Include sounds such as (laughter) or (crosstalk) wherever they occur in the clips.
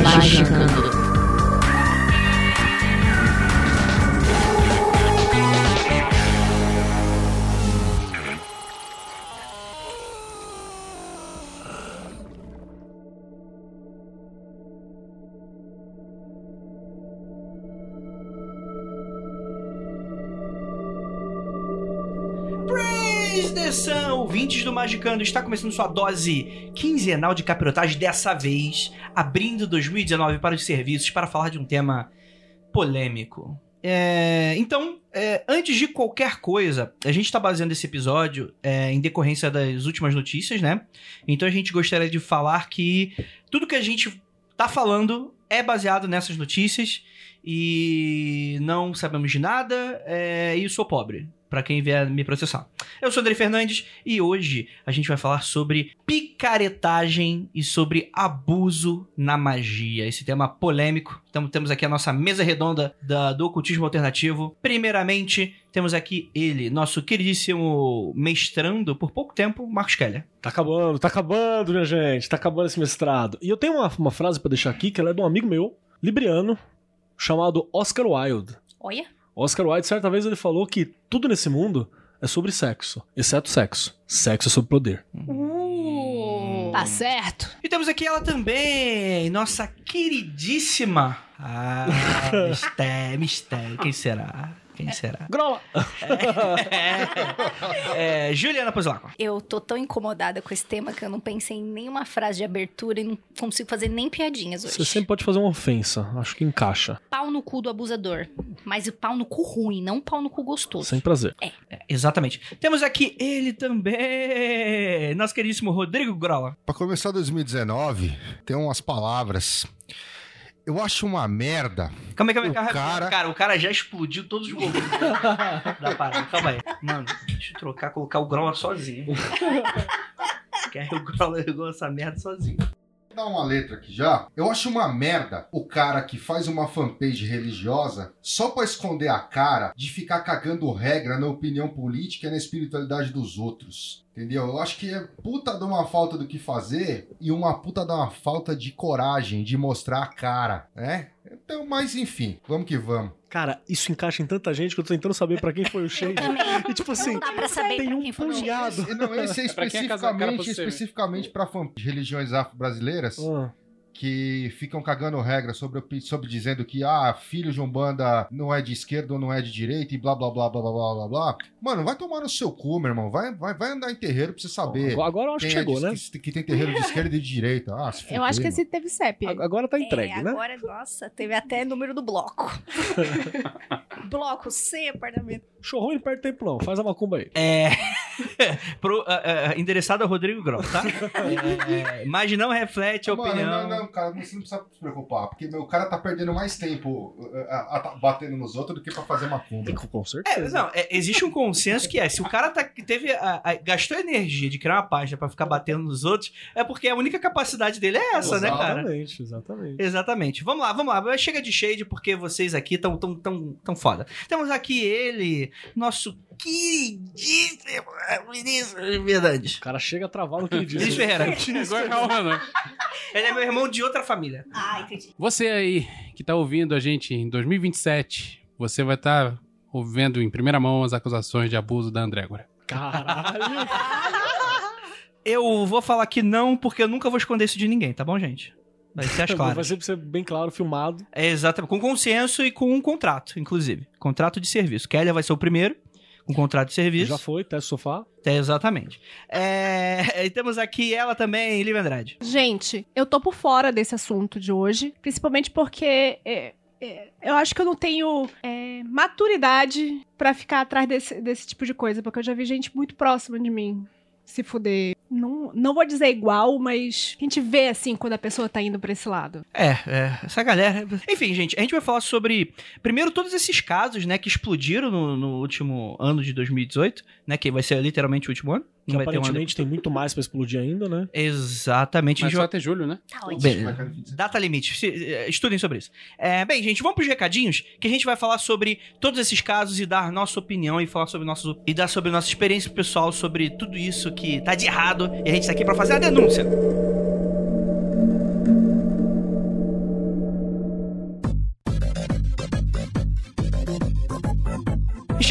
来时时。Magicando, está começando sua dose quinzenal de capirotagem, dessa vez abrindo 2019 para os serviços para falar de um tema polêmico. É, então, é, antes de qualquer coisa, a gente está baseando esse episódio é, em decorrência das últimas notícias, né? Então a gente gostaria de falar que tudo que a gente tá falando é baseado nessas notícias e não sabemos de nada é, e sou pobre, para quem vier me processar. Eu sou André Fernandes e hoje a gente vai falar sobre picaretagem e sobre abuso na magia. Esse tema polêmico. Então temos aqui a nossa mesa redonda da, do ocultismo alternativo. Primeiramente, temos aqui ele, nosso queridíssimo mestrando por pouco tempo, Marcos Keller. Tá acabando, tá acabando, minha gente. Tá acabando esse mestrado. E eu tenho uma, uma frase pra deixar aqui, que ela é de um amigo meu, libriano, chamado Oscar Wilde. Olha. Oscar Wilde, certa vez, ele falou que tudo nesse mundo é sobre sexo, exceto sexo. Sexo é sobre poder. Uh. Tá certo. E temos aqui ela também, nossa queridíssima. Ah, (laughs) mistério, mistério. Quem será? Quem será? Grola! (laughs) É, é, Juliana Pozlaco. Eu tô tão incomodada com esse tema que eu não pensei em nenhuma frase de abertura e não consigo fazer nem piadinhas hoje. Você sempre pode fazer uma ofensa, acho que encaixa. Pau no cu do abusador. Mas o pau no cu ruim, não pau no cu gostoso. Sem prazer. É, exatamente. Temos aqui ele também, nosso queridíssimo Rodrigo Grola. Pra começar 2019, tem umas palavras. Eu acho uma merda. Calma aí, calma aí, O calma aí. cara- Cara, o cara já explodiu todos os gols (laughs) da parada. Calma aí. Mano, deixa eu trocar, colocar o Grola sozinho. (laughs) Quer o Grola (laughs) jogou essa merda sozinho. Dar uma letra aqui já. Eu acho uma merda o cara que faz uma fanpage religiosa só pra esconder a cara de ficar cagando regra na opinião política e na espiritualidade dos outros. Entendeu? Eu acho que é puta de uma falta do que fazer e uma puta de uma falta de coragem de mostrar a cara, né? Então, mas enfim, vamos que vamos. Cara, isso encaixa em tanta gente que eu tô tentando saber pra quem foi o (laughs) shade. E tipo assim, não dá pra saber tem pra um punhado. Não, esse é (laughs) Pra é cara pra especificamente, você, né? especificamente para religiões afro-brasileiras. Ah, que ficam cagando regra sobre, sobre dizendo que ah, filho de Umbanda não é de esquerda ou não é de direita e blá blá blá blá blá blá blá blá. Mano, vai tomar no seu cu, meu irmão. Vai, vai, vai andar em terreiro pra você saber. Agora- Agora eu acho que é chegou, de- né? Que, que tem terreiro de esquerda e de direita. Ah, se Eu acho que esse teve CEP. Agora tá entregue, é, né? agora, nossa, teve até número do bloco. (laughs) bloco C, apartamento. Ruim não perde tempo não, faz a macumba aí. É. (laughs) pro, ah, ah, endereçado a Rodrigo Grola, tá? (laughs) É, mas não reflete a Mano, opinião. não, não, cara, você não precisa se preocupar, porque meu cara tá perdendo mais tempo uh, a- a- batendo nos outros do que pra fazer macumba. Com É, certeza. não, é, existe um consenso que é, se o cara tá, teve gastou energia de criar uma página pra ficar batendo nos outros, é porque a única capacidade dele é essa, né, cara? Exatamente, exatamente. Exatamente. Vamos lá, vamos lá. Chega de shade porque vocês aqui estão tão, tão, tão foda. Temos aqui ele, nosso queridíssimo Vinícius Verdade. O cara chega a travar no que ele diz. Vinícius Ferreira. Agora calma, não. Ele é meu irmão de outra família. Ah, entendi. Você aí que tá ouvindo a gente em 2027, você vai estar ouvindo em primeira mão as acusações de abuso da Andrégora. Caralho. Eu vou falar que não, porque eu nunca vou esconder isso de ninguém, tá bom, gente? Vai ser as Vai claras. ser, ser bem claro, filmado. É exatamente. Com consenso e com um contrato, inclusive. Contrato de serviço. Keller vai ser o primeiro, com contrato de serviço. Já foi, teste sofá. É, exatamente. É, (laughs) e temos aqui ela também, Lívia Andrade. Gente, eu tô por fora desse assunto de hoje, principalmente porque é, é, eu acho que eu não tenho é, maturidade pra ficar atrás desse, desse tipo de coisa, porque eu já vi gente muito próxima de mim se fuder não, não vou dizer igual, mas a gente vê assim quando a pessoa tá indo pra esse lado. É, é, essa galera. Enfim, gente, a gente vai falar sobre. Primeiro, todos esses casos, né, que explodiram no, no último ano de 2018, né? Que vai ser literalmente o último ano. Que vai ter um ano. aparentemente tem muito mais pra explodir ainda, né? Exatamente. Mas só até julho, né? Tá ótimo. Data limite. Eh, Estudem sobre isso. É, bem, gente, vamos pros recadinhos que a gente vai falar sobre todos esses casos e dar nossa opinião e falar sobre nossos e dar sobre nossa experiência pessoal sobre tudo isso que tá de errado e a gente tá aqui pra fazer a denúncia.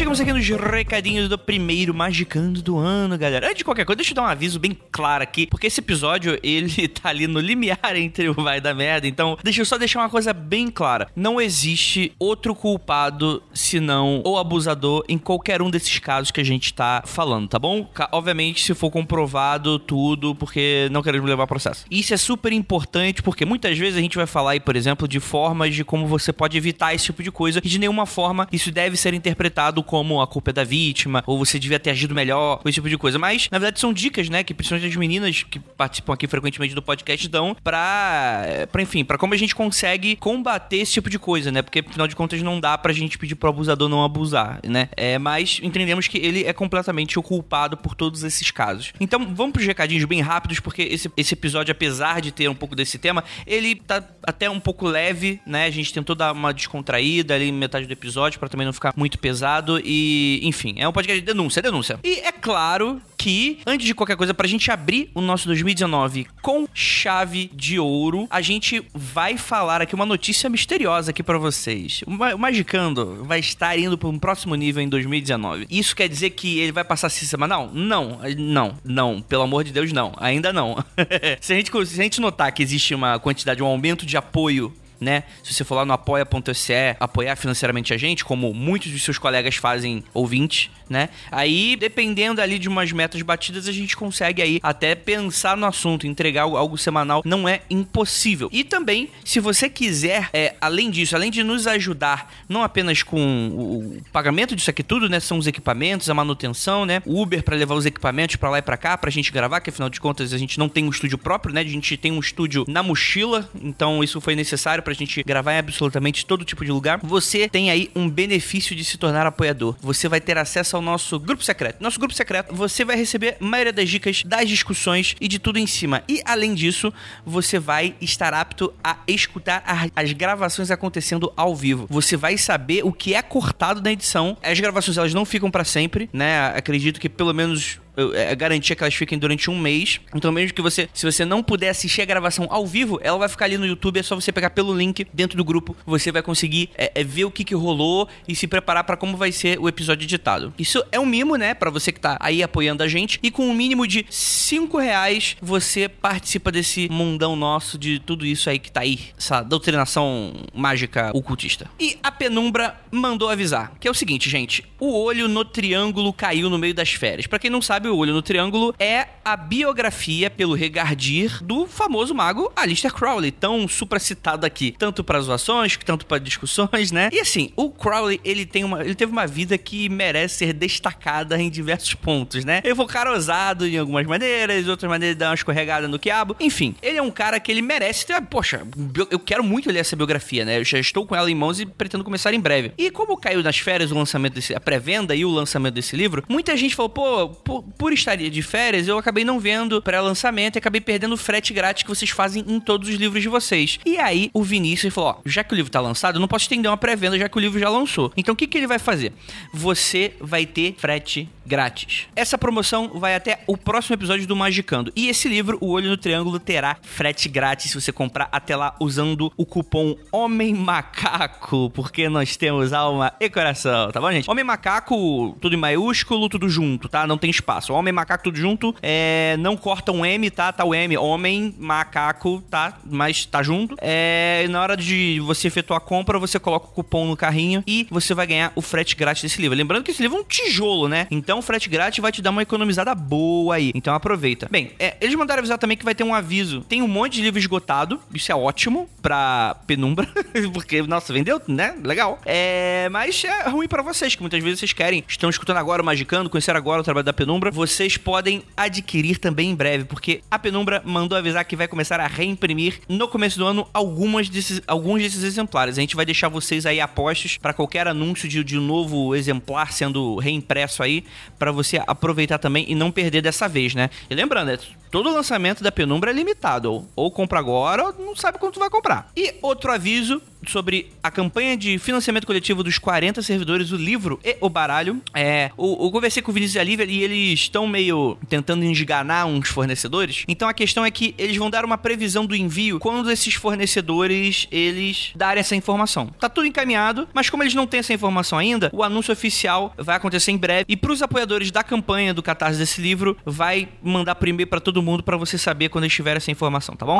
Chegamos aqui nos recadinhos do primeiro Magicando do ano, galera. Antes de qualquer coisa, deixa eu dar um aviso bem claro aqui, porque esse episódio, (laughs) ele tá ali no limiar entre o vai da merda, então deixa eu só deixar uma coisa bem clara. Não existe outro culpado senão o abusador em qualquer um desses casos que a gente tá falando, tá bom? Obviamente, se for comprovado tudo, porque não queremos levar processo. Isso é super importante, porque muitas vezes a gente vai falar aí, por exemplo, de formas de como você pode evitar esse tipo de coisa, e de nenhuma forma isso deve ser interpretado como a culpa é da vítima, ou você devia ter agido melhor, ou esse tipo de coisa. Mas, na verdade, são dicas, né, que principalmente as meninas que participam aqui frequentemente do podcast dão pra, eh, pra enfim, pra como a gente consegue combater esse tipo de coisa, né? Porque, afinal de contas, não dá pra gente pedir pro abusador não abusar, né? É, mas entendemos que ele é completamente o culpado por todos esses casos. Então, vamos pros recadinhos bem rápidos, porque esse, esse episódio, apesar de ter um pouco desse tema, ele tá até um pouco leve, né? A gente tentou dar uma descontraída ali metade do episódio pra também não ficar muito pesado e, enfim, é um podcast de denúncia, é denúncia. E é claro que, antes de qualquer coisa, pra gente abrir o nosso 2019 com chave de ouro, a gente vai falar aqui uma notícia misteriosa aqui pra vocês. O Ma- o Magicando vai estar indo pra um próximo nível em 2019. Isso quer dizer que ele vai passar a semanal? Não, não, não. Pelo amor de Deus, não. Ainda não. (laughs) se, a gente, se a gente notar que existe uma quantidade, um aumento de apoio né? Se você for lá no apoia.se, apoiar financeiramente a gente, como muitos dos seus colegas fazem ouvintes, né? Aí, dependendo ali de umas metas batidas, a gente consegue aí até pensar no assunto, entregar algo, semanal não é impossível. E também, se você quiser, é, além disso, além de nos ajudar, não apenas com o, pagamento disso aqui tudo, né? São os equipamentos, a manutenção, né? Uber pra levar os equipamentos pra lá e pra cá, pra gente gravar, que afinal de contas a gente não tem um estúdio próprio, né? A gente tem um estúdio na mochila, então isso foi necessário pra gente gravar em absolutamente todo tipo de lugar. Você tem aí um benefício de se tornar apoiador. Você vai ter acesso ao nosso grupo secreto. Nosso grupo secreto, você vai receber a maioria das dicas, das discussões e de tudo em cima. E além disso, você vai estar apto a escutar as gravações acontecendo ao vivo. Você vai saber o que é cortado na edição. As gravações elas não ficam pra sempre, né? Acredito que pelo menos eu- é garantia que elas fiquem durante um mês. Então, mesmo que você, se você não puder assistir a gravação ao vivo, ela vai ficar ali no YouTube. É só você pegar pelo link dentro do grupo. Você vai conseguir é, é, ver o que, que rolou e se preparar pra como vai ser o episódio editado. Isso é um mimo, né? Pra você que tá aí apoiando a gente. E com um mínimo de 5 reais, você participa desse mundão nosso de tudo isso aí que tá aí. Essa doutrinação mágica ocultista. E a Penumbra mandou avisar. Que é o seguinte, gente. O olho no triângulo caiu no meio das férias. Pra quem não sabe, o olho no triângulo é a biografia pelo Regardir do famoso mago Aleister Crowley, tão supracitado aqui, tanto para zoações, tanto para discussões, né? E assim, o Crowley, ele tem uma, ele teve uma vida que merece ser destacada em diversos pontos, né? Ele foi um cara ousado em algumas maneiras, outras maneiras dá uma escorregada no quiabo. Enfim, ele é um cara que ele merece ter, poxa, eu quero muito ler essa biografia, né? Eu já estou com ela em mãos e pretendo começar em breve. E como caiu nas férias o lançamento desse, a pré-venda e o lançamento desse livro, muita gente falou, pô, por, por estaria de férias, eu acabei não vendo pré-lançamento e acabei perdendo o frete grátis que vocês fazem em todos os livros de vocês. E aí o Vinícius falou: ó, já que o livro tá lançado, eu não posso estender uma pré-venda já que o livro já lançou. Então o que, que ele vai fazer? Você vai ter frete grátis. Essa promoção vai até o próximo episódio do Magicando. E esse livro, O Olho no Triângulo, terá frete grátis se você comprar até lá usando o cupom Homem Macaco, porque nós temos alma e coração, tá bom, gente? Homem Macaco, tudo em maiúsculo, tudo junto, tá? Não tem espaço. Homem Macaco, tudo junto. É, não corta um M, tá? Tá o M. Homem Macaco, tá? Mas tá junto. É, na hora de você efetuar a compra, você coloca o cupom no carrinho e você vai ganhar o frete grátis desse livro. Lembrando que esse livro é um tijolo, né? Então o frete grátis vai te dar uma economizada boa aí. Então aproveita. Bem, é, eles mandaram avisar também que vai ter um aviso. Tem um monte de livro esgotado. Isso é ótimo pra penumbra. (laughs) porque, nossa, vendeu, né? Legal. É, mas é ruim pra vocês, que muitas vezes vocês querem, estão escutando agora o Magicando, conheceram agora o trabalho da penumbra. vocês podem adquirir também em breve, porque a Penumbra mandou avisar que vai começar a reimprimir no começo do ano algumas desses, alguns desses exemplares. A gente vai deixar vocês aí apostos para qualquer anúncio de, de um novo exemplar sendo reimpresso aí, para você aproveitar também e não perder dessa vez, né? E lembrando, é todo lançamento da Penumbra é limitado. Ou, ou compra agora ou não sabe quanto vai comprar. E outro aviso sobre a campanha de financiamento coletivo dos 40 servidores, o livro e o baralho. É, o, eu conversei com o Vinícius e a Lívia e eles estão meio tentando enganar uns fornecedores. Então a questão é que eles vão dar uma previsão do envio quando esses fornecedores eles darem essa informação. Tá tudo encaminhado, mas como eles não têm essa informação ainda, o anúncio oficial vai acontecer em breve. E para os apoiadores da campanha do Catarse desse livro, vai mandar primeiro para todo mundo para você saber quando eles tiverem essa informação, tá bom?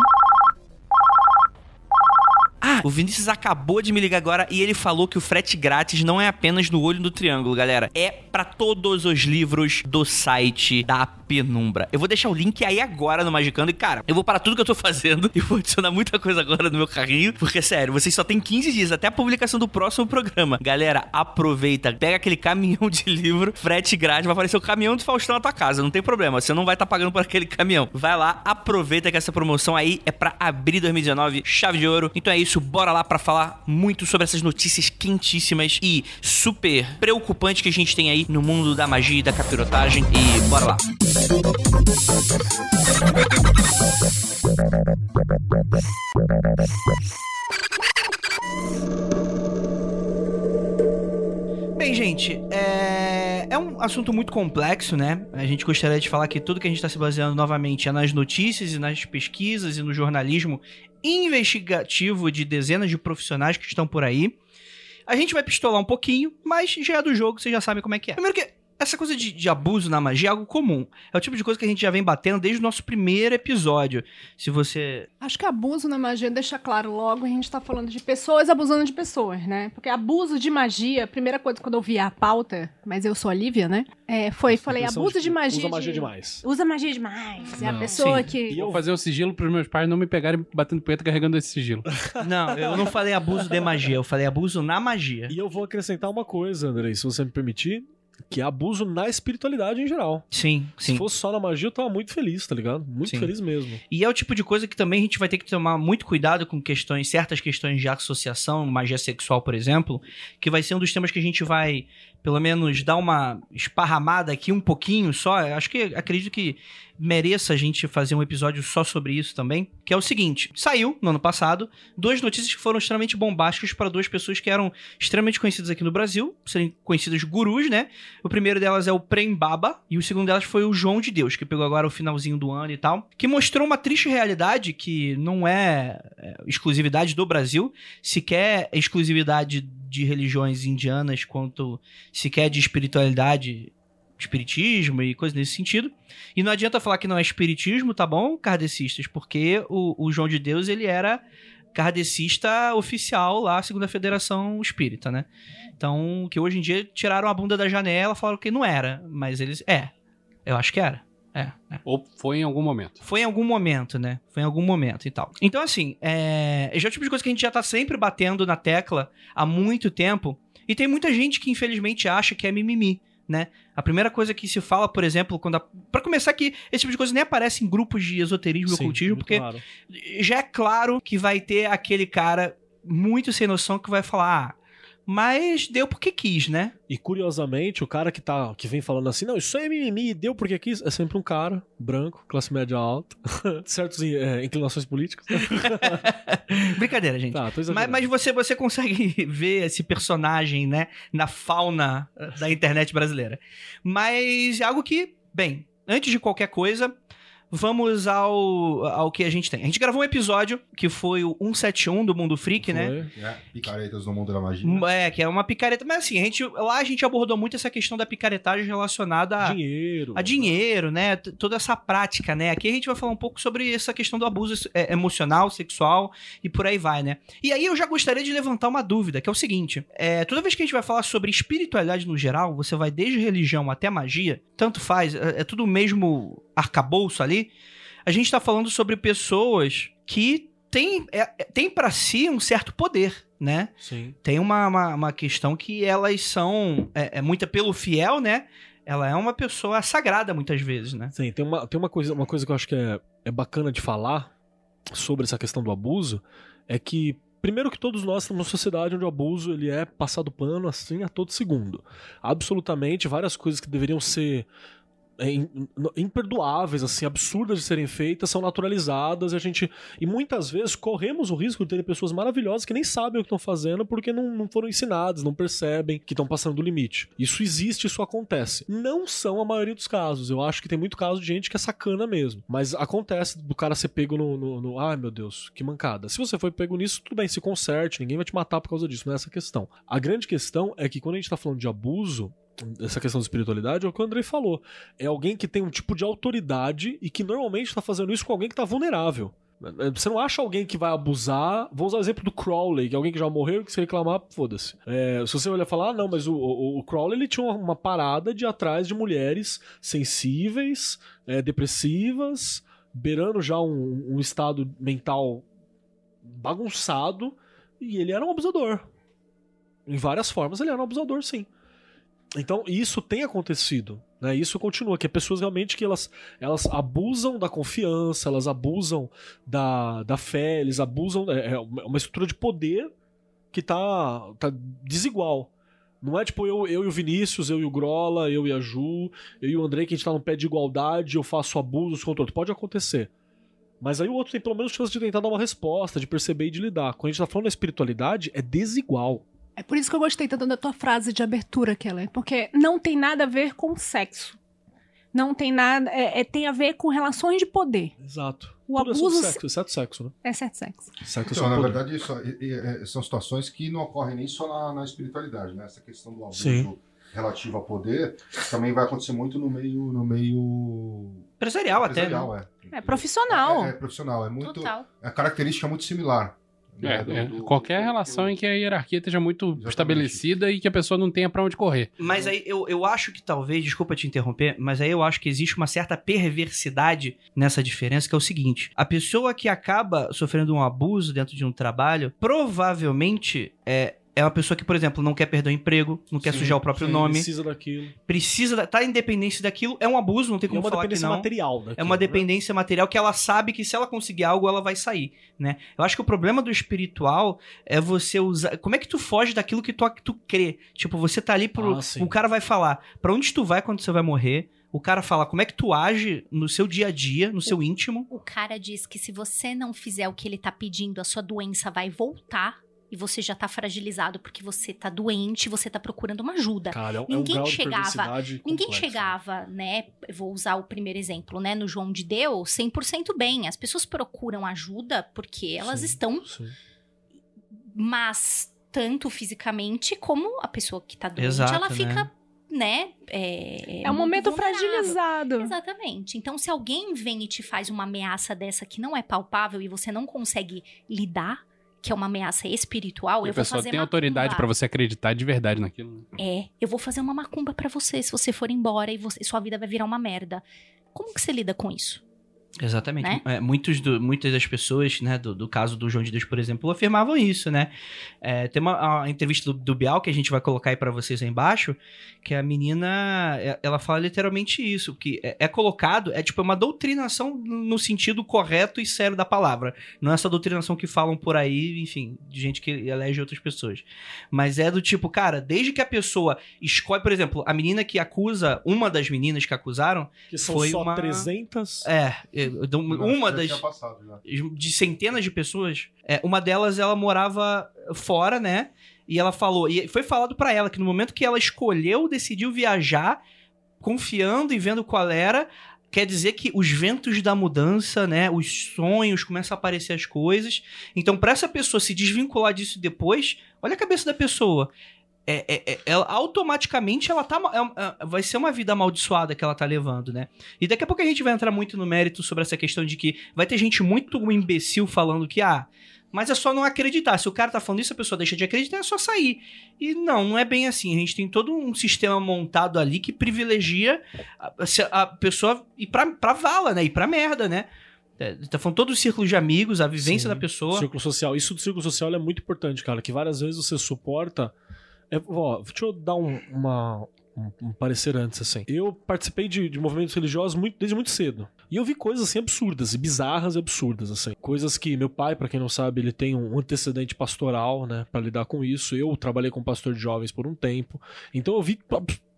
Ah, o Vinícius acabou de me ligar agora e ele falou que o frete grátis não é apenas no olho do triângulo, galera. É para todos os livros do site da Penumbra. Eu vou deixar o link aí agora no Magicando e, cara, eu vou parar tudo que eu tô fazendo (laughs) e vou adicionar muita coisa agora no meu carrinho, porque, sério, vocês só tem 15 dias até a publicação do próximo programa. Galera, aproveita, pega aquele caminhão de livro, frete grátis, vai aparecer o caminhão do Faustão na tua casa, não tem problema, você não vai estar tá pagando por aquele caminhão. Vai lá, aproveita que essa promoção aí é para abrir 2019, chave de ouro. Então é isso, bora lá para falar muito sobre essas notícias quentíssimas e super preocupantes que a gente tem aí no mundo da magia e da capirotagem e bora lá. Bem, gente, é... é um assunto muito complexo, né? A gente gostaria de falar que tudo que a gente está se baseando novamente é nas notícias e nas pesquisas e no jornalismo investigativo de dezenas de profissionais que estão por aí. A gente vai pistolar um pouquinho, mas já é do jogo, vocês já sabem como é que é. Primeiro que essa coisa de, de, abuso na magia é algo comum. É o tipo de coisa que a gente já vem batendo desde o nosso primeiro episódio. Se você. Acho que abuso na magia deixa claro logo, a gente tá falando de pessoas abusando de pessoas, né? Porque abuso de magia, primeira coisa quando eu vi a pauta, mas eu sou a Lívia, né? É, foi, falei, abuso de, de magia. Usa magia de... demais. Usa magia demais. é a pessoa sim. que. E eu vou fazer um sigilo pros meus pais não me pegarem batendo poeta carregando esse sigilo. (laughs) Não, eu não falei abuso de magia, eu falei abuso na magia. E eu vou acrescentar uma coisa, Andrei, se você me permitir que é abuso na espiritualidade em geral. Sim, sim. Se fosse só na magia, eu tava muito feliz, tá ligado? Muito Sim. feliz mesmo. E é o tipo de coisa que também a gente vai ter que tomar muito cuidado com questões, certas questões de associação, magia sexual, por exemplo, que vai ser um dos temas que a gente vai, pelo menos, dar uma esparramada aqui um pouquinho só. Acho que acredito que mereça a gente fazer um episódio só sobre isso também, que é o seguinte: saiu no ano passado duas notícias que foram extremamente bombásticas para duas pessoas que eram extremamente conhecidas aqui no Brasil, serem conhecidas gurus, né? O primeiro delas é o Prem Baba e o segundo delas foi o João de Deus, que pegou agora o finalzinho do ano e tal, que mostrou uma triste realidade que não é é, exclusividade do Brasil, sequer é exclusividade de religiões indianas, quanto sequer de espiritualidade espiritismo e coisas nesse sentido. E não adianta falar que não é espiritismo, tá bom, kardecistas? Porque o, o João de Deus, ele era kardecista oficial lá, segundo a Federação Espírita, né? Então, que hoje em dia tiraram a bunda da janela, falaram que não era, mas eles... É, eu acho que era. É, é. Ou foi em algum momento. Foi em algum momento, né? Foi em algum momento e tal. Então, assim, é... já é o tipo de coisa que a gente já tá sempre batendo na tecla há muito tempo. E tem muita gente que, infelizmente, acha que é mimimi, né? A primeira coisa que se fala, por exemplo, quando. A... Pra começar, que esse tipo de coisa nem aparece em grupos de esoterismo e ocultismo, porque claro. já é claro que vai ter aquele cara muito sem noção que vai falar. Ah, mas deu porque quis, né? E curiosamente, o cara que tá que vem falando assim, não, isso é mimimi, deu porque quis, é sempre um cara branco, classe média alta, (laughs) certas é, inclinações políticas. (laughs) Brincadeira, gente. tá, Mas, mas você, você consegue (laughs) ver esse personagem, né, na fauna eh, da internet brasileira. Mas é algo que, bem, antes de qualquer coisa, vamos ao, ao que a gente tem. A gente gravou um episódio que foi o 171 do Mundo Freak, né? Foi. É, picaretas no mundo da magia. É, que é uma picareta. Mas assim, a gente, lá a gente abordou muito essa questão da picaretagem relacionada a Dinheiro. a dinheiro, né? Toda essa prática, né? Aqui a gente vai falar um pouco sobre essa questão do abuso é, emocional, sexual e por aí vai, né? E aí eu já gostaria de levantar uma dúvida, que é o seguinte: é, toda vez que a gente vai falar sobre espiritualidade no geral, você vai desde religião até magia, tanto faz, é, é tudo o mesmo arcabouço ali. A gente tá falando sobre pessoas que têm, é, é, têm para si um certo poder, né? Sim. tem uma, uma, uma questão que elas são é, é muita pelo fiel, né? ela é uma pessoa sagrada muitas vezes, né? Sim, tem uma, tem uma, coisa, uma coisa que eu acho que é, é bacana de falar sobre essa questão do abuso, é que primeiro que todos nós estamos numa sociedade onde o abuso ele é passado pano assim a todo segundo. Absolutamente várias coisas que deveriam ser imperdoáveis, assim, absurdas de serem feitas, são naturalizadas a gente. E muitas vezes corremos o risco de ter pessoas maravilhosas que nem sabem o que estão fazendo porque não, não foram ensinadas, não percebem que estão passando do limite. Isso existe, isso acontece. Não são a maioria dos casos. Eu acho que tem muito caso de gente que é sacana mesmo. Mas acontece do cara ser pego no. no, no- Ai meu Deus, que mancada. Se você foi pego nisso, tudo bem, se conserte, ninguém vai te matar por causa disso, não é essa questão. A grande questão é que quando a gente tá falando de abuso, essa questão de espiritualidade é o que o Andrei falou. É alguém que tem um tipo de autoridade e que normalmente está fazendo isso com alguém que está vulnerável. Você não acha alguém que vai abusar. Vou usar o exemplo do Crowley, que é alguém que já morreu que se reclamar, foda-se. É, se você olhar e falar, ah, não, mas o, o, o Crowley ele tinha uma, uma parada de atrás de mulheres sensíveis, é, depressivas, beirando já um, um estado mental bagunçado, e ele era um abusador. Em várias formas, ele era um abusador, sim. Então, isso tem acontecido, né? Isso continua, que é pessoas realmente que elas, elas abusam da confiança, elas abusam da, da fé, eles abusam. É é uma estrutura de poder que tá, tá desigual. Não é tipo eu, eu e o Vinícius, eu e o Grola, eu e a Ju, eu e o Andrei, que a gente tá num pé de igualdade, eu faço abusos contra o outro. Pode acontecer. Mas aí o outro tem pelo menos chance de tentar dar uma resposta, de perceber e de lidar. Quando a gente tá falando da espiritualidade, é desigual. É por isso que eu gostei tanto da tua frase de abertura, Keller. Porque não tem nada a ver com sexo. Não tem nada. É, é- tem a ver com relações de poder. Exato. O Tudo é abuso sexo, exceto sexo, né? É certo sexo. Sexo é Então, na poder. verdade, isso, é- é- é- são situações que não ocorrem nem só na, na espiritualidade, né? Essa questão do abuso Sim. relativo a poder também vai acontecer muito no meio, no meio Empresarial até, empresarial, né? é. É profissional. É, é profissional, é muito, Total. é característica muito similar. Né, É, do- é, do- qualquer do- relação do- em que a hierarquia esteja muito Exatamente. estabelecida e que a pessoa não tenha pra onde correr. Mas aí eu, eu acho que talvez, desculpa te interromper, mas aí eu acho que existe uma certa perversidade nessa diferença, que é o seguinte: a pessoa que acaba sofrendo um abuso dentro de um trabalho, provavelmente é. É uma pessoa que, por exemplo, não quer perder o emprego, não quer Sim, sujar o próprio sim, nome, Precisa daquilo. precisa da, tá independência daquilo, é um abuso, não tem é como uma falar que dependência não. material. Daquilo, É uma né? dependência material que ela sabe que se ela conseguir algo, ela vai sair, né? Eu acho que o problema do espiritual é você usar... Como é que tu foge daquilo que tu, que tu crê? Tipo, você tá ali pro... Ah, o cara vai falar pra onde tu vai quando você vai morrer. O cara fala como é que tu age no seu dia a dia, no seu íntimo. O cara diz que se você não fizer o que ele tá pedindo, a sua doença vai voltar e você já tá fragilizado porque você tá doente, você tá procurando uma ajuda. Cara, é um, Ninguém é um grau chegava- Ninguém complexo. chegava, né? eu Vou usar o primeiro exemplo, né? No João de Deus, 100% bem. As pessoas procuram ajuda porque elas Sim, estão sim. mas tanto fisicamente como a pessoa que tá doente, Exato, ela né? fica, né? É, É um momento vulnerável. fragilizado. Exatamente. Então, se alguém vem e te faz uma ameaça dessa que não é palpável e você não consegue lidar, que é uma ameaça espiritual, E eu a vou pessoa fazer tem macumba. autoridade pra você acreditar de verdade naquilo. né? É, eu vou fazer uma macumba pra você se você for embora e você- sua vida vai virar uma merda. Como que você lida com isso? Exatamente. Né? É, muitos do- muitas das pessoas, né, do, do caso do João de Deus, por exemplo, afirmavam isso, né? É, tem uma a entrevista do, do Bial que a gente vai colocar aí pra vocês aí embaixo, que a menina, é- ela fala literalmente isso, que é, é colocado, é tipo uma doutrinação no sentido correto e sério da palavra. Não é essa doutrinação que falam por aí, enfim, de gente que elege outras pessoas. Mas é do tipo, cara, desde que a pessoa escolhe, por exemplo, a menina que acusa, uma das meninas que acusaram, Que são Foi só uma- 300. é, uma das de centenas de pessoas, é, uma delas ela morava fora, né? E ela falou, e foi falado pra ela que no momento que ela escolheu, decidiu viajar, confiando e vendo qual era, quer dizer que os ventos da mudança, né, os sonhos, começam a aparecer as coisas. Então, pra essa pessoa se desvincular disso depois, olha a cabeça da pessoa. É, é- é- ela, automaticamente ela tá é- é- vai ser uma vida amaldiçoada que ela tá levando, né? E daqui a pouco a gente vai entrar muito no mérito sobre essa questão de que vai ter gente muito imbecil falando que, ah, mas é só não acreditar. Se o cara tá falando isso, a pessoa deixa de acreditar, é só sair. E não, não é bem assim. A gente tem todo um sistema montado ali que privilegia a, a pessoa ir pra, pra vala, né? Ir pra merda, né? É, Tá falando todo o círculo de amigos, a vivência Sim, da pessoa. Círculo social. Isso do círculo social é muito importante, cara. Que várias vezes você suporta. É, ó, deixa eu dar um- uma, um, parecer antes, assim. Eu participei de, de movimentos religiosos muito, desde muito cedo. E eu vi coisas assim absurdas, e bizarras e absurdas, assim. Coisas que meu pai, pra quem não sabe, ele tem um antecedente pastoral, né, Pra lidar com isso. Eu trabalhei com pastor de jovens por um tempo. Então eu vi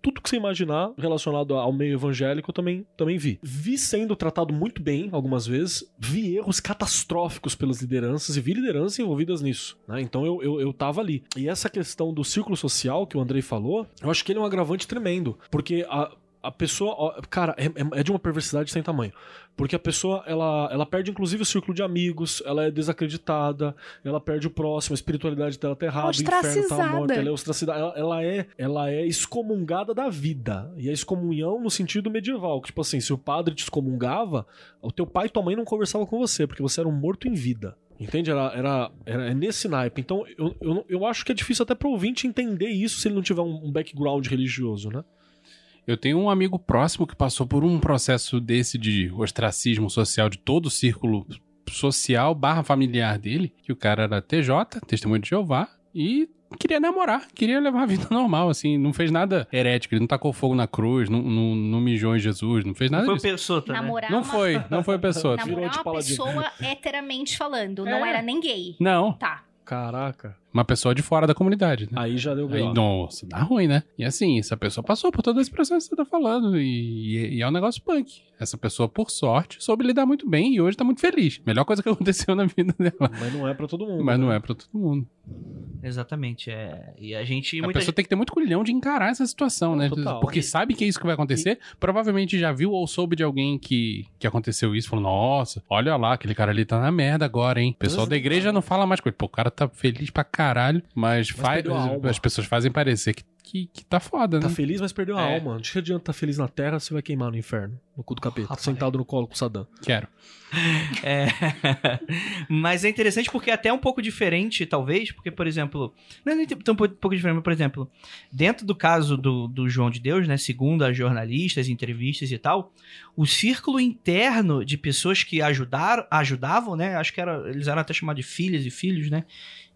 tudo que você imaginar relacionado ao meio evangélico, eu também, também vi. Vi sendo tratado muito bem algumas vezes, vi erros catastróficos pelas lideranças e vi lideranças envolvidas nisso. né? Então eu, eu, eu tava ali. E essa questão do círculo social que o Andrei falou, eu acho que ele é um agravante tremendo. Porque a. A pessoa, cara, é, é- é de uma perversidade sem tamanho. Porque a pessoa, ela, ela perde inclusive o círculo de amigos, ela é desacreditada, ela perde o próximo, a espiritualidade dela tá errada, o inferno tá morto, ela é ostracizada, ela, ela é, ela é excomungada da vida. E a excomunhão no sentido medieval, que tipo assim, se o padre te excomungava, o teu pai e tua mãe não conversavam com você, porque você era um morto em vida. Entende? Era, era, era é nesse naipe. Então, eu, eu, eu acho que é difícil até pro ouvinte entender isso se ele não tiver um, um background religioso, né? Eu tenho um amigo próximo que passou por um processo desse de ostracismo social de todo o círculo social barra familiar dele, que o cara era TJ, testemunho de Jeová, e queria namorar, queria levar a vida (laughs) normal, assim, não fez nada herético, ele não tacou fogo na cruz, não, não, não mijou em Jesus, não fez nada Foi disso. Pessota, né? Namorar Não uma, foi, (laughs) não foi a pessoa. Namorar uma pessoa heteramente falando, não É. era nem gay. Não, Tá. Caraca. Uma pessoa de fora da comunidade, né? Aí já deu Aí, B.O. nossa, dá ruim, né? E assim, essa pessoa passou por todo esse processo que você tá falando. E, e é um negócio punk. Essa pessoa, por sorte, soube lidar muito bem e hoje tá muito feliz. Melhor coisa que (laughs) aconteceu na vida dela. Mas não é pra todo mundo. Mas não né? é pra todo mundo. Exatamente. É. E a gente. a pessoa tem que ter muito culhão de encarar essa situação, né? Total. Porque sabe que é isso que vai acontecer. Provavelmente já viu ou soube de alguém que, que aconteceu isso. Falou, nossa, olha lá, aquele cara ali tá na merda agora, hein? O pessoal da igreja não fala mais com ele. Pô, o cara tá feliz pra caralho. Mas, faz, a alma. as pessoas fazem parecer que, que, que tá foda, Tá né? feliz, mas perdeu a É. alma. De que adianta estar feliz na terra se vai queimar no inferno, no cu do capeta, Rapaz. sentado no colo com Saddam. Quero. (laughs) É. (laughs) mas é interessante porque é até um pouco diferente, talvez, porque, por exemplo. Não é nem tão pou- pouco diferente, mas, por exemplo, dentro do caso do, do João de Deus, né? Segundo as jornalistas, entrevistas e tal, o círculo interno de pessoas que ajudaram, ajudavam, né? Acho que era. Eles eram até chamados de filhas e filhos, né?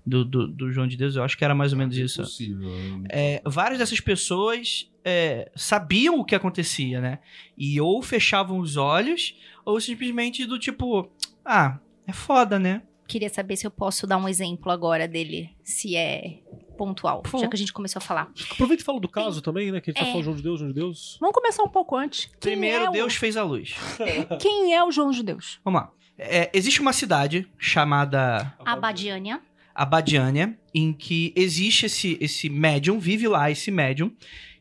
Do, do, do João de Deus, eu acho que era mais ou menos isso. Possível. É, várias dessas pessoas é, sabiam o que acontecia, né? E ou fechavam os olhos, ou simplesmente do tipo, ah, é foda, né? Queria saber se eu posso dar um exemplo agora dele, se é pontual, favor. já que a gente começou a falar. Aproveita e fala do caso também, né? Que a gente tá É. falando João de Deus, João de Deus. Vamos começar um pouco antes. Quem Primeiro, é o- Deus fez a luz. Quem é o João de Deus? Vamos lá. É, existe uma cidade chamada Abadiânia. Abadiânia, em que existe esse, esse médium, vive lá esse médium,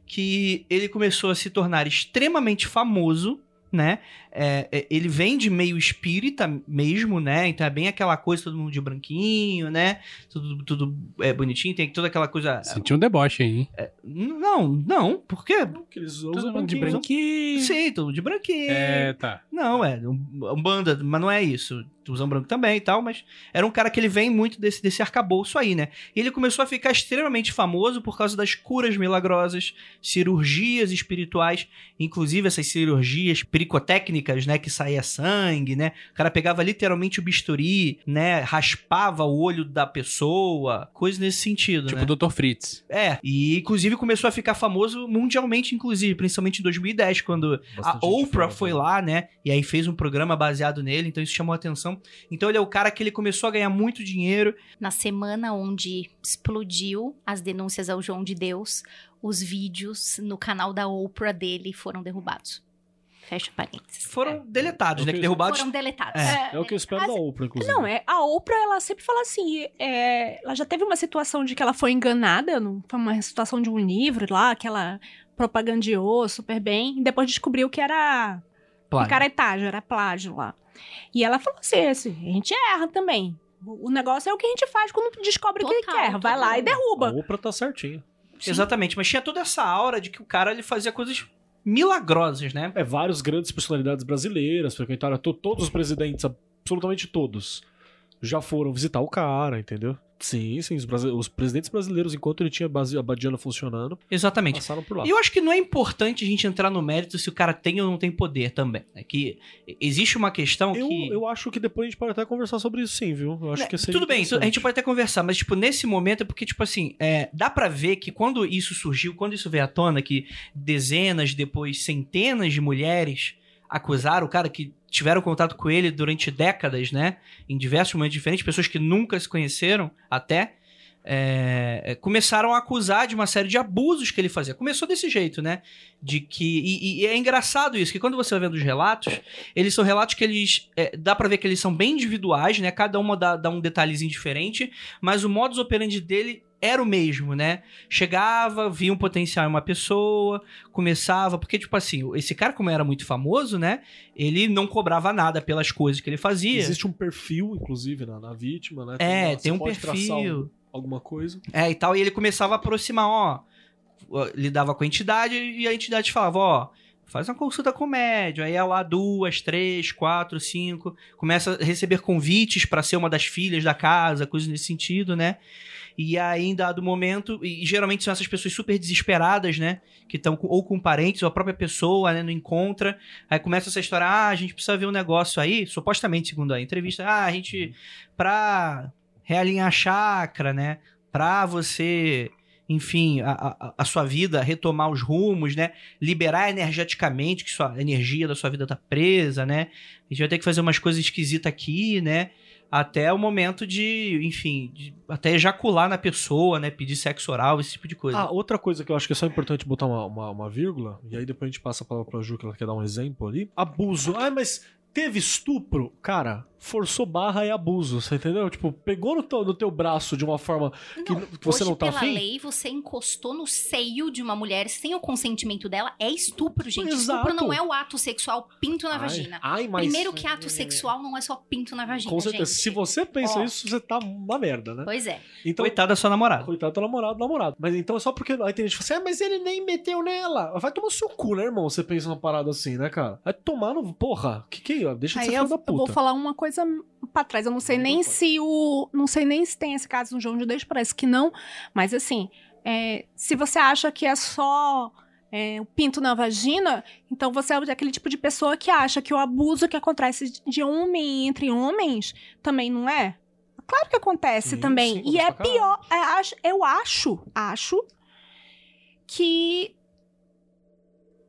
que ele começou a se tornar extremamente famoso, né? É, é, ele vem de meio espírita mesmo, né? Então é bem aquela coisa, todo mundo de branquinho, né? Tudo, tudo é, bonitinho, tem toda aquela coisa. Senti um deboche aí, hein? Não, não, por quê? Que eles Todo usam mundo de branquinho. branquinho. Sim, tudo de branquinho. É, tá. Não, é, um, um banda, mas não é isso. Usam branco também e tal, mas era um cara que ele vem muito desse, desse arcabouço aí, né? E ele começou a ficar extremamente famoso por causa das curas milagrosas, cirurgias espirituais, inclusive essas cirurgias pericotécnicas, né? Que saía sangue, né? O cara pegava literalmente o bisturi, né? Raspava o olho da pessoa, coisa nesse sentido, Tipo né? o Dr. Fritz. É, e inclusive começou a ficar famoso mundialmente, inclusive, principalmente em 2010, quando Bastante a Oprah foi né? lá, né? E aí fez um programa baseado nele, então isso chamou a atenção. Então ele é o cara que ele começou a ganhar muito dinheiro. Na semana onde explodiu as denúncias ao João de Deus, os vídeos no canal da Oprah dele foram derrubados. Fecha parênteses. Foram deletados, É né? que derrubados. Foram deletados. É. É o que eu espero Assim, da Oprah, inclusive. Não, é, a Oprah, ela sempre fala assim, é, ela já teve uma situação de que ela foi enganada, não- foi uma situação de um livro lá, que ela propagandeou super bem, e depois descobriu que era Plágio. picaretagem, era plágio lá. E ela falou assim, assim, a gente erra também. O negócio é o que a gente faz quando descobre o que Total, quer. Vai total. lá e A derruba. Oprah tá certinho. Exatamente, mas tinha toda essa aura de que o cara ele fazia coisas milagrosas, né? É, vários grandes personalidades brasileiras frequentaram to- todos os presidentes, absolutamente todos, já foram visitar o cara, entendeu? Sim, sim. Os, os presidentes brasileiros, enquanto ele tinha a Badiana funcionando, Exatamente. passaram por lá. E eu acho que não é importante a gente entrar no mérito se o cara tem ou não tem poder também. É que existe uma questão Eu, que. eu acho que depois a gente pode até conversar sobre isso, sim, viu? Eu acho Né, que Tudo bem, tu- a gente pode até conversar, mas, tipo, nesse momento é porque, tipo assim, é, dá pra ver que quando isso surgiu, quando isso veio à tona, que dezenas, depois centenas de mulheres acusaram o cara que tiveram contato com ele durante décadas, né? Em diversos momentos diferentes, pessoas que nunca se conheceram até. é, é, começaram a acusar de uma série de abusos que ele fazia. Começou desse jeito, né? De que. E, e é engraçado isso, que quando você vai vendo os relatos, eles são relatos que eles. é, dá pra ver que eles são bem individuais, né? Cada uma dá, dá um detalhezinho diferente, mas o modus operandi dele era o mesmo, né? Chegava, via um potencial em uma pessoa, começava. Porque, tipo assim, esse cara, como era muito famoso, né? Ele não cobrava nada pelas coisas que ele fazia. Existe um perfil, inclusive, na, na vítima, né? É, Você tem um pode traçar perfil. alguma coisa. É, e tal, e ele começava a aproximar, ó. Lidava com a entidade e a entidade falava, ó. Faz uma consulta com o médium. Aí lá duas, três, quatro, cinco. Começa a receber convites pra ser uma das filhas da casa, coisas nesse sentido, né? E aí, em dado momento, e geralmente são essas pessoas super desesperadas, né? Que estão ou com parentes, ou a própria pessoa, né? Não encontra. Aí começa essa história, ah, a gente precisa ver um negócio aí, supostamente, segundo a entrevista, ah, a gente, pra realinhar a chakra, né? Pra você, enfim, a, a, a sua vida retomar os rumos, né? Liberar energeticamente, que sua a energia da sua vida tá presa, né? A gente vai ter que fazer umas coisas esquisitas aqui, né? Até o momento de, enfim, de até ejacular na pessoa, né? Pedir sexo oral, esse tipo de coisa. Ah, outra coisa que eu acho que é só importante botar uma, uma, uma vírgula, e aí depois a gente passa a palavra pra Ju, que ela quer dar um exemplo ali. Abuso. Ah, mas teve estupro? Cara, forçou barra é abuso, você entendeu? Tipo, pegou no teu, no teu braço de uma forma que, Não, que você hoje, não tá pela afim. lei, você encostou no seio de uma mulher sem o consentimento dela, é estupro, gente. Exato. Estupro não é o ato sexual pinto na Ai, vagina. Ai, mas... Primeiro que ato sexual não é só pinto na vagina, Com certeza. gente. Se você pensa Ó. isso, você tá uma merda, né? Pois é. Então, Coitado da sua namorada. Coitado do namorado, namorado. Mas então é só porque. Aí tem gente que fala assim, ah, mas ele nem meteu nela. Vai tomar o seu cu, né, irmão? Você pensa uma parada assim, né, cara? Vai tomar no. Porra, que que é? Deixa de Aí ser eu, da eu vou puta. falar uma coisa pra trás. Eu não sei nem se o. Não sei nem se tem esse caso no João de Deus, parece que não. Mas assim, é, se você acha que é só é, o pinto na vagina, então você é aquele tipo de pessoa que acha que o abuso que acontece de homem entre homens também não é. Claro que acontece Sim, também. sim, e é pior. é, acho- eu acho, acho que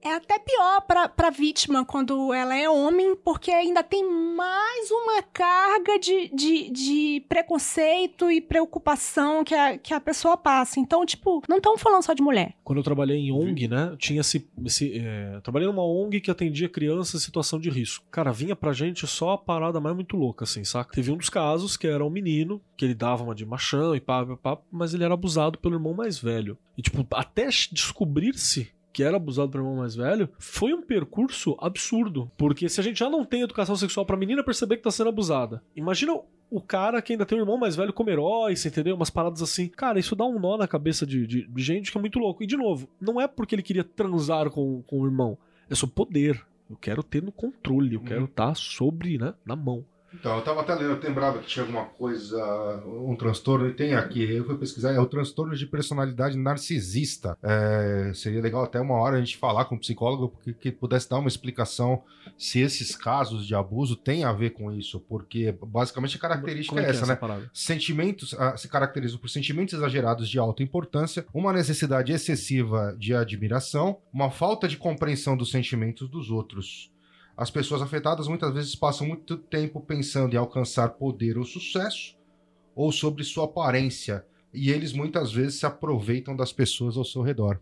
é até pior pra, pra vítima quando ela é homem, porque ainda tem mais uma carga de, de, de preconceito e preocupação que a, que a pessoa passa. Então, tipo, não estamos falando só de mulher. Quando eu trabalhei em ONG, né? Tinha esse. esse é, trabalhei numa ONG que atendia crianças em situação de risco. Cara, vinha pra gente só a parada mais muito louca, assim, saca? Teve um dos casos que era um menino, que ele dava uma de machão e pá, pá, pá, mas ele era abusado pelo irmão mais velho. E, tipo, até descobrir-se que era abusado pelo irmão mais velho, foi um percurso absurdo. Porque se a gente já não tem educação sexual pra menina perceber que tá sendo abusada, imagina o cara que ainda tem um irmão mais velho como herói, você entendeu? Umas paradas assim. Cara, isso dá um nó na cabeça de, de- de gente que é muito louco. E, de novo, não é porque ele queria transar com, com o irmão. É sobre poder. Eu quero ter no controle. Eu quero estar sobre, né? Na mão. Então, eu tava até lendo, eu lembrava que tinha alguma coisa, um transtorno, e tem aqui, eu fui pesquisar, é o transtorno de personalidade narcisista. É, seria legal até uma hora a gente falar com o psicólogo porque, que pudesse dar uma explicação se esses casos de abuso têm a ver com isso, porque basicamente a característica Como é essa, né? parada? Sentimentos ah, se caracterizam por sentimentos exagerados de alta importância, uma necessidade excessiva de admiração, uma falta de compreensão dos sentimentos dos outros. As pessoas afetadas muitas vezes passam muito tempo pensando em alcançar poder ou sucesso, ou sobre sua aparência, e eles muitas vezes se aproveitam das pessoas ao seu redor.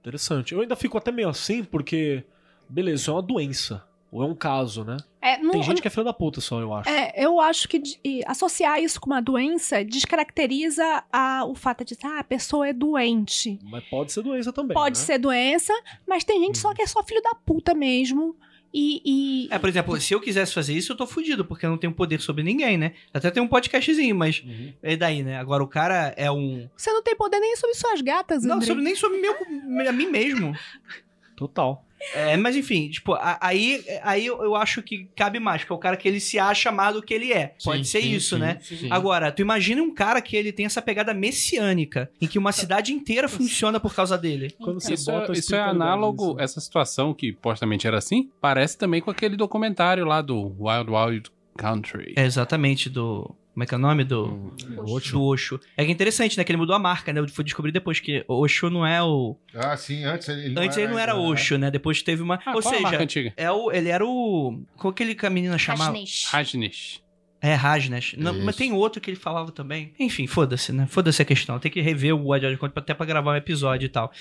Interessante. Eu ainda fico até meio assim, porque. Beleza, isso é uma doença. Ou é um caso, né? É, não, Tem gente que é filho da puta só, eu acho. É, eu acho que de- associar isso com uma doença descaracteriza a- o fato de ah, a pessoa é doente. Mas pode ser doença também. Pode né? ser doença, mas tem gente Hum. só que é só filho da puta mesmo. E. e- É, por exemplo, se eu quisesse fazer isso, eu tô fudido, porque eu não tenho poder sobre ninguém, né? Até tem um podcastzinho, mas Uhum. é daí, né? Agora o cara é um. Você não tem poder nem sobre suas gatas, Não, Andrei. sobre, nem sobre meu, a mim mesmo. (laughs) Total. É, mas enfim, tipo, a- aí, aí eu eu acho que cabe mais, porque é o cara que ele se acha mais do que ele é. Pode Sim, ser sim, isso, sim, né? sim. Agora, tu imagina um cara que ele tem essa pegada messiânica, em que uma cidade inteira funciona por causa dele. Quando você Isso, bota é, isso é análogo, essa situação que supostamente era assim, parece também com aquele documentário lá do Wild Wild Country. É exatamente do. Como é que é o nome do. Oxo. Do Osho. É que é interessante, né? Que ele mudou a marca, né? Eu fui descobrir depois que Osho não é o. Ah, sim, antes ele, ele Antes ele não era né? Osho, né? Depois teve uma. Ah, Ou qual a marca seja, antiga? é o, ele era o. Qual aquele que a menina chamava? Rajneesh. Rajneesh. É, Rajneesh. Não, mas tem outro que ele falava também. Enfim, foda-se, né? Foda-se a questão. Tem que rever o Wild Wild Country até pra gravar um episódio e tal.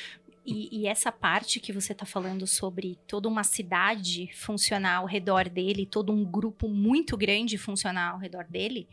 E, e essa parte que você tá falando sobre toda uma cidade funcionar ao redor dele, todo um grupo muito grande funcionar ao redor dele,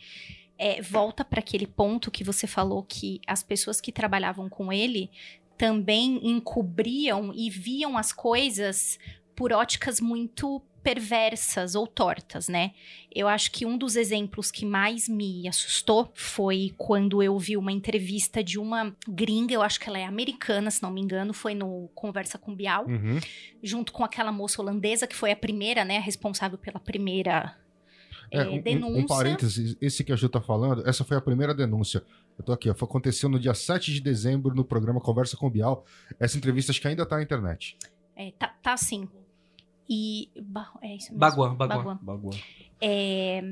é, volta para aquele ponto que você falou que as pessoas que trabalhavam com ele também encobriam e viam as coisas por óticas muito perversas ou tortas, né? Eu acho que um dos exemplos que mais me assustou foi quando eu vi uma entrevista de uma gringa, eu acho que ela é americana, se não me engano, foi no Conversa com Bial, Uhum. junto com aquela moça holandesa que foi a primeira, né, responsável pela primeira É, eh, um- um, denúncia. um parênteses, esse que a Ju tá falando, essa foi a primeira denúncia. Eu tô aqui, ó, foi- aconteceu no dia 7 de dezembro no programa Conversa com Bial. Essa entrevista acho que ainda tá na internet. É, tá, tá assim. E. É isso mesmo. Baguan, Baguan. Baguan. Bagulho. É,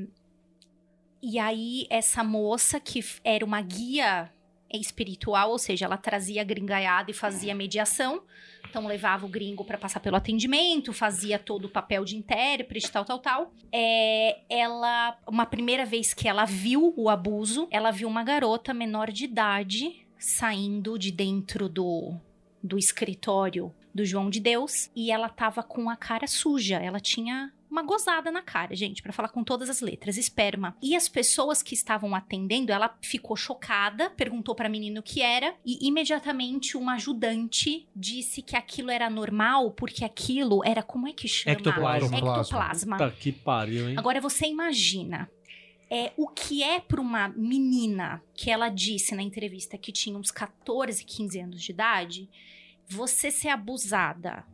E aí, essa moça que era uma guia espiritual, ou seja, ela trazia a gringaiada e fazia mediação. Então, levava o gringo para passar pelo atendimento, fazia todo o papel de intérprete, tal, tal, tal. É, ela, uma primeira vez que ela viu o abuso, ela viu uma garota menor de idade saindo de dentro do, do escritório do João de Deus e ela tava com a cara suja. Ela tinha uma gozada na cara, gente, pra falar com todas as letras, esperma. E as pessoas que estavam atendendo, ela ficou chocada, perguntou pra menina o que era e imediatamente uma ajudante disse que aquilo era normal porque aquilo era como é que chama? Ectoplasma. Ectoplasma. Puta que pariu, hein? Agora você imagina é, o que é para uma menina que ela disse na entrevista que tinha uns 14, 15 anos de idade, você ser abusada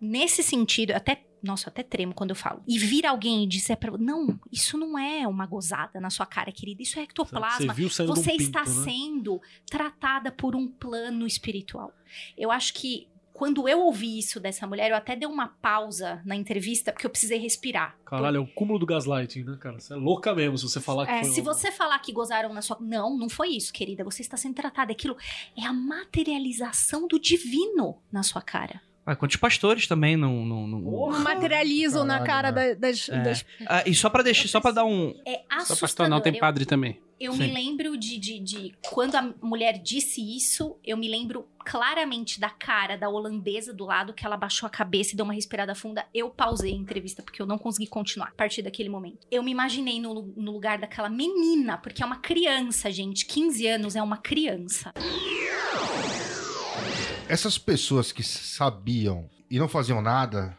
nesse sentido, até nossa, eu até tremo quando eu falo. E vir alguém e disser pra não, isso não é uma gozada na sua cara, querida, isso é Você ectoplasma. Você de um está pinto, né? sendo tratada por um plano espiritual. Eu acho que quando eu ouvi isso dessa mulher, eu até dei uma pausa na entrevista, porque eu precisei respirar. Caralho, é o cúmulo do gaslighting, né, cara? Você é louca mesmo se você falar que É, foi se um- você falar que gozaram na sua. Não, não foi isso, querida. Você está sendo tratada. Aquilo é a materialização do divino na sua cara. Ah, quantos pastores também não. não, não- Não materializam na cara da- das, É. das- Ah, e só pra deixar, só para dar um. É Só assustador. pastor não, tem Eu- padre também. Eu Sim. me lembro de, de, de- Quando a mulher disse isso, eu me lembro claramente da cara da holandesa do lado, que ela baixou a cabeça e deu uma respirada funda. Eu pausei a entrevista, porque eu não consegui continuar a partir daquele momento. Eu me imaginei no, no lugar daquela menina, porque é uma criança, gente. 15 anos é uma criança. Essas pessoas que sabiam e não faziam nada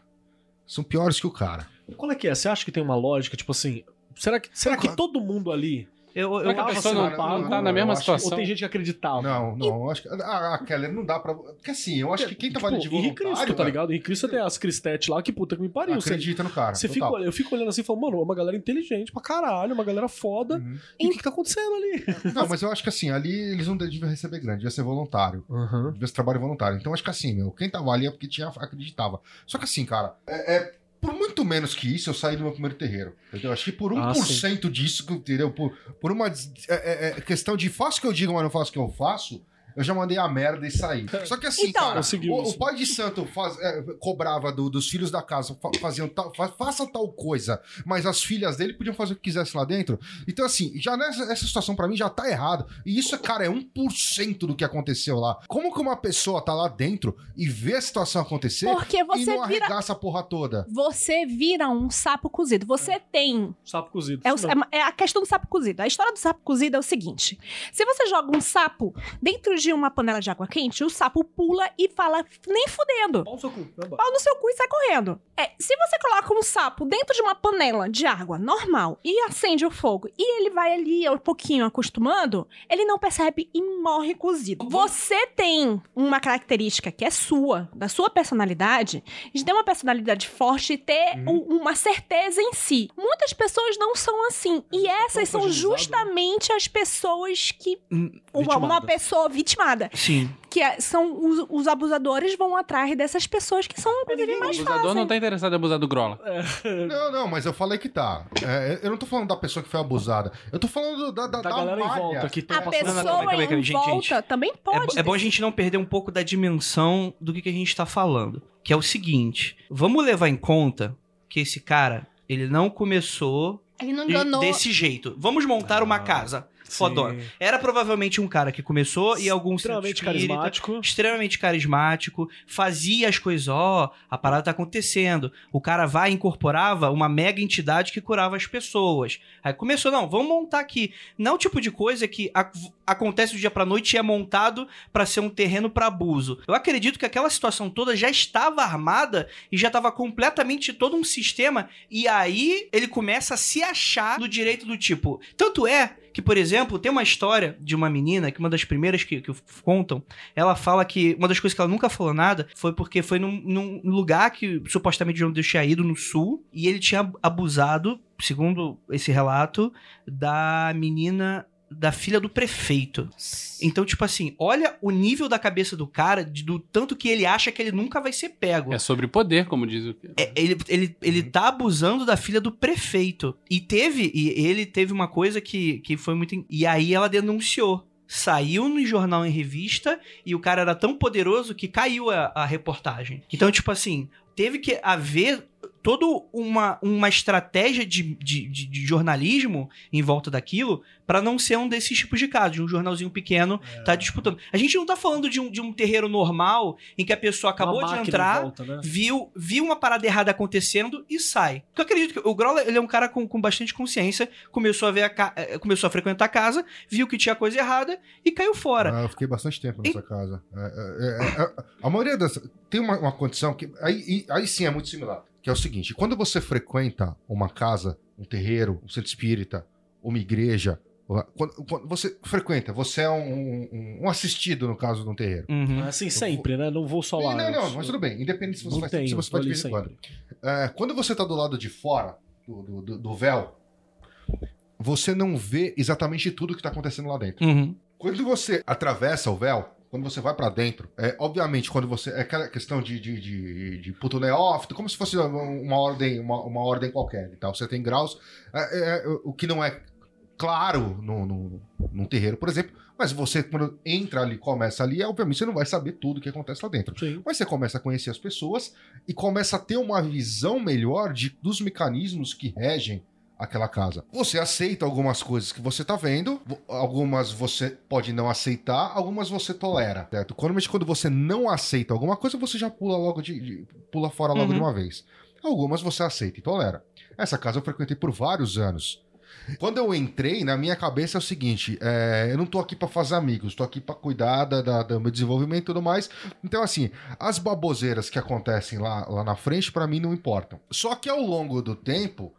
são piores que o cara. Qual é que é? Você acha que tem uma lógica, tipo assim... Será que, será que todo mundo ali... Eu, eu, Será que a acho pessoa assim, não, não, não não, tá na eu mesma situação? Ou tem gente que acreditava? Não, não, eu acho que. Ah, ah, Keller, não dá pra. Porque assim, eu acho que quem tava ali de Tipo, Henrique Cristo, voluntário. tá ligado? Henrique Cristo tem as Cristete lá, que puta que me pariu. Você, Acredita no cara. você total. fica, eu fico olhando assim e falo, mano, é uma galera inteligente pra caralho, uma galera foda. Uhum. E o que, que tá acontecendo ali? (laughs) Não, mas eu acho que assim, ali eles não deviam receber grande, devia ser voluntário. Devia ser trabalho voluntário. Então acho que assim, meu, quem tava ali é porque tinha, acreditava. Só que assim, cara, é, é- muito menos que isso, eu saí do meu primeiro terreiro. Entendeu? Acho que por Ah, 1% disso, entendeu? Por, por uma é- é- é questão de faço o que eu digo, mas não faço o que eu faço. Eu já mandei a merda e saí. Só que assim, Então- cara, o, o pai de santo faz- é, cobrava do- dos filhos da casa, fa- faziam tal, fa- faça tal coisa, mas as filhas dele podiam fazer o que quisesse lá dentro. Então, assim, já nessa essa situação pra mim já tá errado. E isso, cara, é 1% do que aconteceu lá. Como que uma pessoa tá lá dentro e vê a situação acontecer Porque e você não vira. arregaça a porra toda? Você vira um sapo cozido. Você tem. Sapo cozido. É, o- é a questão do sapo cozido. A história do sapo cozido é o seguinte: se você joga um sapo dentro de de uma panela de água quente, o sapo pula e fala, nem fudendo. Pau no seu cu, embora. Pau no seu cu e sai correndo. É, se você coloca um sapo dentro de uma panela de água normal e acende o fogo e ele vai ali um pouquinho acostumando, ele não percebe e morre cozido. Você tem uma característica que é sua, da sua personalidade, de ter uma personalidade forte e ter Uhum. um- uma certeza em si. Muitas pessoas não são assim. E essas são né? justamente as pessoas que. Hum, Uma, uma pessoa vitimada. Sim. Que é- são os, os abusadores vão atrás dessas pessoas que são, inclusive, O mais abusador fáceis. não tá interessado em abusar do Grola. (laughs) Não, não, mas eu falei que tá. É, eu não tô falando da pessoa que foi abusada. Eu tô falando da, da, Da galera em malha. volta que tá A passando pessoa calma aí, calma aí, em gente, volta gente. também É, pode. bo- é bom a gente não perder um pouco da dimensão do que, que a gente tá falando. Que é o seguinte: vamos levar em conta que esse cara, ele não começou Ele não enganou. desse jeito. Vamos montar uma Ah, casa. Fodona. Era provavelmente um cara que começou e algum Extremamente espírita, carismático. extremamente carismático, fazia as coisas, ó, a parada tá acontecendo. O cara vai e incorporava uma mega entidade que curava as pessoas. Aí começou, não, vamos montar aqui. Não é o tipo de coisa que ac- acontece do dia pra noite e é montado pra ser um terreno pra abuso. Eu acredito que aquela situação toda já estava armada e já estava completamente todo um sistema e aí ele começa a se achar no direito do tipo. Tanto é que, por exemplo, tem uma história de uma menina, que uma das primeiras que, que contam, ela fala que uma das coisas que ela nunca falou nada foi porque foi num, num lugar que supostamente João Deus tinha ido no sul e ele tinha abusado, segundo esse relato, da menina. Da filha do prefeito. Então, tipo assim, olha o nível da cabeça do cara, de- do tanto que ele acha que ele nunca vai ser pego. É sobre poder, como diz o. É, ele, ele, ele tá abusando da filha do prefeito. E teve, e ele teve uma coisa que, que foi muito. in- E aí ela denunciou. Saiu no jornal em revista e o cara era tão poderoso que caiu a, a reportagem. Então, tipo assim, teve que haver toda uma, uma estratégia de, de, de- de jornalismo em volta daquilo pra não ser um desses tipos de casos, de um jornalzinho pequeno tá disputando. A gente não tá falando de um, de um terreiro normal em que a pessoa acabou de entrar, volta, né? viu, viu uma parada errada acontecendo e sai. Porque eu acredito que o Grola, ele é um cara com, com bastante consciência, começou a ver a ca- eh, começou a frequentar a casa, viu que tinha coisa errada e caiu fora. Ah, eu fiquei bastante tempo nessa casa. É, é, é, é, a maioria das. Tem uma, uma condição que. Aí, e- aí sim é muito similar. Que é o seguinte: quando você frequenta uma casa, um terreiro, um centro espírita, uma igreja. Quando, quando você frequenta, você é um, um- um assistido, no caso de um terreiro. Uhum. É assim sempre, né? Não vou só lá. não, não, mas tudo bem. Independente se você faz, tenho, se você tô faz de ali vez em quando. É, quando você tá do lado de fora do, do, do- véu, você não vê exatamente tudo que tá acontecendo lá dentro. Uhum. Quando você atravessa o véu, quando você vai pra dentro, é obviamente quando você é aquela questão de de, de, de puto neófito, como se fosse uma, uma ordem uma, uma ordem qualquer, e tal. Você tem graus, é, é, o que não é claro no, no, num terreiro, por exemplo. Mas você quando entra ali, começa ali, obviamente você não vai saber tudo o que acontece lá dentro. Sim. Mas você começa a conhecer as pessoas e começa a ter uma visão melhor de, dos mecanismos que regem aquela casa. Você aceita algumas coisas que você tá vendo, algumas você pode não aceitar, algumas você tolera, certo? Normalmente quando você não aceita alguma coisa, você já pula logo de, de- pula fora logo Uhum. de uma vez. Algumas você aceita e tolera. Essa casa eu frequentei por vários anos. Quando eu entrei, na minha cabeça é o seguinte: é, eu não tô aqui pra fazer amigos, tô aqui pra cuidar da, da- do meu desenvolvimento e tudo mais. Então, assim, as baboseiras que acontecem lá, lá na frente, pra mim, não importam. Só que ao longo do tempo,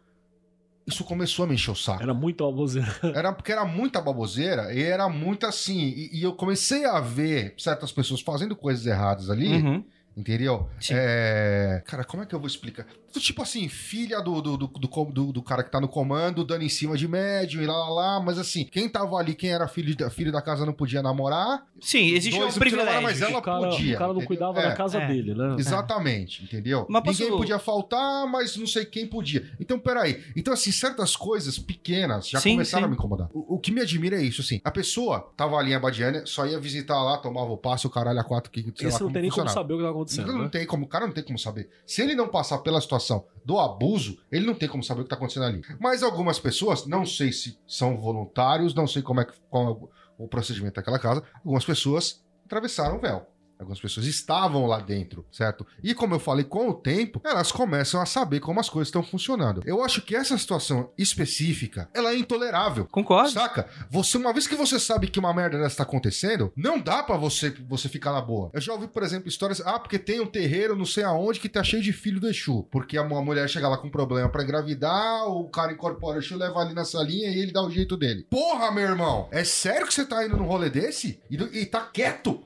isso começou a me encher o saco. Era muito baboseira. (laughs) Era porque era muita baboseira e era muito assim. E, e eu comecei a ver certas pessoas fazendo coisas erradas ali. Uhum. Entendeu? Sim. É... Cara, como é que eu vou explicar? Tipo assim, filha do, do, do, do, do- cara que tá no comando, dando em cima de médium e lá, lá, lá. Mas assim, quem tava ali, quem era filho da, filho da casa não podia namorar. Sim, existe Dois um namorar, privilégio. mas ela o cara, podia. o cara não entendeu? cuidava É, da casa é. dele, né? Exatamente, entendeu? Mas Ninguém podia faltar, mas não sei quem podia. Então, peraí. Então, assim, certas coisas pequenas já Sim, começaram sim. a me incomodar. O, o que me admira é isso, assim. A pessoa tava ali em Abadiânia, só ia visitar lá, tomava o passe, o caralho a quatro, que sei lá Esse não como tem nem como saber o que tá acontecendo, não né? tem como, o cara não tem como saber. Se ele não passar pela situação do abuso, ele não tem como saber o que tá acontecendo ali. Mas algumas pessoas, não sei se são voluntários, não sei como é que qual é o procedimento daquela casa, algumas pessoas atravessaram o véu. Algumas pessoas estavam lá dentro, certo? E como eu falei, com o tempo, elas começam a saber como as coisas estão funcionando. Eu acho que essa situação específica, ela é intolerável. Concordo. Saca? Você, uma vez que você sabe que uma merda dessa tá acontecendo, não dá pra você, você ficar na boa. Eu já ouvi, por exemplo, histórias, ah, porque tem um terreiro não sei aonde que tá cheio de filho do Exu. Porque a, uma mulher chega lá com problema pra engravidar, o cara incorpora o Exu, leva ali na salinha e ele dá o jeito dele. Porra, meu irmão! É sério que você tá indo num rolê desse? E, e tá quieto?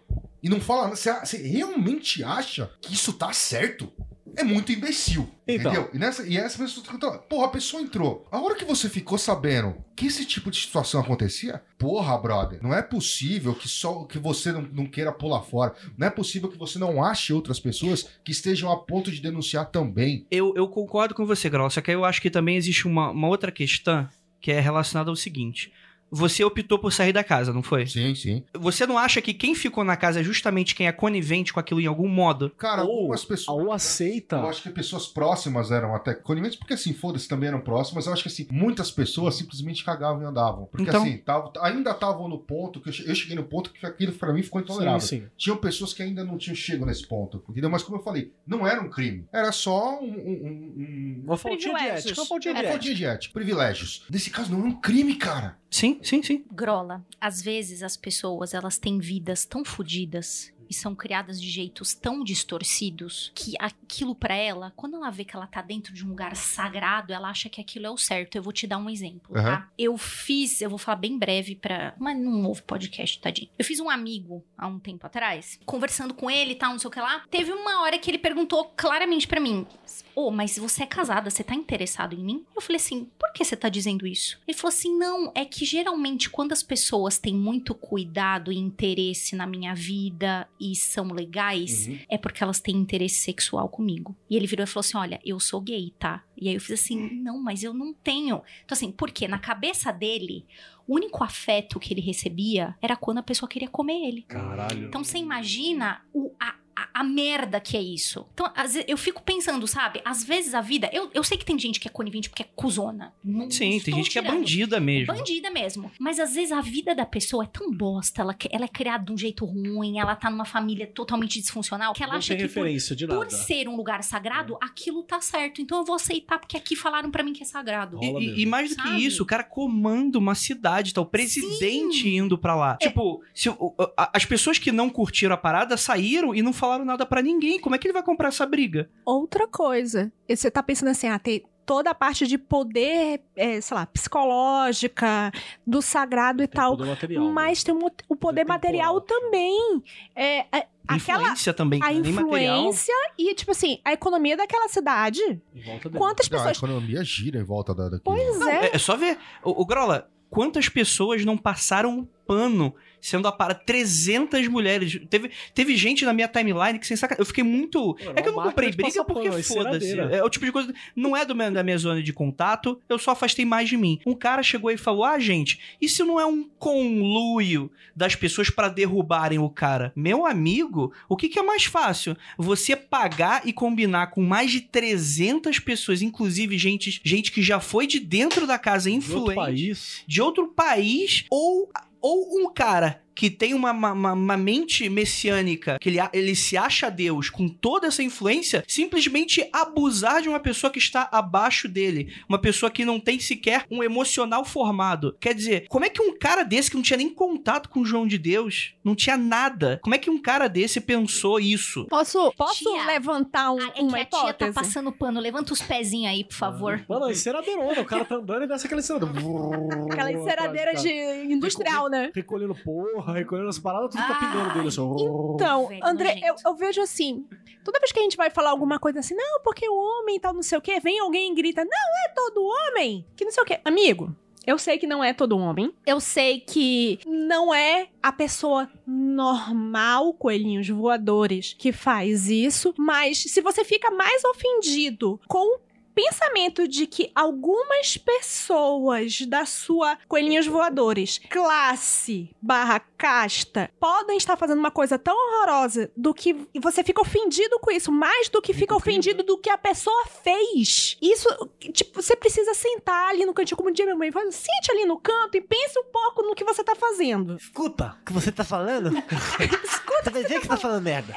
E não fala nada? Você, realmente acha que isso tá certo? É muito imbecil. Então. Entendeu? E, nessa, e essa pessoa. então, Porra, a pessoa entrou. A hora que você ficou sabendo que esse tipo de situação acontecia, porra, brother, não é possível que só que você não, não queira pular fora. Não é possível que você não ache outras pessoas que estejam a ponto de denunciar também. Eu, eu concordo com você, Grau, só que eu acho que também existe uma, uma outra questão que é relacionada ao seguinte. Você optou por sair da casa, não foi? Sim, sim. Você não acha que quem ficou na casa é justamente quem é conivente com aquilo em algum modo? Cara, Ou, algumas pessoas. ou aceita. Eu acho que pessoas próximas eram até coniventes, porque assim, foda-se, também eram próximas. Eu acho que assim, muitas pessoas simplesmente cagavam e andavam. Porque Então- assim, tava- ainda estavam no ponto que eu che- eu cheguei no ponto que aquilo pra mim ficou intolerável. Sim, sim. Tinham pessoas que ainda não tinham chego nesse ponto, entendeu? Mas como eu falei, não era um crime. Era só um. um, um- um- Uma faltinha de Privilégios. ética. Uma faltinha de ética. Privilégios. Nesse caso, não é um crime, cara. Sim, sim, sim. Grola, às vezes as pessoas elas têm vidas tão fodidas e são criadas de jeitos tão distorcidos que aquilo pra ela, quando ela vê que ela tá dentro de um lugar sagrado, ela acha que aquilo é o certo. Eu vou te dar um exemplo, tá? Eu fiz, eu vou falar bem breve pra. Mas não houve podcast, tadinho. Eu fiz um amigo há um tempo atrás, conversando com ele e tal, não sei o que lá. Teve uma hora que ele perguntou claramente pra mim: Ô, mas você é casada, você tá interessado em mim? Eu falei assim: por que você tá dizendo isso? Ele falou assim: não, é que geralmente quando as pessoas têm muito cuidado e interesse na minha vida e são legais, é porque elas têm interesse sexual comigo. E ele virou e falou assim: olha, eu sou gay, tá? E aí eu fiz assim: não, mas eu não tenho. Então, assim, por quê? Na cabeça dele, o único afeto que ele recebia era quando a pessoa queria comer ele. Caralho. Então você imagina o, a, a, a merda que é isso. Então, às vezes, eu fico pensando, sabe? Às vezes a vida. Eu, eu sei que tem gente que é conivente porque é cuzona. Não Sim, tem gente que é tirando. bandida mesmo. Bandida mesmo. Mas às vezes a vida da pessoa é tão bosta, ela, ela é criada de um jeito ruim, ela tá numa família totalmente disfuncional, que ela Não acha tem que por, referência de nada. por ser um lugar sagrado, aquilo tá certo. Então eu vou aceitar porque aqui falaram pra mim que é sagrado. E, e- e mais do que Sabe? isso, o cara comanda uma cidade, tá? O presidente indo pra lá. Tipo, se, o- a- as pessoas que não curtiram a parada saíram e não falaram nada pra ninguém. Como é que ele vai comprar essa briga? Outra coisa, você tá pensando assim, ah, tem toda a parte de poder, é, sei lá, psicológica, do sagrado e Tem tal. poder material, né? Mas tem um- o poder temporal. material também. É, é, aquela Influência também, a influência e, tipo assim, a economia daquela cidade. Em volta dele. Quantas Não, a pessoas. economia gira em volta da, daquilo. Pois Não, é. é, é só ver. O, o Grola, quantas pessoas não passaram um pano sendo a para 300 mulheres? Teve, teve gente na minha timeline que sem sacanagem. Eu fiquei muito. Mano, é que eu não comprei briga porque é foda-se. É o tipo de coisa. Não é do meu- da minha zona de contato, eu só afastei mais de mim. Um cara chegou e falou: Ah, gente, isso não é um conluio das pessoas pra derrubarem o cara? Meu amigo, o que, que é mais fácil? Você pagar e combinar com mais de 300 pessoas, inclusive gente, gente que já foi de dentro da casa De outro influente país. de outro país ou, ou um cara que tem uma, uma, uma- mente messiânica, que ele, ele se acha Deus com toda essa influência, simplesmente abusar de uma pessoa que está abaixo dele, uma pessoa que não tem sequer um emocional formado. Quer dizer, como é que um cara desse que não tinha nem contato com o João de Deus, não tinha nada, como é que um cara desse pensou isso? Posso, posso Tia, levantar um- é uma que a tia tá hipótese? passando pano. Levanta os pezinhos aí, por favor. Mano, enceradeirona. O cara tá andando e desce aquela enceradeira. Aquela enceradeira de industrial, né? Recolhendo porra, recolhendo as paradas, tudo tá Ai, pingando dele. Assim. Então, velho, André, eu, nojento. eu vejo assim, toda vez que a gente vai falar alguma coisa assim, não, porque o homem e tal, não sei o quê, vem alguém e grita, não é todo homem, que não sei o quê. Amigo, eu sei que não é todo homem, eu sei que não é a pessoa normal, coelhinhos voadores, que faz isso, mas se você fica mais ofendido com o pensamento de que algumas pessoas da sua coelhinhos voadores, classe barra casta, podem estar fazendo uma coisa tão horrorosa do que você fica ofendido com isso, mais do que fica ofendido do que a pessoa fez. Isso, tipo, você precisa sentar ali no cantinho, como diz minha mãe, fala, sente ali no canto e pense um pouco no que você tá fazendo. Escuta o que você tá falando. (laughs) Escuta Tá dizendo que tá falando merda.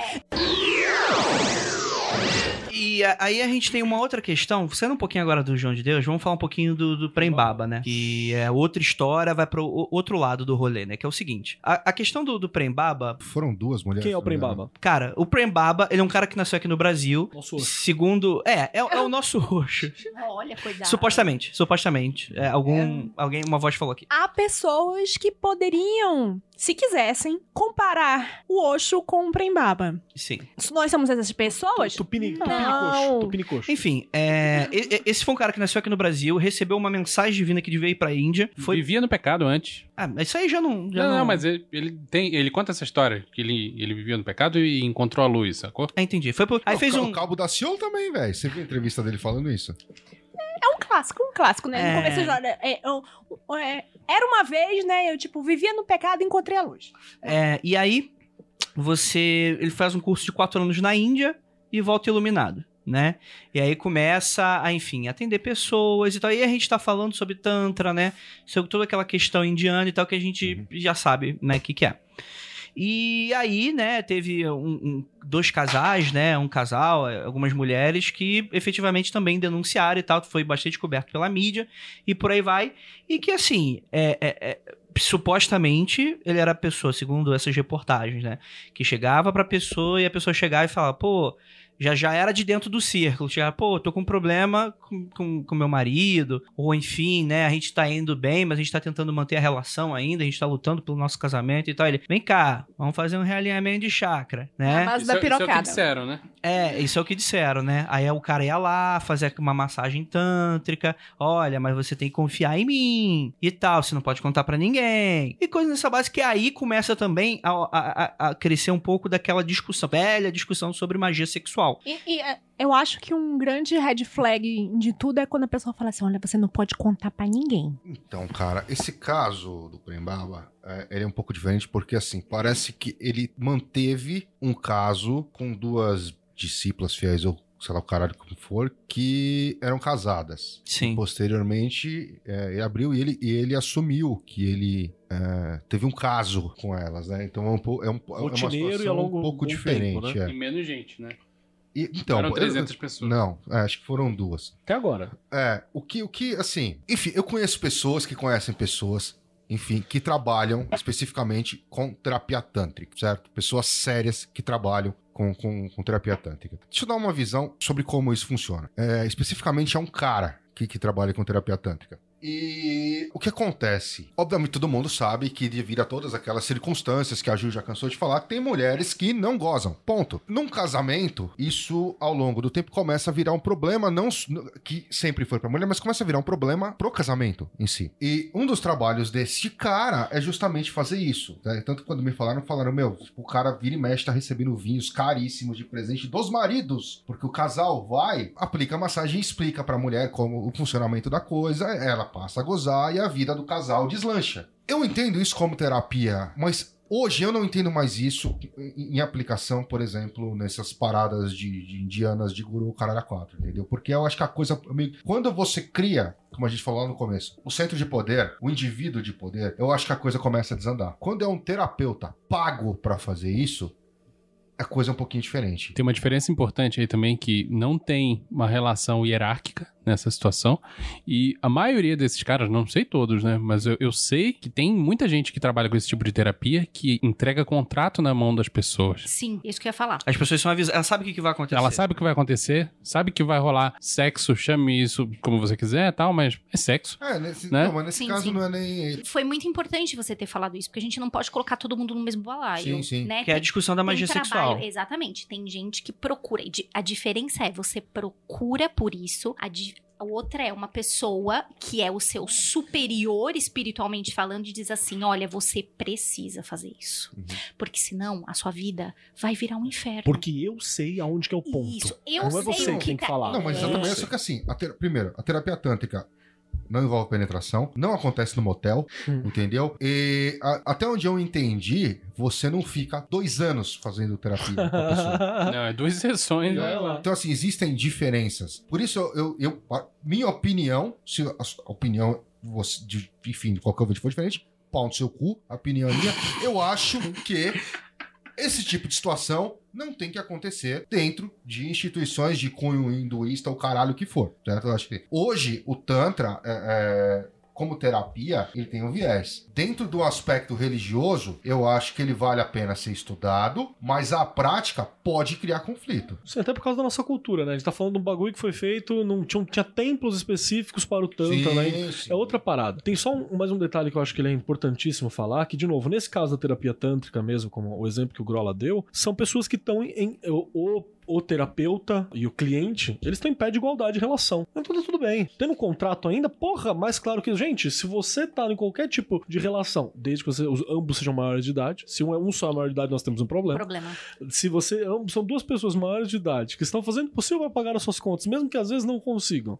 E a- aí a gente tem uma outra questão, saindo um pouquinho agora do João de Deus, vamos falar um pouquinho do, do Prembaba, né? Que é outra história, vai pro outro lado do rolê, né? Que é o seguinte, a, a questão do, do Prembaba, Foram duas mulheres. Quem é o. Prembaba? cara, o Prembaba, ele é um cara que nasceu aqui no Brasil, Nosso roxo. segundo... É, é, é o nosso roxo. (laughs) Olha, cuidado. Supostamente, supostamente. É, algum, alguém, uma voz falou aqui. Há pessoas que poderiam, se quisessem, comparar o Osho com o Prembaba. Sim. Se nós somos essas pessoas, Tupini, Não. tupinicoxo. Tupinicoxo. Enfim, é, esse foi um cara que nasceu aqui no Brasil, recebeu uma mensagem divina que ir pra Índia. Foi. Vivia no pecado antes. Ah, mas isso aí já não. Já Não, não, mas ele, ele tem. Ele conta essa história, que ele, ele vivia no pecado e encontrou a luz, sacou? Ah, entendi. Foi por... Aí o, fez Ca- um. O Cabo da Ciolo também, velho. Você viu a entrevista dele falando isso? É um clássico, um clássico, né? É. No começo da história, é, eu- é, era uma vez, né? Eu, tipo, vivia no pecado e encontrei a luz. É, e aí, você. Ele faz um curso de quatro anos na Índia e volta iluminado, né? E aí começa a, enfim, atender pessoas e tal. E a gente tá falando sobre Tantra, né? Sobre toda aquela questão indiana e tal que a gente já sabe, né, o que, que é. E aí, né, teve um- um- dois casais, né, um casal, eh, algumas mulheres que efetivamente também denunciaram e tal, foi bastante coberto pela mídia e por aí vai. E que, assim, é, é- é- supostamente ele era a pessoa, segundo essas reportagens, né, que chegava pra pessoa e a pessoa chegava e falava, pô, já já era de dentro do círculo, chegava, pô, tô com um problema com, com, com meu marido, ou enfim, né, a gente tá indo bem, mas a gente tá tentando manter a relação ainda, a gente tá lutando pelo nosso casamento e tal. Ele, vem cá, vamos fazer um realinhamento de chakra, né? Isso, da é- isso é o que pirocada. disseram, né? É, isso é o que disseram, né? Aí o cara ia lá fazer uma massagem tântrica. Olha, mas você tem que confiar em mim e tal. Você não pode contar pra ninguém. E coisa nessa base que aí começa também a, a- a- a crescer um pouco daquela discussão, velha discussão sobre magia sexual. E, e, é, eu acho que um grande red flag de tudo é quando a pessoa fala assim: olha, você não pode contar pra ninguém. Então, cara, esse caso do Prembaba, é, ele é um pouco diferente porque, assim, parece que ele manteve um caso com duas discípulas fiéis, ou sei lá o caralho como for, que eram casadas. Sim. Posteriormente, é, ele abriu e ele, e ele assumiu que ele é, teve um caso com elas, né? Então é, um, é, um, é uma e situação ao longo um pouco diferente. tempo, é. E menos gente, né? E, então, Eram eu- 300 pessoas. Não, é, acho que foram duas. Até agora. É, o que, o que, assim, enfim, eu conheço pessoas que conhecem pessoas, enfim, que trabalham especificamente com terapia tântrica, certo? Pessoas sérias que trabalham com, com, com terapia tântrica. Deixa eu dar uma visão sobre como isso funciona. É, especificamente é um cara que, que trabalha com terapia tântrica. E o que acontece? Obviamente todo mundo sabe que devido a todas aquelas circunstâncias que a Ju já cansou de falar, tem mulheres que não gozam. Ponto. Num casamento, isso ao longo do tempo começa a virar um problema, não que sempre foi pra mulher, mas começa a virar um problema pro casamento em si. E um dos trabalhos desse cara é justamente fazer isso. né? Tanto que quando me falaram, falaram, meu, o cara vira e mexe, tá recebendo vinhos caríssimos de presente dos maridos. Porque o casal vai, aplica a massagem e explica pra mulher como o funcionamento da coisa, ela passa a gozar e a vida do casal deslancha. Eu entendo isso como terapia, mas hoje eu não entendo mais isso em, aplicação, por exemplo, nessas paradas de, de indianas de guru caralho a quatro, entendeu? Porque eu acho que a coisa. Quando você cria, como a gente falou lá no começo, o centro de poder, o indivíduo de poder, eu acho que a coisa começa a desandar. Quando é um terapeuta pago pra fazer isso, a coisa é um pouquinho diferente. Tem uma diferença importante aí também que não tem uma relação hierárquica nessa situação. E a maioria desses caras, não sei todos, né? Mas eu, eu sei que tem muita gente que trabalha com esse tipo de terapia que entrega contrato na mão das pessoas. Sim, isso que eu ia falar. As pessoas são avisadas. Ela sabe o que, que vai acontecer. Ela sabe o que vai acontecer, sabe que vai rolar sexo, chame isso como você quiser tal, mas é sexo. É, nesse, Né? não, mas nesse Sim, caso sim. não é nem. Foi muito importante você ter falado isso, porque a gente não pode colocar todo mundo no mesmo balaio. Sim, sim. Né? Que é a Tem- discussão da tem magia trabalho- sexual. Exatamente. Tem gente que procura. A diferença é você procura por isso. A, di- a outra é uma pessoa que é o seu superior espiritualmente falando e diz assim: olha, você precisa fazer isso. Uhum. Porque senão a sua vida vai virar um inferno. Porque eu sei aonde que é o ponto. Isso, eu Não é sei você o que que tem que tá- falar. Não, mas É. exatamente. Só que assim, a ter- primeiro, a terapia tântrica não envolve penetração, não acontece no motel, Hum. entendeu? E a- até onde eu entendi, você não fica dois anos fazendo terapia com a pessoa. (laughs) Não, é duas sessões. Né? é. Então, assim, existem diferenças. Por isso, eu, eu, eu- a minha opinião, se a sua opinião, você, de, enfim, de qualquer um for diferente, pau no seu cu, a opinião é minha, eu acho que Esse tipo de situação não tem que acontecer dentro de instituições de cunho hinduísta ou caralho que for, certo? Eu acho que hoje o Tantra é, é, como terapia, ele tem um viés. Dentro do aspecto religioso, eu acho que ele vale a pena ser estudado, mas a prática pode criar conflito. Sim, até por causa da nossa cultura, né? A gente tá falando de um bagulho que foi feito, não tinha, tinha templos específicos para o Tantra, né? sim. É outra parada. Tem só um- mais um detalhe que eu acho que ele é importantíssimo falar, que, de novo, nesse caso da terapia tântrica mesmo, como o exemplo que o Grola deu, são pessoas que estão em... em- o, o- o terapeuta e o cliente, eles estão em pé de igualdade de relação. Então tá tudo bem. Tendo um contrato ainda, porra, mais claro que... Gente, se você tá em qualquer tipo de relação, desde que você, os, ambos sejam maiores de idade, se um é um só é maior de idade, nós temos um problema Problema. se você ambos são duas pessoas maiores de idade que estão fazendo o possível para pagar as suas contas, mesmo que às vezes não consigam,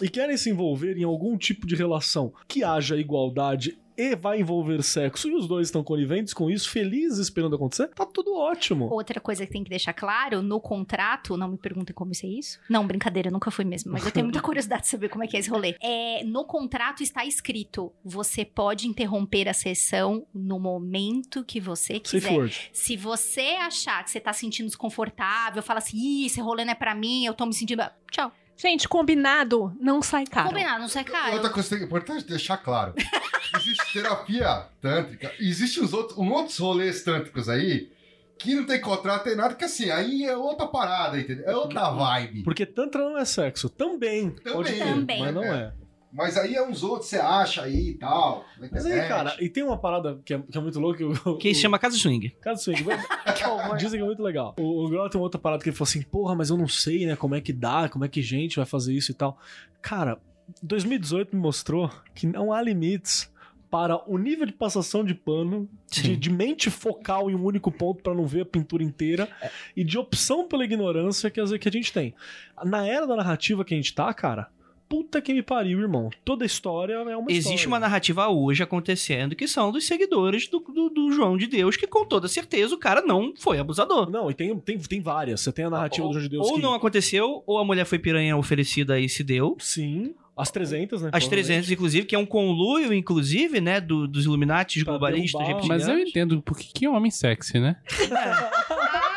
e querem se envolver em algum tipo de relação que haja igualdade e vai envolver sexo, e os dois estão coniventes com isso, felizes esperando acontecer, tá tudo ótimo. Outra coisa que tem que deixar claro, no contrato, não me perguntem como isso é isso. Não, brincadeira, nunca fui mesmo, mas eu tenho muita (laughs) curiosidade de saber como é que é esse rolê. É, no contrato está escrito: você pode interromper a sessão no momento que você quiser. Se você achar que você tá sentindo desconfortável, fala assim, ih, esse rolê não é pra mim, eu tô me sentindo. Tchau. Gente, combinado não sai caro. Combinado, não sai caro. outra coisa que é importante deixar claro: existe terapia tântrica, e existem uns outros, um outros rolês tântricos aí que não tem contrato, tem nada, que assim, aí é outra parada, entendeu? É outra vibe. Porque tantra não é sexo. Também. pode ter, Também. Mas não É. é. Mas aí é uns outros, você acha aí e tal. Mas aí, cara, e tem uma parada que é, que é muito louca. que o- Que o- se chama Casa Swing. Caso swing. Dizem que é muito legal. O, o Grola tem uma outra parada que ele falou assim: porra, mas eu não sei, né? Como é que dá, como é que gente vai fazer isso e tal. Cara, 2018 me mostrou que não há limites para o nível de passação de pano, de, de mente focal em um único ponto para não ver a pintura inteira e de opção pela ignorância que, que a gente tem. Na era da narrativa que a gente tá, cara, puta que me pariu, irmão. Toda história é uma Existe história. uma narrativa hoje acontecendo que são dos seguidores do, do, do João de Deus, que com toda certeza o cara não foi abusador. Não, e tem, tem, tem várias. Você tem a narrativa ou, dos judeus ou que... não aconteceu, ou a mulher foi piranha oferecida e se deu. Sim, as 300, né? As 300, inclusive, que é um conluio, inclusive, né, do- dos Illuminati, globalistas, reptilianos. Mas eu entendo porque que homem sexy, né? (laughs)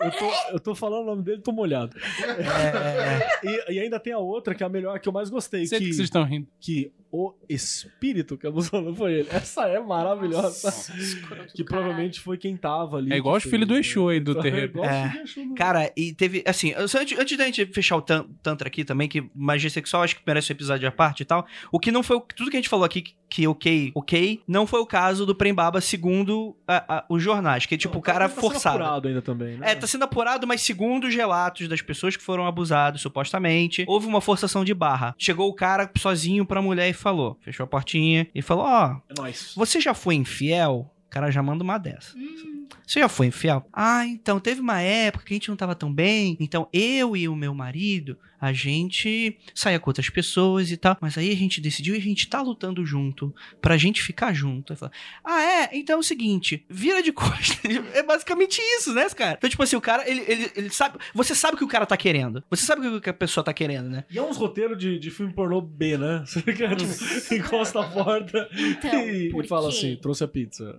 Eu tô, eu tô falando o nome dele, tô molhado. É, E, e ainda tem a outra, que é a melhor, que eu mais gostei. Sei que Que, vocês estão rindo. que o espírito que abusou não foi ele. Essa é maravilhosa. Escroto Que provavelmente foi quem tava ali. É igual os filhos do Exu aí do né? (laughs) terreiro. É igual os É. filhos do Exu do- Cara, e teve, assim, antes, antes da gente fechar o tan- Tantra aqui também, que magia sexual acho que merece um episódio à parte e tal, o que não foi, o- tudo que a gente falou aqui, que, ok, ok, não foi o caso do Prembaba segundo a- a- os jornais, que tipo, o cara tá sendo forçado. apurado ainda também, né? É, tá sendo apurado, mas segundo os relatos das pessoas que foram abusadas, supostamente, houve uma forçação de barra. Chegou o cara sozinho pra mulher e falou, fechou a portinha e falou, ó, É nóis. você já foi infiel? O cara já manda uma dessa. Hum, Você já foi infiel? Ah, então teve uma época que a gente não tava tão bem. Então eu e o meu marido, a gente saía com outras pessoas e tal. Mas aí a gente decidiu e a gente tá lutando junto. Pra gente ficar junto. Aí fala, ah, é? Então é o seguinte: vira de (laughs) costas. É basicamente isso, né, cara? Então, tipo assim, o cara, ele, ele, ele sabe. Você sabe o que o cara tá querendo. Você sabe o que a pessoa tá querendo, né? E é uns roteiros de, de filme pornô B, né? (laughs) Você fica, tipo, encosta a porta Então, e, e fala assim, trouxe a pizza.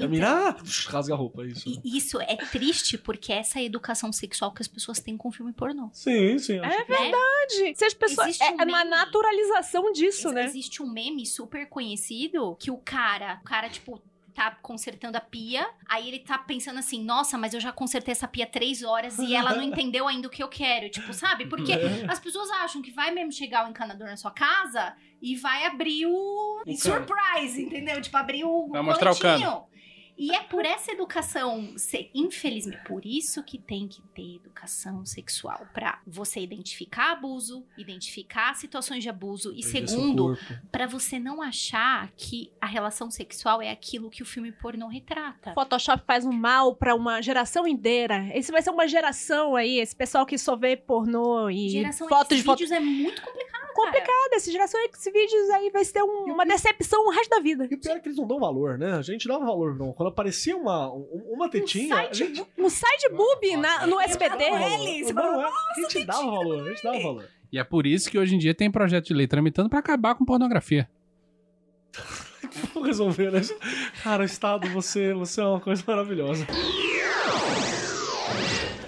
A mina, ah, rasga a roupa, é isso. né? E isso é triste porque essa é a educação sexual que as pessoas têm com filme pornô. Sim, sim. É verdade. Se as pessoas. Existe É, um é uma naturalização disso, Ex- né? Existe um meme super conhecido que o cara, o cara, tipo, tá consertando a pia, aí ele tá pensando assim, nossa, mas eu já consertei essa pia três horas e ela não (laughs) entendeu ainda o que eu quero. Tipo, sabe? Porque É. as pessoas acham que vai mesmo chegar o encanador na sua casa e vai abrir o, O surprise, entendeu? Tipo, abrir o, Vai mostrar o coletinho. E é por essa educação, ser, infelizmente, por isso que tem que ter educação sexual pra você identificar abuso, identificar situações de abuso e Perder segundo. Pra você não achar que a relação sexual é aquilo que o filme pornô retrata. Photoshop faz um mal pra uma geração inteira. Esse vai ser uma geração aí, esse pessoal que só vê pornô e Geração fotos de foto. vídeos é muito complicado, Complicado, essa geração X vídeos aí vai ter um- uma decepção o resto da vida. E o pior é que eles não dão valor, né? A gente dava valor, não. Quando aparecia uma, um- uma tetinha. a gente Um site boob na- no SBT. dava valor. Ele, você Não, fala, é. A gente dava valor, a gente dava valor. E é por isso que hoje em dia tem projeto de lei tramitando pra acabar com pornografia. (laughs) Vamos resolver, né? Cara, Estado, você, você é uma coisa maravilhosa.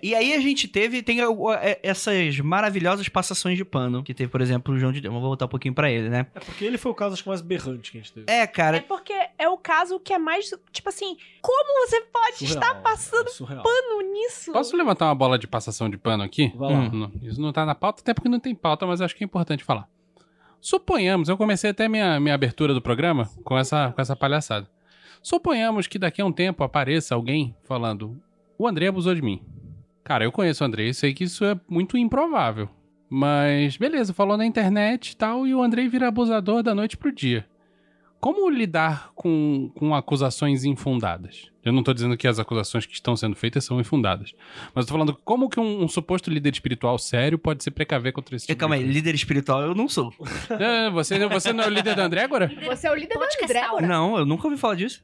E aí a gente teve, tem é, essas maravilhosas passações de pano, que teve, por exemplo, o João de Deus. Vamos voltar um pouquinho pra ele, né? É porque ele foi o caso, acho que mais berrante que a gente teve. É, É cara, porque é o caso que é mais, tipo assim, como você pode Surreal, estar passando é pano nisso? Posso levantar uma bola de passação de pano aqui? Vai lá. Hum. Não, Isso não tá na pauta, até porque não tem pauta, mas acho que é importante falar. Suponhamos, eu comecei até minha, minha abertura do programa com essa, com essa palhaçada. Suponhamos que daqui a um tempo apareça alguém falando: o André abusou de mim. Cara, eu conheço o André e sei que isso é muito improvável. Mas beleza, falou na internet e tal, e o Andrei vira abusador da noite pro dia. Como lidar com, com acusações infundadas? Eu não tô dizendo que as acusações que estão sendo feitas são infundadas. Mas eu tô falando como que um, um suposto líder espiritual sério pode se precaver contra esse tipo calma de aí, líder espiritual eu não sou. É, você, você não é o líder da André agora? (laughs) Você é o líder do Podcast André. Aura. Não, eu nunca ouvi falar disso.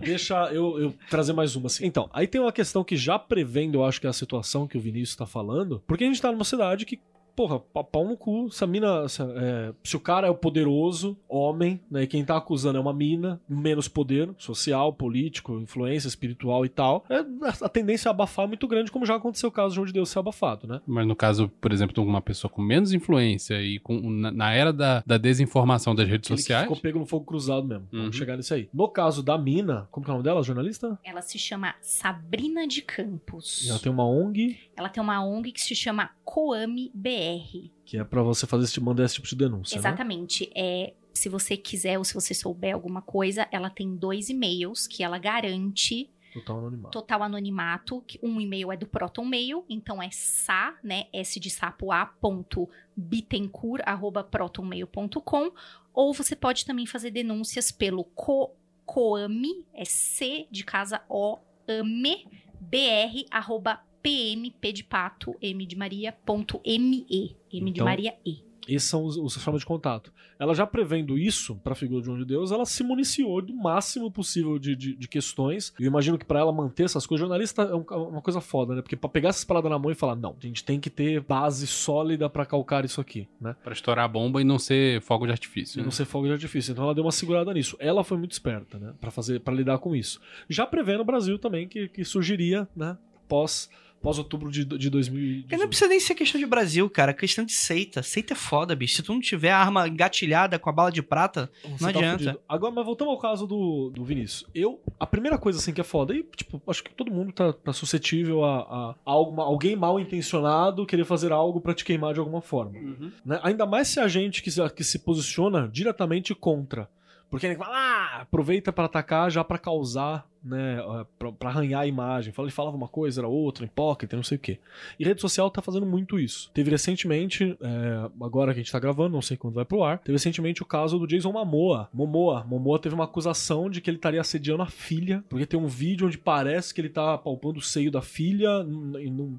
Deixa eu, eu trazer mais uma assim. Então, aí tem uma questão que já prevendo, eu acho que é a situação que o Vinícius tá falando, porque a gente tá numa cidade que, porra, pa- pau no cu, se a mina. Se, é, se o cara é o poderoso, homem, né? E quem tá acusando é uma mina, menos poder social, político, influência espiritual e tal, é, a, tendência a abafar é muito grande, como já aconteceu o caso de João de Deus ser abafado, né? Mas no caso, por exemplo, de uma pessoa com menos influência e com, na, na era da, da desinformação das redes Aquele que sociais. ficou pego no fogo cruzado mesmo. Uhum. Vamos chegar nisso aí. No caso da mina, como que é o nome dela, jornalista? Ela se chama Sabrina de Campos. Ela tem uma ONG Ela tem uma ONG que se chama Coame BR. que é pra você fazer esse, mandar esse tipo de denúncia, né? Exatamente. É, se você quiser ou se você souber alguma coisa, ela tem dois e-mails que ela garante Total anonimato. total anonimato. que Um e-mail é do Proton Mail, então é sa, né, s de sapo a, ponto, bittencourt, arroba protonmail.com, ou você pode também fazer denúncias pelo co, coame, é c de casa o, ame, br, arroba pm, p de pato, m de maria, ponto me, m de Então, maria e. Esses são os, os formas de contato. Ela já prevendo isso pra figura de João de Deus, ela se municiou do máximo possível de, de, de questões. Eu imagino que pra ela manter essas coisas, jornalista é um- uma coisa foda, né? Porque pra pegar essas paradas na mão e falar, não, a gente tem que ter base sólida pra calcar isso aqui, né? Pra estourar a bomba e não ser fogo de artifício. E né? não ser fogo de artifício. Então ela deu uma segurada nisso. Ela foi muito esperta, né? Pra fazer, para lidar com isso. Já prevendo o Brasil também que, que surgiria, né? Pós, pós outubro de, de Porque 2018. não precisa nem ser questão de Brasil, cara. É questão de seita. Seita é foda, bicho. Se tu não tiver a arma engatilhada com a bala de prata, Você não tá adianta. fudido. Agora, mas voltando ao caso do, do Vinícius. Eu, a primeira coisa assim que é foda, e tipo, acho que todo mundo tá, tá suscetível a, a, a alguma, alguém mal intencionado querer fazer algo pra te queimar de alguma forma. Uhum. né? Ainda mais se a gente que se, que se posiciona diretamente contra. Porque ele fala, ah, aproveita pra atacar já pra causar, né, pra, pra arranhar a imagem. Ele falava uma coisa, era outra, hipócrita, não sei o quê. E rede social tá fazendo muito isso. Teve recentemente, eh, agora que a gente tá gravando, não sei quando vai pro ar, teve recentemente o caso do Jason Momoa. Momoa. Momoa teve uma acusação de que ele estaria assediando a filha, porque tem um vídeo onde parece que ele tá palpando o seio da filha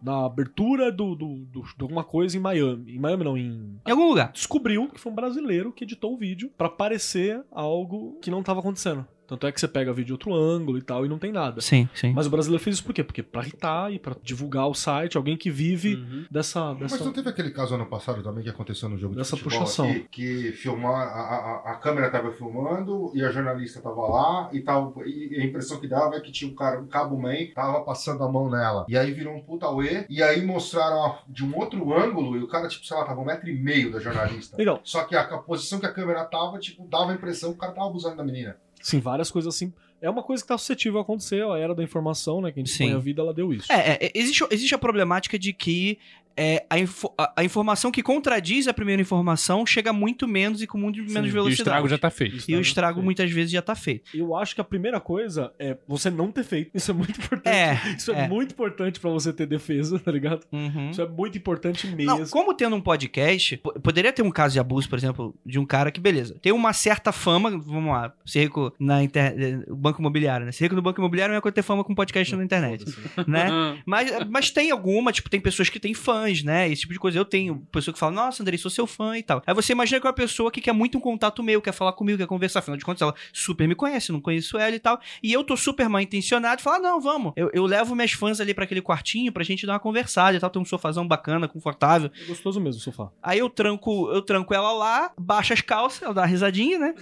na abertura do, do, do- de alguma coisa em Miami. Em Miami não, em Em algum lugar. descobriu que foi um brasileiro que editou o vídeo pra parecer algo que não tava acontecendo. Tanto é que você pega vídeo de outro ângulo e tal e não tem nada. Sim, sim. Mas o brasileiro fez isso por quê? Porque pra irritar e pra divulgar o site, alguém que vive Uhum. dessa, Mas dessa não teve aquele caso ano passado também que aconteceu no jogo Dessa de futebol puxação. aqui, que filmar, a, a, a câmera tava filmando e a jornalista tava lá e, tava, e a impressão que dava é que tinha um cara, um cabo man, tava passando a mão nela. E aí virou um puta uê, e aí mostraram a- de um outro ângulo e o cara, tipo, sei lá, tava um metro e meio da jornalista. Legal. Só que a, a posição que a câmera tava, tipo, dava a impressão que o cara tava abusando da menina. Sim, várias coisas assim. É uma coisa que tá suscetível a acontecer, a era da informação, né? Que a gente Sim. põe a vida, ela deu isso. É, é, existe, existe a problemática de que é, a, info- a- a informação que contradiz a primeira informação chega muito menos e com muito menos Sim, e o E o velocidade. estrago já tá feito. E o estrago muitas vezes já tá feito. Eu acho que a primeira coisa é você não ter feito. Isso é muito importante. É, Isso é, é. muito importante pra você ter defesa, tá ligado? Uhum. Isso é muito importante mesmo. Não, como tendo um podcast, po- poderia ter um caso de abuso, por exemplo, de um cara que, beleza, tem uma certa fama, vamos lá, ser rico na inter... eh, banco imobiliário, né? Ser rico no banco imobiliário não é coisa ter fama com podcast na internet, né? (laughs) Mas, mas tem alguma, tipo, tem pessoas que têm fãs, fãs, né? Esse tipo de coisa. Eu tenho pessoa que fala, nossa, Andrei, sou seu fã e tal. Aí você imagina que é uma pessoa que quer muito um contato meu, quer falar comigo, quer conversar. Afinal de contas, ela super me conhece, não conheço ela e tal. E eu tô super mal intencionado, falar, não, vamos. Eu, eu levo minhas fãs ali pra aquele quartinho pra gente dar uma conversada e tal. Tem um sofazão bacana, confortável. É gostoso mesmo o sofá. Aí eu tranco, eu tranco ela lá, baixo as calças, ela dá uma risadinha, né?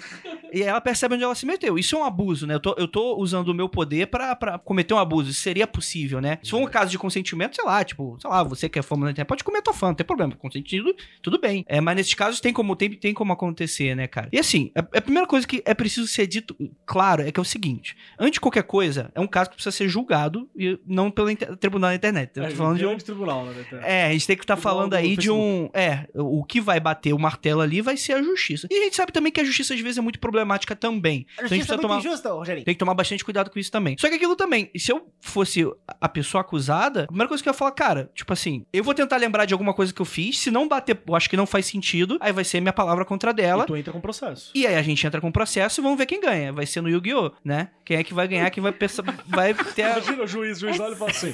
E aí ela percebe onde ela se meteu. Isso é um abuso, né? Eu tô, eu tô usando o meu poder pra, pra cometer um abuso. Isso seria possível, né? Se for um caso de consentimento, sei lá, tipo, sei lá, você que é fã na internet, pode comer tua fã, não tem problema. Consentido, tudo bem. É, mas nesses casos tem como, tem, tem como acontecer, né, cara? E assim, a, a primeira coisa que é preciso ser dito, claro, é que é o seguinte: antes de qualquer coisa, é um caso que precisa ser julgado e não pelo inter- tribunal da internet. Eu É, tô falando de um. tribunal, né? É, a gente tem que estar Tribunal falando do aí de um. É, o que vai bater o martelo ali vai ser a justiça. E a gente sabe também que a justiça às vezes é muito problemática também. Então a gente precisa tomar. injusta, Rogerinho. Tem que tomar bastante cuidado com isso também. Só que aquilo também, se eu fosse a pessoa acusada, a primeira coisa que eu ia falar, cara, tipo assim, eu vou tentar lembrar de alguma coisa que eu fiz, se não bater, eu acho que não faz sentido, aí vai ser minha palavra contra dela. E tu entra com processo. E aí a gente entra com o processo e vamos ver quem ganha. Vai ser no Yu-Gi-Oh, né? Quem é que vai ganhar, quem vai pensar, vai ter a... Imagina o juiz, o juiz olha e fala assim: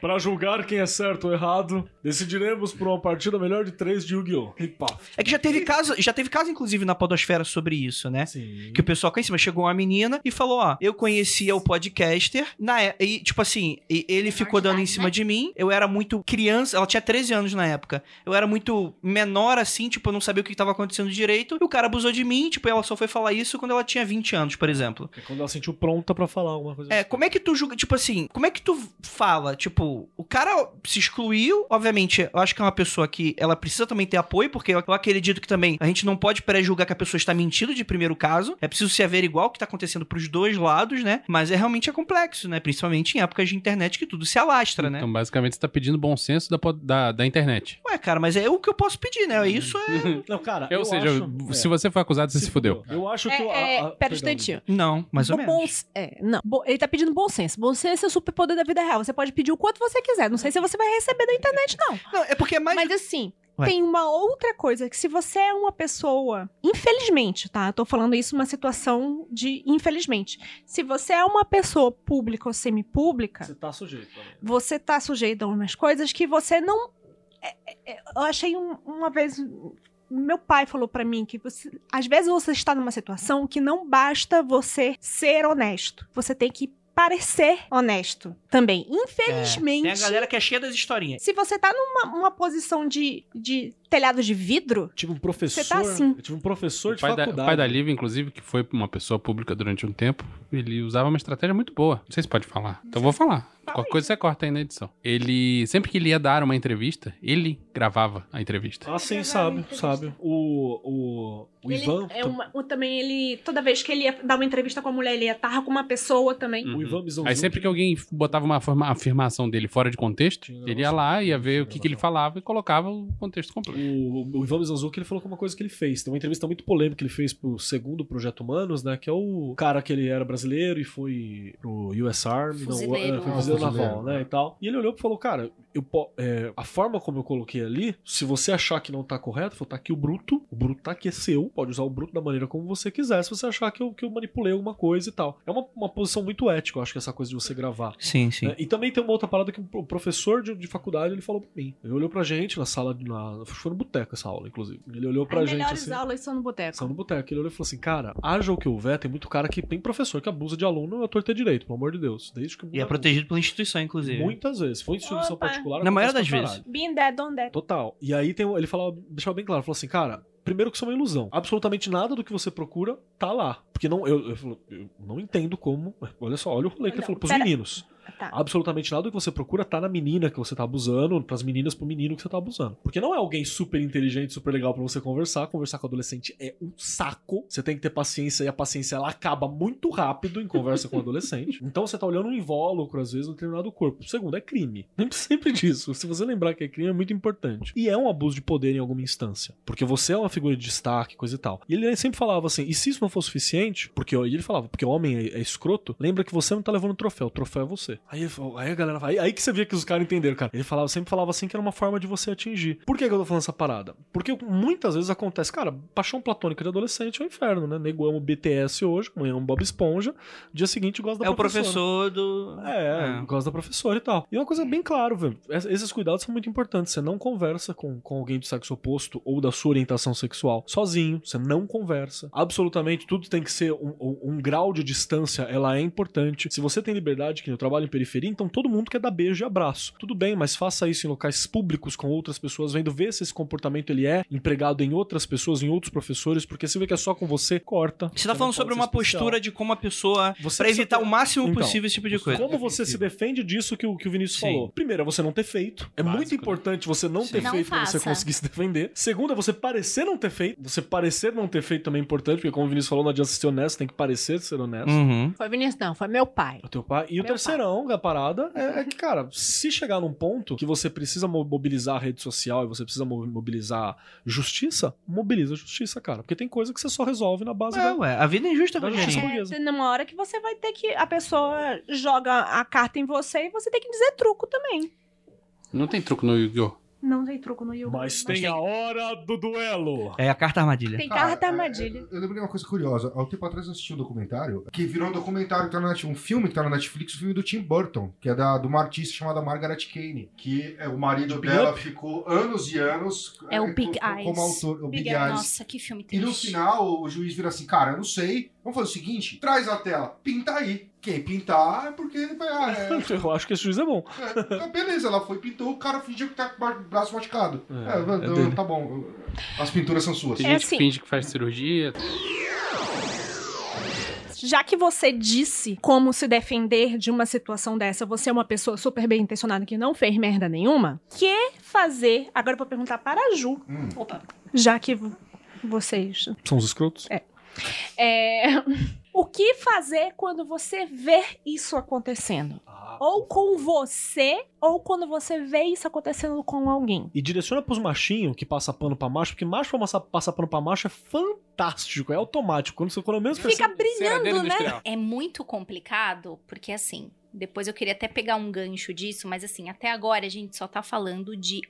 pra julgar quem é certo ou errado, decidiremos por uma partida melhor de três de Yu-Gi-Oh! E pá. É que já teve caso, já teve caso inclusive na podosfera sobre isso, né? Sim. Que o pessoal cá em cima chegou uma menina e falou: Ó, eu conhecia o podcaster, na e tipo assim, e- ele ficou dando em cima né? de mim. Eu era muito criança, ela tinha 13 anos na época. Eu era muito menor assim, tipo, eu não sabia o que tava acontecendo direito. E o cara abusou de mim, tipo, ela só foi falar isso quando ela tinha 20 anos, por exemplo. É quando ela sentiu pronta pra falar alguma coisa É, assim. como é que tu julga, tipo assim, como é que tu fala, tipo, o cara se excluiu, obviamente, eu acho que é uma pessoa que ela precisa também ter apoio, porque eu acredito que também a gente não pode pré-julgar que a pessoa está mentindo de primeiro caso, é preciso se averiguar o que tá acontecendo pros dois lados, né, mas é realmente é complexo, né, principalmente em épocas de internet que tudo se alastra, né. Então, basicamente, você tá pedindo bom senso da, da, da internet. Ué, cara, mas é o que eu posso pedir, né, isso é... (laughs) Não, cara, Ou eu seja, acho- se é, você for acusado, você se, fudeu. Eu acho que. É, o- a- é, a- pera um perdão, instantinho. Não, mais ou Bo- menos. bom- é, não. Bo- ele tá pedindo bom senso. Bom senso é o superpoder da vida real. Você pode pedir o quanto você quiser. Não sei se você vai receber da internet, não. Não, é porque é mais... Mas assim, Ué. tem uma outra coisa que se você é uma pessoa, infelizmente, tá? Eu tô falando isso uma situação de infelizmente. Se você é uma pessoa pública ou semipública, Você tá sujeito. também. você tá sujeito a umas coisas que você não. é- é- é- eu achei um- uma vez. Meu pai falou pra mim que você, às vezes você está numa situação que não basta você ser honesto. Você tem que parecer honesto também. Infelizmente. Tem a galera que é cheia das historinhas. Se você tá numa uma posição de, de telhado de vidro, Tive um professor. Você tá assim. Eu tive um professor O de pai, da, faculdade. o pai da Lívia, inclusive, que foi uma pessoa pública durante um tempo, ele usava uma estratégia muito boa. Não sei se pode falar. Então eu vou falar. Qualquer coisa você corta aí na edição. Ele, sempre que ele ia dar uma entrevista, ele gravava a entrevista. Ah, sim, sabe, sabe. O, o, o ele Ivan. é uma- o- também ele. Toda vez que ele ia dar uma entrevista com a mulher, ele ia estar com uma pessoa também. O Ivan Mizanzuki. Aí sempre que alguém botava uma forma- afirmação dele fora de contexto, Tinha ele ia lá, ia ver o que, que ele falava e colocava o contexto completo. O, o Ivan Mizanzuki, ele falou que é uma coisa que ele fez. Tem uma entrevista muito polêmica que ele fez pro segundo Projeto Humanos, né? Que é o cara que ele era brasileiro e foi pro US Army. Fuzileiro. Não, é, foi fuzileiro fuzileiro, naval, né? E tal. E ele olhou e falou, cara, eu, é, a forma como eu coloquei ali, se você achar que não tá correto, falou, tá aqui o bruto, o bruto tá aqui, é seu, pode usar o bruto da maneira como você quiser, se você achar que eu, que eu manipulei alguma coisa e tal. É uma, uma posição muito ética, eu acho que essa coisa de você gravar. Sim, sim. né? E também tem uma outra parada que o professor de, de faculdade ele falou pra mim. Ele olhou pra gente na sala, de- na, foi no boteco essa aula, inclusive. Ele olhou pra As gente melhores assim. aulas são no boteco. São no boteco. Ele olhou e falou assim: Cara, haja o que houver, tem muito cara que tem professor que abusa de aluno, é torto ter direito, pelo amor de Deus. Desde que E é protegido pela instituição, inclusive. Muitas vezes. Foi instituição Opa. particular. Na maioria das vezes. Being dead, on dead. Total. E aí tem, ele falava, deixava bem claro, falou assim, cara, primeiro que isso é uma ilusão. Absolutamente nada do que você procura tá lá. Porque não, eu, eu, eu não entendo como. Olha só, olha o rolê que ele Não, falou pros pera- meninos. Tá. Absolutamente nada do que você procura tá na menina que você tá abusando, pras meninas pro menino que você tá abusando. Porque não é alguém super inteligente, super legal pra você conversar. Conversar com adolescente é um saco. Você tem que ter paciência e a paciência ela acaba muito rápido em conversa com adolescente. (laughs) Então você tá olhando um invólucro, às vezes, no determinado corpo. Segundo, é crime. (laughs) Lembre sempre disso. Se você lembrar que é crime, é muito importante. E é um abuso de poder em alguma instância. Porque você é uma figura de destaque, coisa e tal. E ele sempre falava assim: e se isso não for suficiente, porque ele falava, porque o homem é, é escroto, lembra que você não tá levando o troféu, o troféu é você. Aí, aí a galera. Aí, aí que você via que os caras entenderam, cara. Ele falava, sempre falava assim que era uma forma de você atingir. Por que, que eu tô falando essa parada? Porque muitas vezes acontece, cara, paixão platônica de adolescente é um inferno, né? Nego ama o BTS hoje, amanhã ama o Bob Esponja, dia seguinte gosta da É o professora. professor do. É, gosta da professora e tal. E uma coisa bem clara, velho. es- Esses cuidados são muito importantes. Você não conversa com, com alguém do sexo oposto ou da sua orientação sexual sozinho. Você não conversa. Absolutamente tudo tem que ser um, um- um grau de distância. Ela é importante. Se você tem liberdade, que eu trabalho em periferia, então todo mundo quer dar beijo e abraço. Tudo bem, mas faça isso em locais públicos com outras pessoas, vendo ver se esse comportamento ele é empregado em outras pessoas, em outros professores, porque se vê que é só com você, corta. Você tá falando sobre uma especial. postura de como a pessoa. Você Pra precisa evitar ter- o máximo Então, possível esse tipo de coisa. Como você se defende disso que o, que o Vinícius Sim. falou? Primeiro, é você não ter feito. É Básico, muito né? importante você não ter Não feito pra você conseguir se defender. Segundo, é você parecer não ter feito. Você parecer não ter feito também é importante, porque como o Vinícius falou, não adianta ser honesto, tem que parecer ser honesto. Uhum. Foi Vinícius, não, foi meu pai. O teu pai. E o Meu terceirão da parada é, é que, cara, se chegar num ponto que você precisa mo- mobilizar a rede social e você precisa mo- mobilizar justiça, mobiliza a justiça, cara. Porque tem coisa que você só resolve na base É, da. ué, a vida é injusta, Da Rogerinho. justiça burguesa. É, numa hora que você vai ter que. A pessoa joga a carta em você e você tem que dizer truco também. Não tem truque no Yu-Gi-Oh! Não tem truco no Yu. Mas tem a hora do duelo. É a carta armadilha. Tem Cara, carta é, armadilha. é, eu lembrei uma coisa curiosa. Há um tempo atrás eu assisti um documentário que virou um documentário que tá na Netflix, um filme que tá na Netflix, o filme do Tim Burton, que é da, de uma artista chamada Margaret Kane, que é, o marido Big dela Up? ficou anos e anos É o eh, Big co- Eyes. como autor, o Big, Big- Eyes. Nossa, que filme E triste. no final, o juiz vira assim, cara, eu não sei. Vamos fazer o seguinte, traz a tela, pinta aí. Quem pintar é porque... Ah, é, (laughs) Eu acho que esse juiz é bom. é, ah, beleza, ela foi, pintou, o cara fingiu que tá com o braço machucado. É, É, é então, tá bom, as pinturas são suas. Tem É gente assim. que finge que faz cirurgia. Já que você disse como se defender de uma situação dessa, você é uma pessoa super bem intencionada que não fez merda nenhuma, que fazer. Agora eu vou perguntar para a Ju, Hum. Opa. já que vocês. São os escrotos? É, (laughs) o que fazer quando você vê isso acontecendo? Ou com você, ou quando você vê isso acontecendo com alguém. E direciona pros machinhos que passa pano pra macho, porque macho pra passar pano pra macho é fantástico, é automático. Quando você quando menos Fica percebe- brilhando, né? É muito complicado, porque assim, depois eu queria até pegar um gancho disso, mas assim, até agora a gente só tá falando de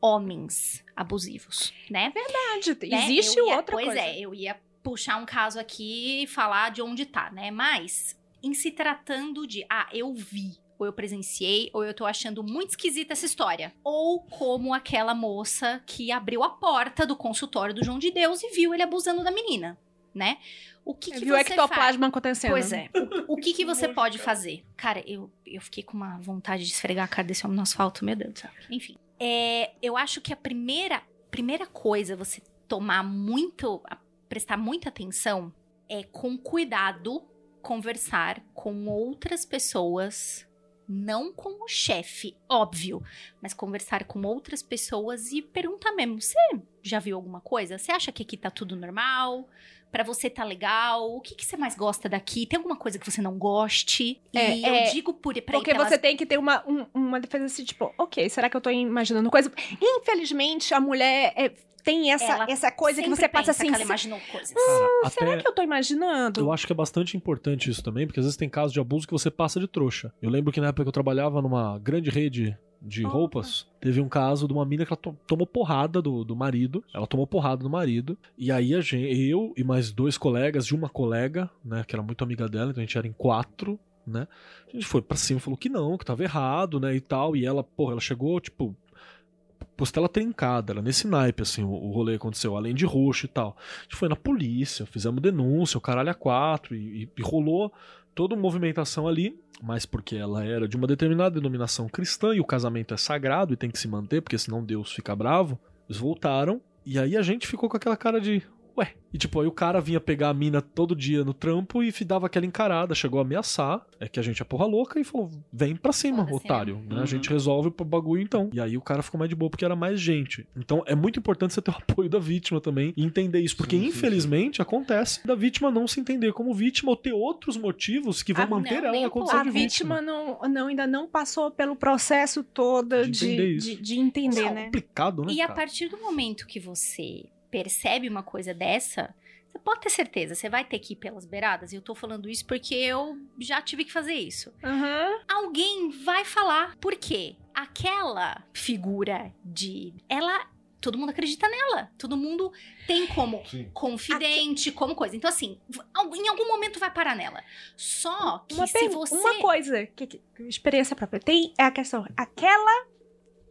homens abusivos, né? Verdade. Né? Existe ia- outra pois coisa. é, eu ia puxar um caso aqui e falar de onde tá, né? Mas, em se tratando de, ah, eu vi, ou eu presenciei, ou eu tô achando muito esquisita essa história. Ou como aquela moça que abriu a porta do consultório do João de Deus e viu ele abusando da menina, né? O que, que Viu o você faz? ectoplasma acontecendo. Pois é. O, o que, que você (laughs) pode fazer? Cara, eu, eu fiquei com uma vontade de esfregar a cara desse homem no asfalto, meu Deus do céu. Enfim. É, eu acho que a primeira, primeira coisa você tomar muito, a- prestar muita atenção é com cuidado conversar com outras pessoas, não com o chefe, óbvio, mas conversar com outras pessoas e perguntar mesmo: você já viu alguma coisa? Você acha que aqui tá tudo normal? Pra você tá legal? O que, que você mais gosta daqui? Tem alguma coisa que você não goste? É, e é, eu digo por pra Porque pelas- você tem que ter uma, um- uma defesa assim, tipo, ok, será que eu tô imaginando coisa? Infelizmente, a mulher é, tem essa, Ela essa coisa que você passa assim. que ela "Se- imaginou coisas. Cara, Será que eu tô imaginando? Eu acho que é bastante importante isso também, porque às vezes tem casos de abuso que você passa de trouxa. Eu lembro que na época que eu trabalhava numa grande rede de roupas, teve um caso de uma mina que ela to- tomou porrada do, do marido. Ela tomou porrada do marido. E aí a gente, eu e mais dois colegas de uma colega, né, que era muito amiga dela, então a gente era em quatro, né? A gente foi pra cima e falou que não, que tava errado, né, e tal. E ela, porra, ela chegou, tipo, costela trincada, era nesse naipe, assim, o, o rolê aconteceu, além de roxo e tal. A gente foi na polícia, fizemos denúncia, o caralho a quatro, e, e- e rolou toda uma movimentação ali, mas porque ela era de uma determinada denominação cristã e o casamento é sagrado e tem que se manter, porque senão Deus fica bravo, eles voltaram, e aí a gente ficou com aquela cara de. Ué. E tipo, aí o cara vinha pegar a mina todo dia no trampo e dava aquela encarada, chegou a ameaçar, é que a gente é porra louca, e falou: vem pra cima, Foda-se, otário. né? A Uhum. gente resolve o bagulho então. E aí o cara ficou mais de boa porque era mais gente. Então é muito importante você ter o (laughs) apoio da vítima também e entender isso, porque Sim, sim, infelizmente acontece da vítima não se entender como vítima ou ter outros motivos que vão Ah, manter não, ela na condição a de vítima vítima. não, não, ainda não passou pelo processo todo De de, entender de, isso. de entender, Isso é né? complicado, né? E a cara? partir do momento que você percebe uma coisa dessa, Você pode ter certeza, você vai ter que ir pelas beiradas. E eu tô falando isso porque eu já tive que fazer isso. Aham. Alguém vai falar. Por quê? Aquela figura de. Ela. Todo mundo acredita nela. Todo mundo tem como Sim. confidente, como coisa. Então, assim, em algum momento vai parar nela. Só que Uma, se per- você. uma coisa que, que experiência própria tem é a questão. Aquela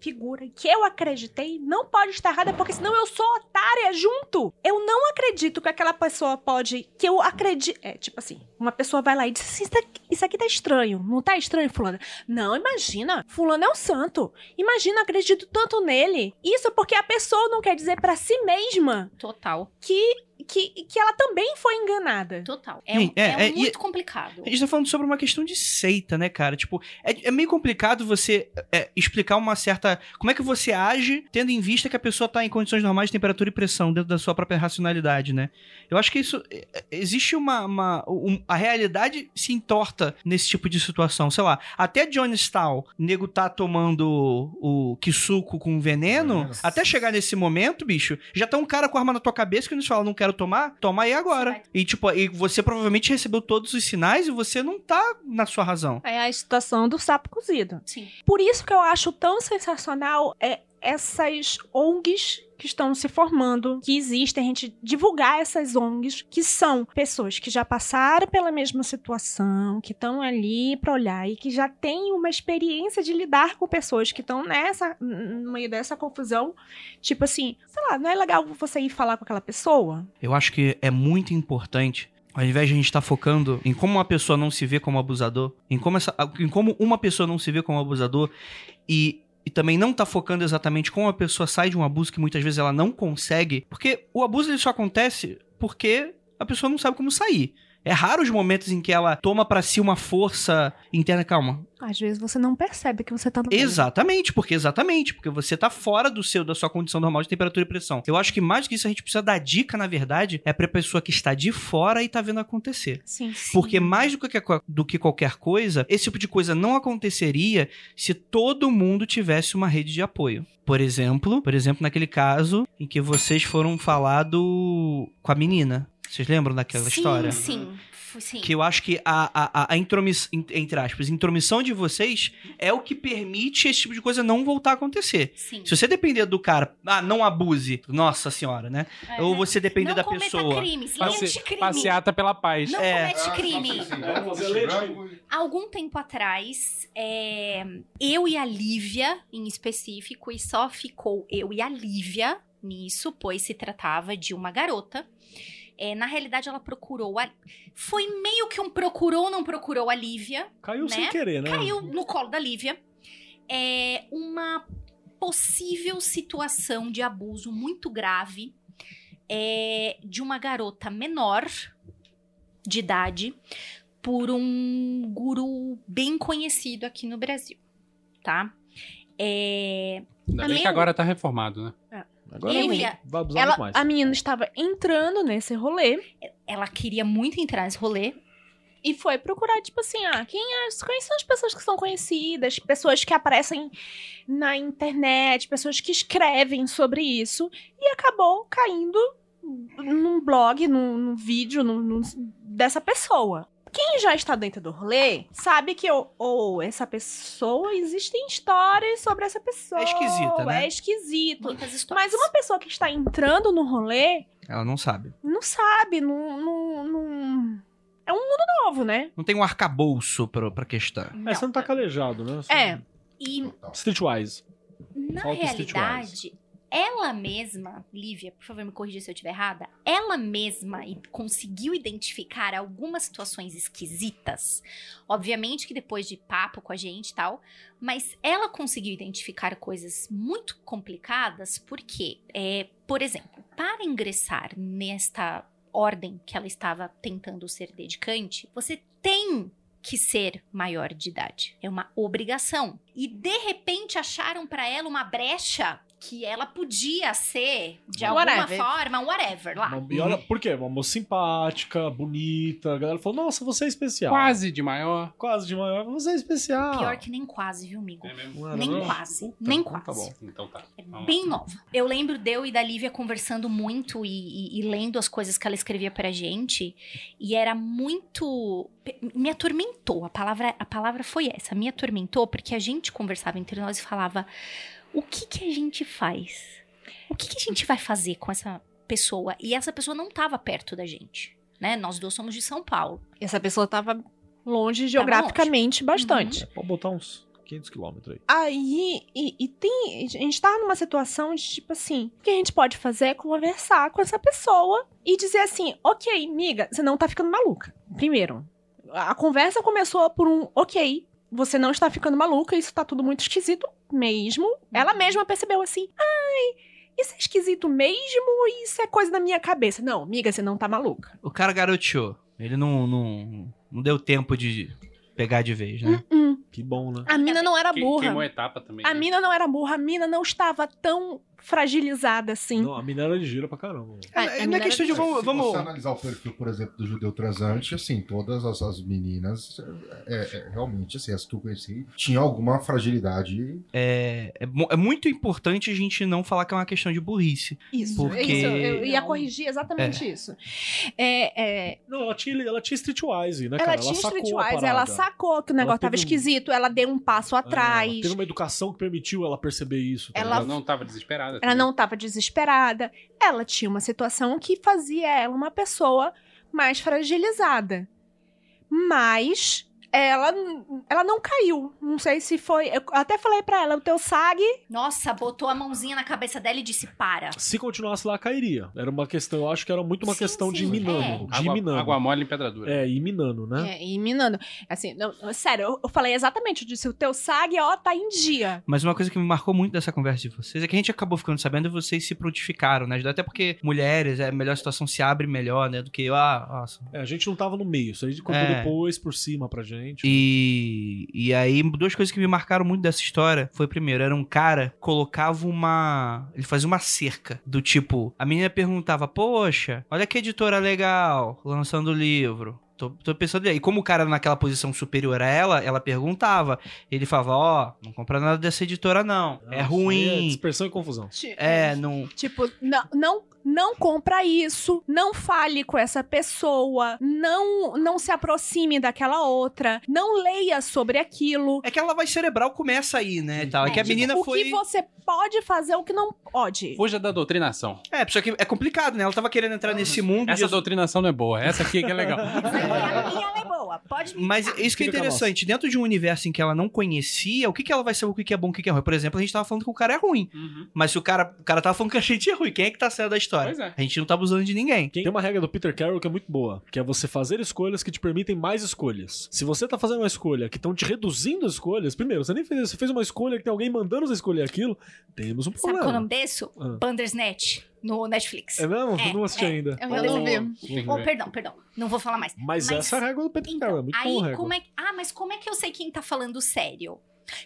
figura que eu acreditei não pode estar errada, porque senão eu sou otária junto. Eu não acredito que aquela pessoa pode. Que eu acredito. É, tipo assim, uma pessoa vai lá e diz assim: isso aqui, isso aqui tá estranho. Não tá estranho, Fulana? Não, imagina. Fulano é um santo. Imagina, eu acredito tanto nele. Isso porque a pessoa não quer dizer pra si mesma Total, que, que, que ela também foi enganada. total. É, Sim, é, é é, e- muito complicado. A gente tá falando sobre uma questão de seita, né, cara? Tipo, é, é meio complicado você é, explicar uma certa. Como é que você age tendo em vista que a pessoa tá em condições normais de temperatura e pressão dentro da sua própria racionalidade, né? Eu acho que isso. é, Existe uma. uma um- a realidade se entorta nesse tipo de situação. Sei lá, até John Stahl, nego tá tomando o Kisuko com veneno, Nossa. até chegar nesse momento, bicho, já tá um cara com a arma na tua cabeça que nos fala, não quero tomar, toma aí agora. E tipo, e você provavelmente recebeu todos os sinais e você não tá na sua razão. É a situação do sapo cozido. Sim. Por isso que eu acho tão sensacional é essas ONGs que estão se formando, que existem, a gente divulgar essas ONGs, que são pessoas que já passaram pela mesma situação, que estão ali para olhar e que já têm uma experiência de lidar com pessoas que estão nessa, no meio dessa confusão. Tipo assim, sei lá, não é legal você ir falar com aquela pessoa? Eu acho que é muito importante, ao invés de a gente estar focando em como uma pessoa não se vê como abusador, em como, essa, em como uma pessoa não se vê como abusador e, e também não tá focando exatamente como a pessoa sai de um abuso que muitas vezes ela não consegue, porque o abuso ele só acontece porque a pessoa não sabe como sair. É raro os momentos em que ela toma pra si uma força interna. Calma, Às vezes você não percebe que você tá. Exatamente, porque exatamente, porque você tá fora do seu da sua condição normal de temperatura e pressão. Eu acho que mais do que isso a gente precisa dar dica, na verdade, é pra pessoa que está de fora e tá vendo acontecer. Sim. Porque mais do que, do que qualquer coisa, esse tipo de coisa não aconteceria se todo mundo tivesse uma rede de apoio. Por exemplo, por exemplo, naquele caso em que vocês foram falar do com a menina. Vocês lembram daquela sim, história? Sim, sim. Que eu acho que a, a, a intromiss, entre aspas, intromissão de vocês é o que permite esse tipo de coisa não voltar a acontecer. Sim. Se você depender do cara, ah, não abuse, nossa senhora, né? É. Ou você depender não da pessoa. crimes, Passe- lente crime. passeata pela paz. Não É. comete crime. Vamos fazer leite. Algum tempo atrás, é, eu e a Lívia, em específico, e só ficou eu e a Lívia nisso, pois se tratava de uma garota. É, na realidade, ela procurou a. Foi meio que um procurou, não procurou a Lívia. Caiu Né? sem querer, né? Caiu no colo da Lívia. É uma possível situação de abuso muito grave é, de uma garota menor de idade por um guru bem conhecido aqui no Brasil, tá? É, Ainda bem minha- que agora tá reformado, né? Agora Eu não ia- vai abusar Ela, muito mais. a menina estava entrando nesse rolê ela queria muito entrar nesse rolê. e foi procurar, tipo assim, ah, quem, é, quem são as pessoas que são conhecidas, pessoas que aparecem na internet, pessoas que escrevem sobre isso, e acabou caindo num blog, num, num vídeo num- num- dessa pessoa. Quem já está dentro do rolê sabe que ou, ou essa pessoa existem histórias sobre essa pessoa. É esquisita, né? É esquisito. Mas uma pessoa que está entrando no rolê Ela não sabe. não sabe, não, não, não- É um mundo novo, né? Não tem um arcabouço pra, pra questão. É, você não tá calejado, né? Você- É. E Streetwise. Na Falta realidade, ela mesma, Lívia, por favor me corrija se eu estiver errada, ela mesma conseguiu identificar algumas situações esquisitas. Obviamente que depois de papo com a gente e tal, mas ela conseguiu identificar coisas muito complicadas porque, é, por exemplo, para ingressar nesta ordem que ela estava tentando ser dedicante, você tem que ser maior de idade. É uma obrigação. E de repente acharam pra ela uma brecha que ela podia ser, de alguma Whatever. forma, um whatever lá. E olha, por quê? Uma moça simpática, bonita. A galera falou, nossa, você é especial. Quase de maior. Quase de maior. Você é especial. Pior que nem quase, viu, amigo? É mesmo? Não Nem não? quase, Puta, nem então Tá quase. bom. Então tá. É bem nova. Eu lembro de eu e da Lívia conversando muito e, e- e lendo as coisas que ela escrevia pra gente. E era muito. Me atormentou. A palavra, a palavra foi essa. Me atormentou porque a gente conversava entre nós e falava: o que, que a gente faz? O que, que a gente vai fazer com essa pessoa? E essa pessoa não tava perto da gente. Né? Nós duas somos de São Paulo. Essa pessoa tava longe geograficamente bastante. É, pode botar uns 500 quilômetros aí. Aí, e, e tem. A gente tá numa situação de tipo assim: o que a gente pode fazer é conversar com essa pessoa e dizer assim: ok, miga, você não tá ficando maluca. Primeiro, a conversa começou por um ok, você não está ficando maluca, isso tá tudo muito esquisito mesmo. Ela mesma percebeu assim: ai, isso é esquisito mesmo, isso é coisa da minha cabeça. Não, miga, você não tá maluca. O cara garoteou. Ele não, não, não deu tempo de pegar de vez, né? Hum, Que bom, né? a mina não era Que- burra. Queimou a etapa também. A né? mina não era burra, a mina não estava tão fragilizada assim. Não, a mina era ligeira pra caramba. A- a É, não é questão de era- vamos. Se vamos... você analisar o perfil, por exemplo, do judeu transante, assim, todas as, as meninas, é, é, realmente, assim, as que eu conheci, tinham alguma fragilidade. É, é, mu- é muito importante a gente não falar que é uma questão de burrice. Isso, Porque- isso, eu ia Não. corrigir exatamente isso. É, é, Não, ela tinha, ela tinha streetwise, né, ela cara? tinha sacou a streetwise, ela sacou que o negócio tava um- esquisito, ela deu um passo É, atrás, teve uma educação que permitiu ela perceber isso. tá Ela- Ela não tava desesperada. Ela também. não tava desesperada, ela tinha uma situação que fazia ela uma pessoa mais fragilizada. Mas ela, ela não caiu. Não sei se foi. Eu até falei pra ela: o teu SAG Nossa, botou a mãozinha na cabeça dela e disse: para. Se continuasse lá, cairia. Era uma questão, eu acho que era muito uma Sim, questão de sim, minando. é. De Água, minando. água mole em pedra dura. É, ir minando, né? É, e minando. Assim, não, sério, eu, eu falei exatamente, eu disse, o teu SAG, ó, tá em dia. Mas uma coisa que me marcou muito dessa conversa de vocês é que a gente acabou ficando sabendo e vocês se prontificaram, né? Até porque mulheres, é a melhor situação se abre melhor, né? Do que, ah, nossa. É, a gente não tava no meio, isso a gente contou É. depois por cima pra gente. E, e aí, duas coisas que me marcaram muito dessa história foi, primeiro, era um cara colocava uma. Ele fazia uma cerca. Do tipo, a menina perguntava, poxa, olha que editora legal, lançando o livro. Tô, tô pensando. E como o cara naquela posição superior a ela, ela perguntava. Ele falava, ó, não compra nada dessa editora, não. Não, é isso aí ruim. dispersão e confusão. É, não. Tipo, não, não, não compra isso, não fale com essa pessoa, não, não se aproxime daquela outra, não leia sobre aquilo. É que ela vai cerebral começa aí, né? e Tal. É, É, que a tipo, menina o foi. que você pode fazer, o que não pode. Fuja da doutrinação. É, só que é complicado, né? Ela tava querendo entrar nesse mundo. Essa de- doutrinação não é boa. Essa aqui é que é legal. Ela é boa, pode me Mas isso que é interessante, dentro de um universo em que ela não conhecia, o que, que ela vai saber o que, que é bom e o que, que é ruim? Por exemplo, a gente tava falando que o cara é ruim. Uhum. Mas se o cara, o cara tava falando que a gente é ruim, quem é que tá saindo da história? Pois é. A gente não tá abusando de ninguém. Tem uma regra do Peter Carroll que é muito boa, que é você fazer escolhas que te permitem mais escolhas. Se você tá fazendo uma escolha que estão te reduzindo as escolhas, primeiro, você nem fez, você fez uma escolha que tem alguém mandando você escolher aquilo, temos um Sabe qual é o problema. nome disso? Ah. Bandersnatch, no Netflix. É mesmo? É, não assisti é. ainda. Eu ainda não vi. Oh, perdão, perdão. Não vou falar mais. Mas, essa é a regra do Peter Então, Carroll, é muito aí, boa a regra. como é que... Ah, mas como é que eu sei quem tá falando sério?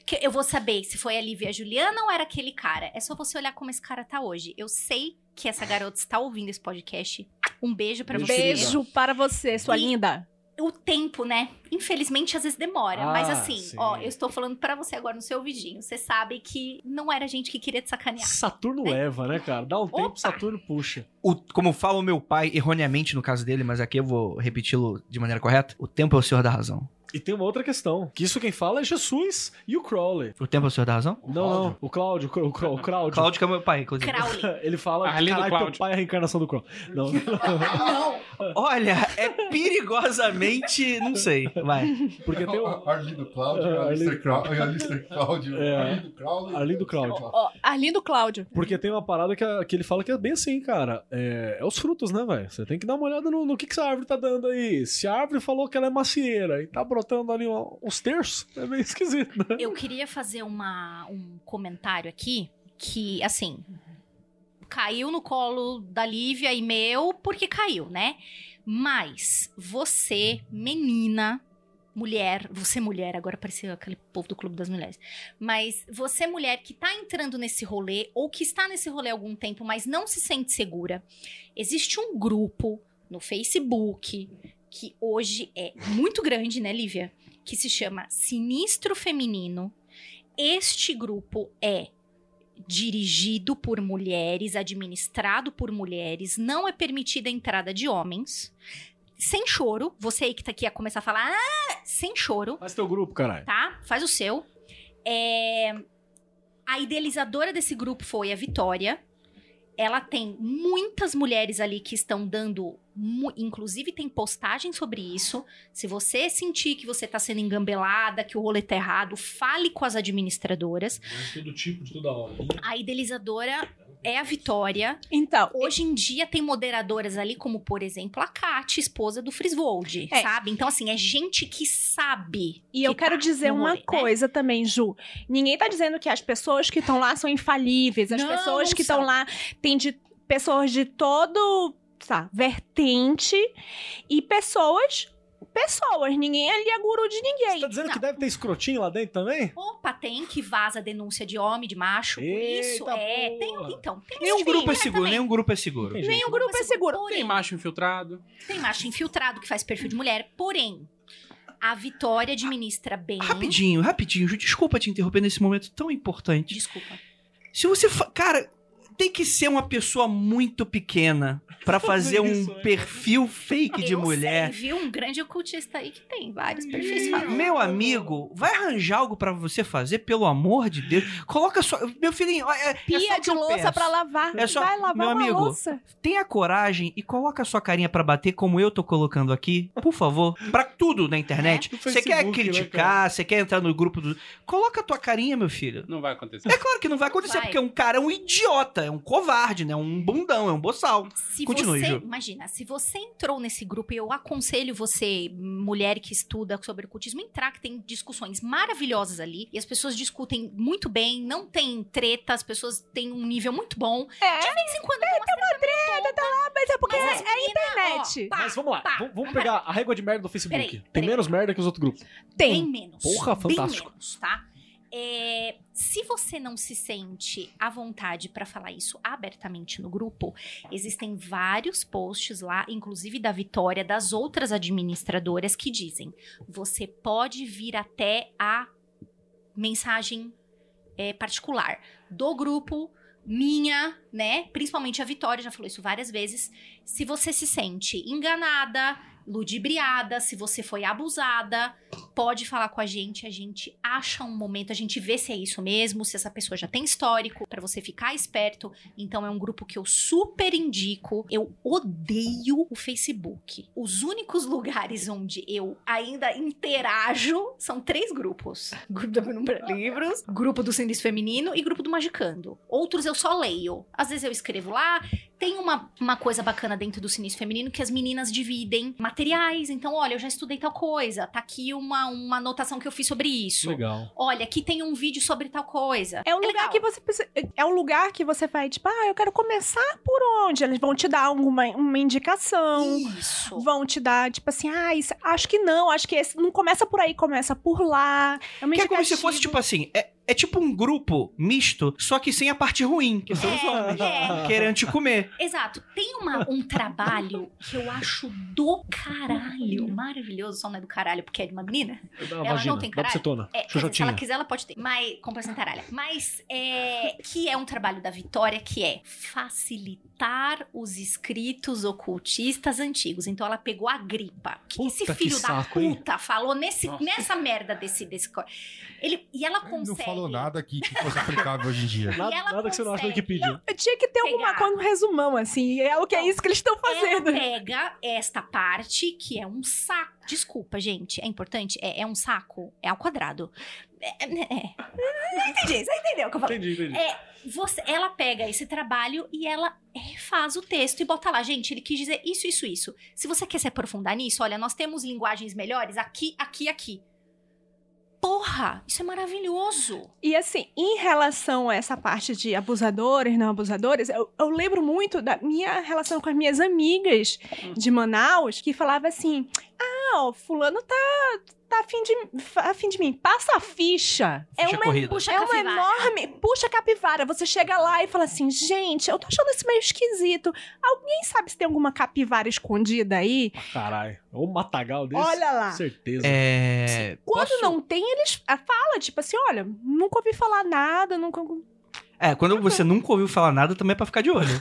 Que eu vou saber se foi a Lívia Juliana ou era aquele cara. É só você olhar como esse cara tá hoje. Eu sei que essa garota está ouvindo esse podcast. Um beijo pra Beijo, você. Beijo para você, sua E- linda. O tempo, né? Infelizmente, às vezes demora. Ah, mas assim, sim. ó, eu estou falando pra você agora no seu ouvidinho. Você sabe que não era gente que queria te sacanear. Saturno leva, né, cara? Dá um tempo, Opa! Saturno puxa. O- como fala o meu pai, erroneamente no caso dele, mas aqui eu vou repeti-lo de maneira correta: o tempo é o senhor da razão. E tem uma outra questão, que isso quem fala é Jesus e o Crowley. O tempo é o senhor da razão? Não, não, o Cláudio, o Cláudio. O Cláudio. Cláudio que é meu pai, inclusive. Crowley. (laughs) Ele fala que Arlindo caralho, teu pai é a reencarnação do Crowley. Não, Não. Olha, é perigosamente. Não sei. Vai. porque tem o Arlindo Cláudio, É, Alistair Cláudio, É. Arlindo Cláudio. Arlindo Cláudio. Arlindo Cláudio. Porque tem uma parada que, a- que ele fala que é bem assim, cara. É, é os frutos, né, velho? Você tem que dar uma olhada no, no que, que essa árvore tá dando aí. Se a árvore falou que ela é macieira e tá brotando ali um- uns terços, é meio esquisito, né? Eu queria fazer uma, um comentário aqui que, assim, caiu no colo da Lívia e meu porque caiu, né? Mas você, menina, mulher, você mulher, agora pareceu aquele povo do Clube das Mulheres. Mas você mulher que tá entrando nesse rolê ou que está nesse rolê há algum tempo, mas não se sente segura. Existe um grupo no Facebook que hoje é muito grande, né, Lívia? Que se chama Sinistro Feminino. Este grupo é dirigido por mulheres, administrado por mulheres, não é permitida a entrada de homens. Sem choro, você aí que tá aqui a começar a falar, ah, sem choro, Faz teu grupo, caralho. tá? Faz o seu. É, A idealizadora desse grupo foi a Vitória. Ela tem muitas mulheres ali que estão dando. Inclusive, tem postagem sobre isso. Se você sentir que você tá sendo engambelada, que o rolê tá errado, fale com as administradoras. De todo tipo, de toda hora. A idealizadora é a Vitória. Então, Hoje em dia tem moderadoras ali, como por exemplo a Kat, esposa do Friswold, É. sabe? Então, assim, é gente que sabe. E eu que quero tá dizer uma rolê, né? coisa também, Ju. Ninguém tá dizendo que as pessoas que estão lá são infalíveis. As Não, pessoas não que estão lá têm de pessoas de todo, tá, vertente e pessoas pessoas. Ninguém ali é guru de ninguém. Você tá dizendo que Não. deve ter escrotinho lá dentro também? Opa, tem que vaza denúncia de homem, de macho, por isso. Eita É, tem, porra. então, tem Nenhum esse grupo é seguro, também. nenhum grupo é seguro. Nenhum grupo é seguro. Porém, Tem macho infiltrado. Tem macho infiltrado que faz perfil de mulher, porém, a Vitória administra bem. Rapidinho, rapidinho, desculpa te interromper nesse momento tão importante. Desculpa. Se você. fa- Cara, tem que ser uma pessoa muito pequena pra (laughs) fazer um isso, né? perfil fake de Eu mulher. sei, viu? Um grande ocultista aí que tem vários perfis. Meu amigo, vai arranjar algo pra você fazer, pelo amor de Deus. Coloca só. Meu filhinho, é, é só Pia que de louça pra lavar. É só- Vai lavar meu uma amigo, louça. Tenha coragem e coloca a sua carinha pra bater como eu tô colocando aqui, por favor. Pra tudo na internet. No Você quer né, criticar, você quer entrar no grupo do. Coloca a tua carinha, meu filho. Não vai acontecer. É claro que não vai acontecer, Vai. porque um cara é um idiota, é um covarde, né? Um bundão, é um boçal. Se Continue, você, Ju. imagina, se você entrou nesse grupo, e eu aconselho você, mulher que estuda sobre ocultismo, entrar, que tem discussões maravilhosas ali, e as pessoas discutem muito bem, não tem treta, as pessoas têm um nível muito bom. É, De vez em quando tem uma treta, tá lá, mas é porque mas é, é internet. ó, pá, Mas vamos lá, pá, vamos, pegar a régua de merda do Facebook. Peraí, Tem peraí. menos merda que os outros grupos. Bem Tem. menos. Porra, bem fantástico. menos, tá? É, se você não se sente à vontade pra falar isso abertamente no grupo, existem vários posts lá, inclusive da Vitória, das outras administradoras, que dizem: você pode vir até a mensagem é, particular do grupo, minha, né? Principalmente a Vitória já falou isso várias vezes. Se você se sente enganada, ludibriada, se você foi abusada, pode falar com a gente, a gente acha um momento, a gente vê se é isso mesmo, se essa pessoa já tem histórico, pra você ficar esperto. Então é um grupo que eu super indico. Eu odeio o Facebook. Os únicos lugares onde eu ainda interajo são três grupos: grupo do Número Livros, grupo do Sinistro Feminino e grupo do Magicando. Outros eu só leio. Às vezes eu escrevo lá. Tem uma, uma coisa bacana dentro do Sinistro Feminino que as meninas dividem materiais. Então, olha, eu já estudei tal coisa. Tá aqui uma, uma anotação que eu fiz sobre isso. Legal. Olha, aqui tem um vídeo sobre tal coisa. É um lugar legal. que você precisa- é um lugar que você vai tipo, ah, eu quero começar por onde? Eles vão te dar alguma uma indicação. Isso. Vão te dar, tipo assim, ah, isso- acho que não, acho que esse não começa por aí, começa por lá. É, uma Que é como se fosse, tipo assim, é, é tipo um grupo misto, só que sem a parte ruim, que são os É, homens. é. Querendo te comer. Exato. Tem uma- um trabalho que eu acho do caralho. Maravilhoso. Só não é do caralho porque é de uma menina. Uma Ela vagina. não tem caralho? É, dizer, se ela quiser, ela pode ter. Mas, compra sem taralha. Mas, é, que é um trabalho da Vitória, que é facilitar os escritos ocultistas antigos. Então, ela pegou a gripa. Que Puta esse que filho da saco, hein? puta falou nesse, Nossa. nessa merda desse... desse ele, e ela consegue... Não falou nada que, que fosse aplicável hoje em dia. Nada, nada que você não acha na consegue- Wikipedia. Eu tinha que ter alguma Pegar. coisa, um resumão, assim. É o que é isso que eles estão fazendo. Ela pega esta parte, que é um saco. Desculpa, gente, é importante? É, é um saco? É ao quadrado. É, é, é. Entendi, você entendeu o que eu falei. Entendi, entendi. É, você, ela pega esse trabalho e ela refaz o texto e bota lá, gente, ele quis dizer isso, isso, isso. Se você quer se aprofundar nisso, olha, nós temos linguagens melhores aqui, aqui, aqui. Porra, isso é maravilhoso. E assim, em relação a essa parte de abusadores, não abusadores, eu, eu lembro muito da minha relação com as minhas amigas de Manaus, que falava assim: ah, ó, fulano tá, tá afim de, afim de mim. Passa a ficha. é Ficha uma corrida. Puxa é uma capivara. enorme. Puxa capivara. Você chega lá e fala assim: gente, eu tô achando isso meio esquisito. Alguém sabe se tem alguma capivara escondida aí? Caralho. Ou um matagal desse. Olha lá. Certeza. É. Quando posso- não tem, eles ah, falam, tipo assim: olha, nunca ouvi falar nada, nunca. É, quando você nunca ouviu falar nada, também é pra ficar de olho. (laughs)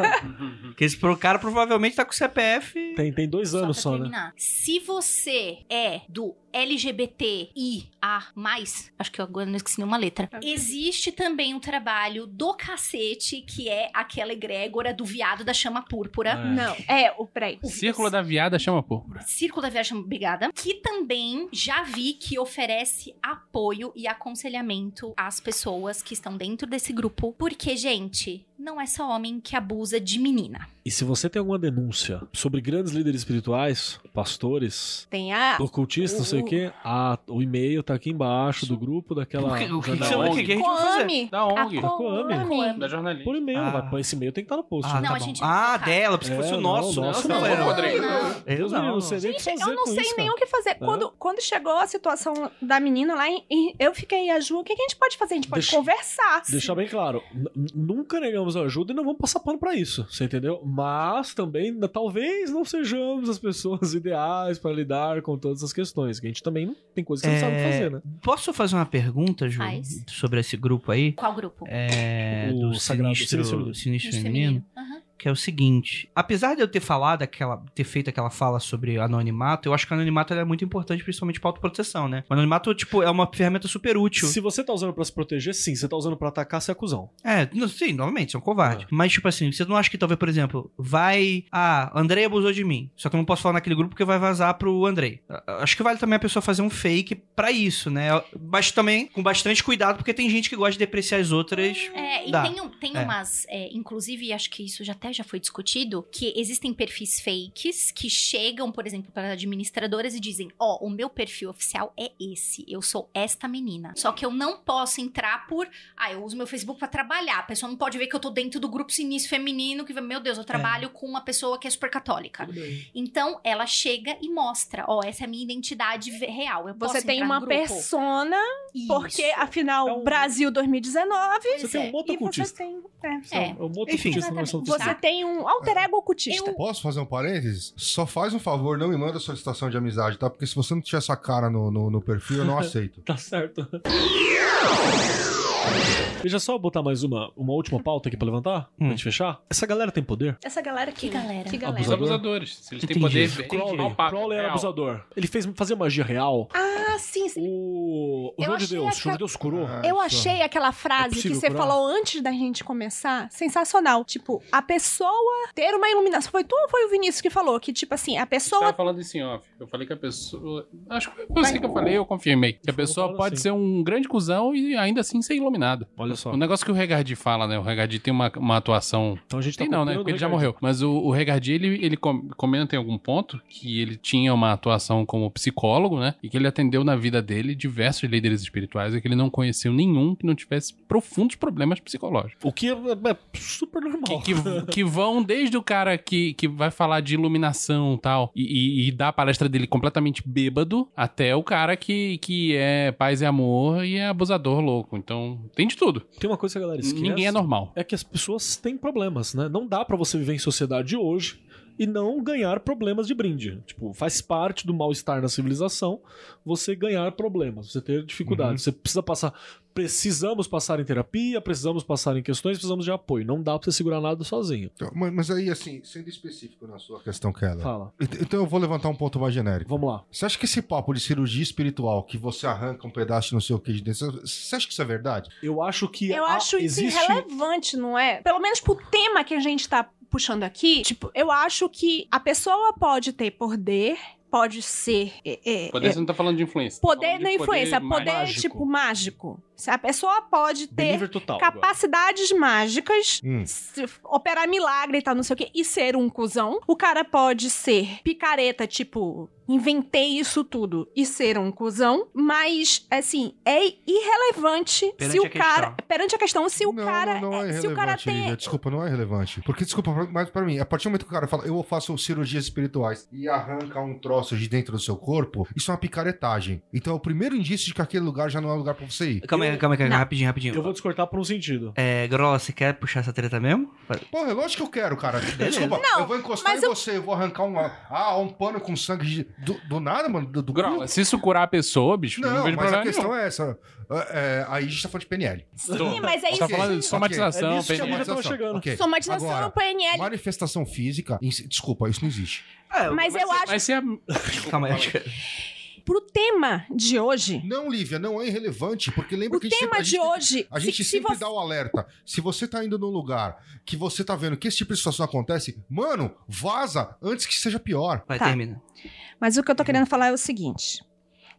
(laughs) Porque esse pro- cara provavelmente tá com o CPF. Tem, tem dois Só anos pra só, né? Se você é do LGBTIA+, acho que eu agora não esqueci nenhuma letra, existe também um trabalho do cacete, que é aquela egrégora do viado da chama púrpura. É. Não. É, o peraí. Círculo da Viada chama púrpura. Círculo da Viagem Obrigada, que também já vi que oferece apoio e aconselhamento às pessoas que estão dentro desse grupo, porque, gente, não é só homem que abusa de menina. E se você tem alguma denúncia sobre grandes líderes espirituais, pastores, Tem a. ocultistas, não sei o quê, a- o e-mail tá aqui embaixo do grupo daquela. O que, o que, que, jornal. você- o que que a gente vai fazer? Coame. Da ONG. A Coame. Coame. Da jornalista. Por e-mail, Ah. vai, esse e-mail tem que estar no post. Ah? Não, tá a gente ah dela, porque se fosse É, o não, nosso. nosso não, não, era. Rodrigo. Eu Deus me livre, não. não sei nem o Gente, fazer eu não sei isso, nem cara. o que fazer. Quando, quando chegou a situação da menina lá, eu fiquei a Ju, o que, que a gente pode fazer? A gente pode Deixa- conversar. Deixar bem claro, nunca negamos ajuda e não vamos passar pano pra isso, você entendeu? Mas também, n- talvez não sejamos as pessoas (laughs) ideais pra lidar com todas essas questões, que a gente também não tem coisa que não sabe É, fazer, né? Posso fazer uma pergunta, Ju, Faz. sobre esse grupo aí? Qual grupo? É, O do Sagrado sinistro, Sinistro sinistro, Isso feminino. Aham. Que é o seguinte: apesar de eu ter falado aquela. ter feito aquela fala sobre anonimato, eu acho que o anonimato é muito importante, principalmente pra autoproteção, né? O anonimato, tipo, é uma ferramenta super útil. Se você tá usando pra se proteger, sim. Se você tá usando pra atacar, você é cuzão. É, não, sim, novamente, você é um covarde. Mas, tipo assim, você não acha que talvez, por exemplo, vai. Ah, Andrei abusou de mim. Só que eu não posso falar naquele grupo porque vai vazar pro Andrei. Acho que vale também a pessoa fazer um fake pra isso, né? Mas também com bastante cuidado, porque tem gente que gosta de depreciar as outras. É, e Dá. tem, um- tem É. umas. é, inclusive, acho que isso já até já foi discutido, que existem perfis fakes que chegam, por exemplo, para administradoras e dizem: Ó, o meu perfil oficial é esse. Eu sou esta menina. Só que eu não posso entrar por. Ah, eu uso meu Facebook pra trabalhar. A pessoa não pode ver que eu tô dentro do grupo sinistro feminino, que, meu Deus, eu trabalho com uma pessoa que é super católica. Então, ela chega e mostra: Ó, essa é a minha identidade real. Eu Você posso tem entrar uma persona, porque Isso. afinal, É um- Brasil 2019. Pois Você tem é. um moto E você tem, é. É. É um moto Enfim. na do Você tem um alter ego ocultista. Posso fazer um parênteses? Só faz um favor, não me manda solicitação de amizade, tá? Porque se você não tiver essa cara no, no, no perfil, eu não (laughs) aceito. Tá certo. Deixa eu só botar mais uma, uma última pauta aqui pra levantar, pra Hum. gente fechar. Essa galera tem poder? Essa galera aqui. Que galera? Que Os galera. Abusador. abusadores. Se eles têm poder, Crowley. Crowley era Real. abusador. Ele fez fazer magia real. Ah, sim, sim. O, o Eu João de Deus. O João de Deus curou. Ah, Eu achei aquela frase É que você curar? falou antes da gente começar sensacional. Tipo, a pessoa ter uma iluminação. Foi tu ou foi o Vinícius que falou? Que, tipo assim, a Eu pessoa. tava falando isso em off. Eu falei que a pessoa. Acho que foi você que eu falei, eu confirmei. Que a pessoa pode assim. ser um grande cuzão e ainda assim ser iluminado. Olha só. O negócio que o Regardi fala, né? O Regardi tem uma, uma atuação. Então a gente tá Tem não, né? Porque ele já morreu. Mas o, o Regardi, ele, ele com- comenta em algum ponto que ele tinha uma atuação como psicólogo, né? E que ele atendeu na vida dele diversos líderes espirituais e que ele não conheceu nenhum que não tivesse profundos problemas psicológicos. O que é, é super normal. Que, que, (laughs) que vão desde o cara que, que vai falar de iluminação e tal, e, e, e dá a palestra dele completamente bêbado, até o cara que, que é paz e amor e é abusador louco. Então, tem de tudo. Tem uma coisa que a galera esquece. Ninguém é normal. é que as pessoas têm problemas, né? Não dá pra você viver em sociedade hoje e não ganhar problemas de brinde. Tipo, faz parte do mal-estar na civilização você ganhar problemas, você ter dificuldades. Você precisa passar. Precisamos passar em terapia, precisamos passar em questões, precisamos de apoio. Não dá pra você segurar nada sozinho. Então, mas, mas aí, assim, sendo específico na sua questão, Keller. Fala. ent- Então eu vou levantar um ponto mais genérico. Vamos lá. Você acha que esse papo de cirurgia espiritual, que você arranca um pedaço não sei o que de dentro, você acha que isso é verdade? Eu acho que Eu há- acho isso existe. irrelevante, não é? Pelo menos pro tema que a gente tá puxando aqui, tipo, eu acho que a pessoa pode ter poder, pode ser. é, é, Poder, é, você não tá falando de influência. tá poder na de influência, poder, mágico. tipo, mágico. Se a pessoa pode ter total. agora. capacidades mágicas, Hum. se- operar milagre e tal, não sei o quê, e ser um cuzão. O cara pode ser picareta, tipo, inventei isso tudo e ser um cuzão, mas, assim, é irrelevante Perante se o cara. Perante a questão, se o não, cara. não, não é é- se o cara tem. Lívia. Desculpa, não é relevante. Porque, desculpa, mas pra mim, a partir do momento que o cara fala, eu faço cirurgias espirituais e arranca um troço de dentro do seu corpo, isso é uma picaretagem. Então é o primeiro indício de que aquele lugar já não é um lugar pra você ir. Calma aí, calma aí, calma aí, rapidinho, rapidinho. Eu vou discortar por um sentido. É, Grola, você quer puxar essa treta mesmo? Porra, é lógico que eu quero, cara. Desculpa, Não, eu vou encostar mas em eu- você, eu vou arrancar um, ah, um pano com sangue de- do, do nada, mano, do, do Grola, se isso curar a pessoa, bicho, não, Não, vejo mas a problema questão nenhum. é essa. É, é, aí a gente tá falando de PNL. Sim, mas é Você tá isso. falando de somatização, É que a PNL. Lívia tava chegando. Ok. Somatização Agora, PNL. Manifestação física. Desculpa, isso não existe. É, Mas eu acho Mas se a... (laughs) Calma aí, pro tema de hoje. Não, Lívia, não é irrelevante, porque lembra O que a gente tema sempre, a de gente tem que- hoje. A gente se, se sempre você- dá o alerta. Se você tá indo num lugar que você tá vendo que esse tipo de situação acontece, mano, vaza antes que seja pior. Vai, Tá. termina. Mas o que eu tô querendo falar é o seguinte: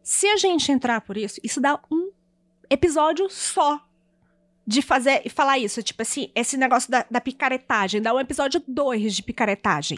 se a gente entrar por isso, isso dá um episódio só de fazer e falar isso. Tipo assim, esse negócio da, da picaretagem, dá um episódio 2 de picaretagem.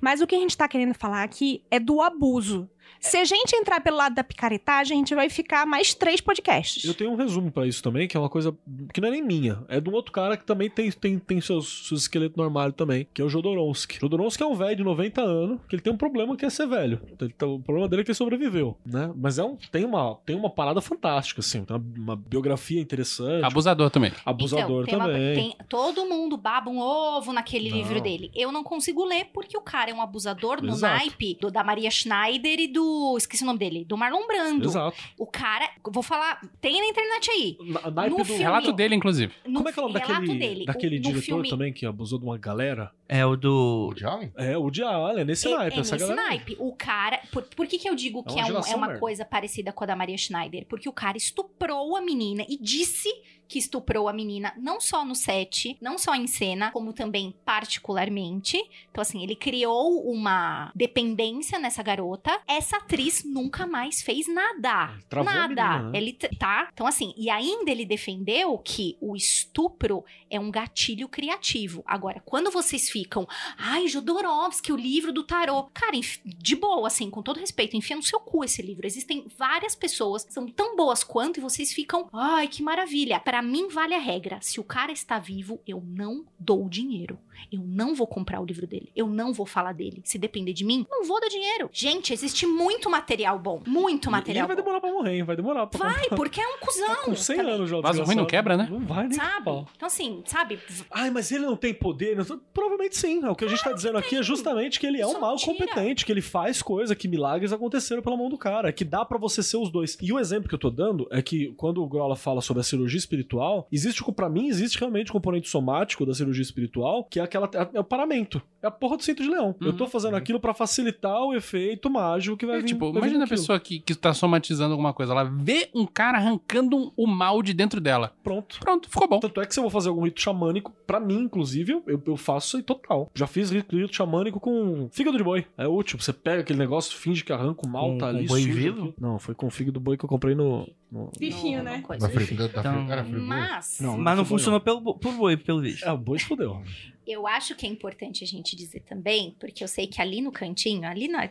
Mas o que a gente tá querendo falar aqui é do abuso. Se a gente entrar pelo lado da picaretagem, a gente vai ficar mais três podcasts. Eu tenho um resumo pra isso também, que é uma coisa que não é nem minha. É de um outro cara que também tem, tem, tem seus, seus esqueletos no armário também, que é o Jodorowsky. Jodorowsky é um velho de 90 anos, que ele tem um problema que é ser velho. Ele tá- o problema dele é que ele sobreviveu, né? Mas é um, tem, uma, tem uma parada fantástica, assim. Tem uma, uma biografia interessante. Abusador também. Abusador Então, tem uma- também. tem- todo mundo baba um ovo naquele Não. livro dele. Eu não consigo ler porque o cara é um abusador no Exato. naipe do, da Maria Schneider e do. Esqueci o nome dele. Do Marlon Brando. Exato. O cara. Vou falar. Tem na internet aí. Na, naipe No do... filme- Relato dele, inclusive. No Como é que é o nome relato daquele, dele. daquele O- diretor filme, também que abusou de uma galera? É o do... O Jalen? É, o de Allen, é nesse É, naipe. é essa nesse galera. naipe. O cara. Por, por que, que eu digo É que uma é, um- é uma merda. coisa parecida com a da Maria Schneider? Porque o cara estuprou a menina e disse que estuprou a menina, não só no set, não só em cena, como também particularmente. Então, assim, ele criou uma dependência nessa garota. Essa atriz nunca mais fez nada. Travou a nada. menina, né? Ele tá. Então, assim, e ainda ele defendeu que o estupro é um gatilho criativo. Agora, quando vocês ficam, ai, Jodorowsky, o livro do tarô. Cara, de boa, assim, com todo respeito, enfia no seu cu esse livro. Existem várias pessoas que são tão boas quanto e vocês ficam, ai, que maravilha. Pra mim, vale a regra. Se o cara está vivo, eu não dou dinheiro. Eu não vou comprar o livro dele. Eu não vou falar dele. Se depender de mim, não vou dar dinheiro. Gente, existe muito material bom. Muito E material vai bom. demorar pra morrer, hein? Vai demorar pra Vai, porque é um cuzão. Tá com 100 também, anos já. o Vaso ruim não quebra, né? Não vai nem Sabe? pau. Então, assim, sabe? Ai, mas ele não tem poder? Provavelmente sim. O que a gente tá dizendo aqui é justamente que ele é um Isso mal tira. competente, que ele faz coisa, que milagres aconteceram pela mão do cara, que dá pra você ser os dois. E o exemplo que eu tô dando é que quando o Grola fala sobre a cirurgia espiritual, existe, para mim, existe realmente o componente somático da cirurgia espiritual, que é aquela é o paramento. É a porra do cinto de leão. Eu tô fazendo aquilo pra facilitar o efeito mágico que vai É, vir. tipo, vai vir imagina a daquilo. pessoa que, que tá somatizando alguma coisa. Ela vê um cara arrancando um- o mal de dentro dela. Pronto. Pronto, ficou bom. Tanto é que se eu vou fazer algum rito xamânico, pra mim, inclusive, eu, eu faço isso aí total. Já fiz rito, rito xamânico com fígado de boi. É útil. Você pega aquele negócio, finge que arranca o mal, Com- tá com ali. boi vivo? Não, foi com fígado do boi que eu comprei no. no- Bifinho, Não, né? coisa. Da da- Então-? Mas, Não, Mas não boi, funcionou pelo, por boi, pelo visto. É, o boi fudeu. Eu acho que é importante a gente dizer também, porque eu sei que ali no cantinho, ali na,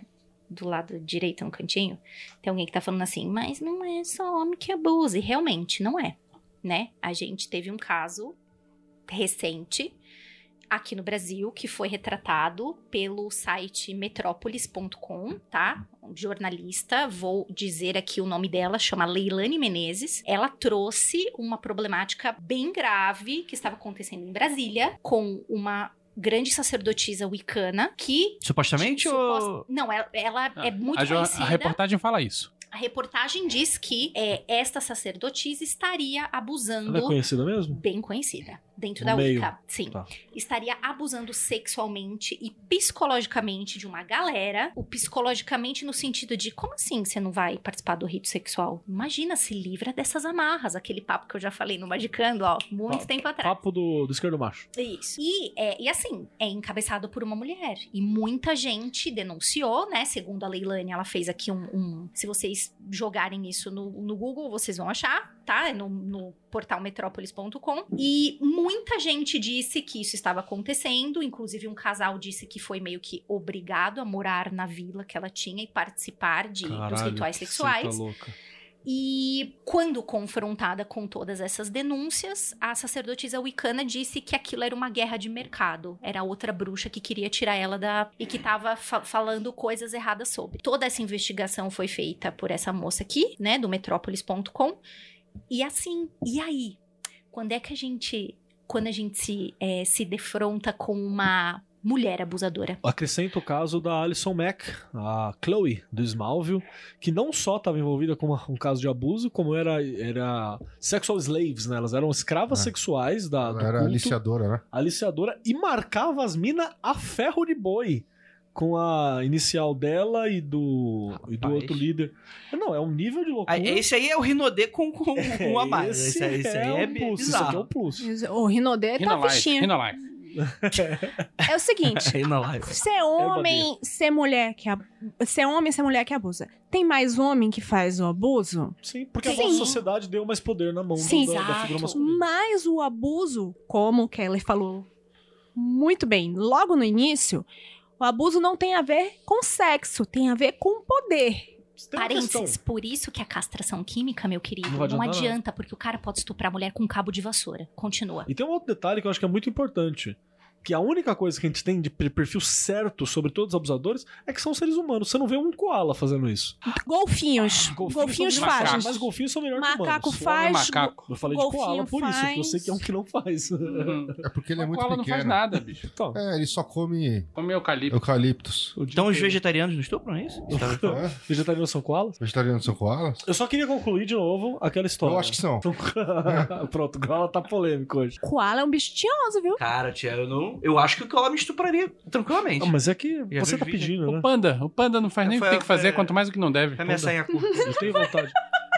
do lado direito no cantinho, tem alguém que tá falando assim, mas não é só homem que abusa. E realmente não é, né? A gente teve um caso recente aqui no Brasil que foi retratado pelo site metrópolis.com, tá? Jornalista, vou dizer aqui o nome dela, chama Leilane Menezes. Ela trouxe uma problemática bem grave que estava acontecendo em Brasília com uma grande sacerdotisa wicana que Supostamente Suposta- ou... Não, ela, ela é muito a, conhecida. a reportagem fala isso. A reportagem diz que é, esta sacerdotisa estaria abusando. Ela é conhecida mesmo? Bem conhecida. Dentro No da meio. Wicca. Sim. Tá. Estaria abusando sexualmente e psicologicamente de uma galera. O psicologicamente no sentido de como assim você não vai participar do rito sexual? Imagina, se livra dessas amarras. Aquele papo que eu já falei no Magicando, ó, muito tempo atrás. Papo do, do esquerdo macho. Isso. E, é, e assim, é encabeçado por uma mulher. E muita gente denunciou, né? Segundo a Leilane, ela fez aqui um. um- se vocês vocês jogarem isso no, no Google, vocês vão achar, tá? É No, no portal metrópolis.com. E muita gente disse que isso estava acontecendo, inclusive um casal disse que foi meio que obrigado a morar na vila que ela tinha e participar de, dos Caralho, rituais que sexuais. louca. E quando confrontada com todas essas denúncias, a sacerdotisa Wicana disse que aquilo era uma guerra de mercado. Era outra bruxa que queria tirar ela da. e que estava falando coisas erradas sobre. Toda essa investigação foi feita por essa moça aqui, né, do metrópolis.com. E assim, e aí? Quando é que a gente. Quando a gente se, eh, se defronta com uma mulher abusadora? Acrescenta o caso da Alison Mack, a Chloe do Smallville, que não só estava envolvida com uma- um caso de abuso, como era, era sexual slaves, né? Elas eram escravas É. sexuais da, do Ela era culto, aliciadora, né? aliciadora, e marcava as minas a ferro de boi. Com a inicial dela e do, e do outro líder. Não, é um nível de loucura. Ah, Esse aí é o Rinodê com, com, (laughs) com a mais. Esse, Esse, aí- esse aí é, um plus, Isso bizarro. aqui é um plus. O Rinodê tá fichinha. Rinolife. (laughs) É o seguinte, ser homem, ser mulher que ab... ser homem, ser mulher que abusa. Tem mais homem que faz o abuso? Sim, porque a Sim. nossa sociedade deu mais poder na mão do- Sim. da, da figura masculina. Mas o abuso, como o Keller falou muito bem, logo no início, o abuso não tem a ver com sexo, tem a ver com poder. Tem. Parênteses, por isso que a castração química, meu querido, Não não, adianta, porque o cara pode estuprar a mulher com um cabo de vassoura. Continua. E tem um outro detalhe que eu acho que é muito importante. Que a única coisa que a gente tem de per- perfil certo sobre todos os abusadores é que são seres humanos. Você não vê um koala fazendo isso. Golfinhos. Golfinhos, são fazem. Mas golfinhos são melhores que Macaco humanos. faz. macaco. Eu falei de koala golfinho por isso, porque eu faz. sei que é um que não faz. Uhum. É porque ele é O muito koala não pequeno. faz nada, bicho. Então, É, ele só come Come eucalipto. eucaliptos. Então os vegetarianos não estupram, é isso? (laughs) É? vegetarianos são koalas? Vegetarianos são koalas? Eu só queria concluir de novo aquela história. Eu acho que são. (laughs) Pronto, o koala tá polêmico hoje. Koala é um bicho tinhoso, viu? Cara, tia, eu não. Eu acho que o Koala me estupraria tranquilamente. Ah, mas é que Já você tá pedindo, né? O panda. O panda não faz nem o que Foi- tem que fazer, foi- quanto mais o que não deve. Foi minha sainha curta. Eu tenho vontade.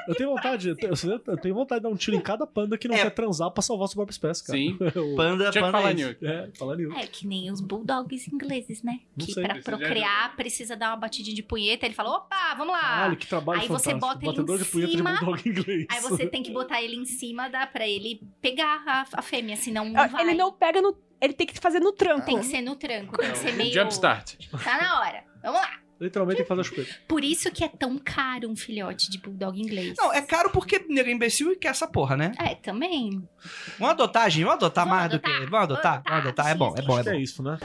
Eu tenho vontade, eu tenho, eu tenho vontade de dar um tiro em cada panda que não É. quer transar pra salvar sua própria espécie, cara. Sim. (laughs) Eu- Panda, Tinha que panda falar é esse. É, falar nisso. É que nem os bulldogs ingleses, né? Não que sei, pra procriar precisa dar uma batidinha de punheta. Ele fala, opa, vamos lá. Caralho, que trabalho Aí você fantástico. bota ele Batedor em de punheta cima, de bulldog (laughs) inglês. Aí você tem que botar ele em cima dá pra ele pegar a, a fêmea, senão não vai. Ele não pega no. Ele tem que fazer no tranco. Tem que ser no tranco, tem que ser (laughs) meio... Jumpstart. Tá na hora. Vamos lá. Literalmente tem que fazer a chupeta. Por isso que é tão caro um filhote de bulldog inglês. Não, é caro porque nego é imbecil e quer essa porra, né? É, também. Vamos adotar, gente. Vamos adotar Vamos mais do adotar, que. Vamos adotar? vamos Vamos adotar. É bom, é bom, é Acho que bom. é isso, né?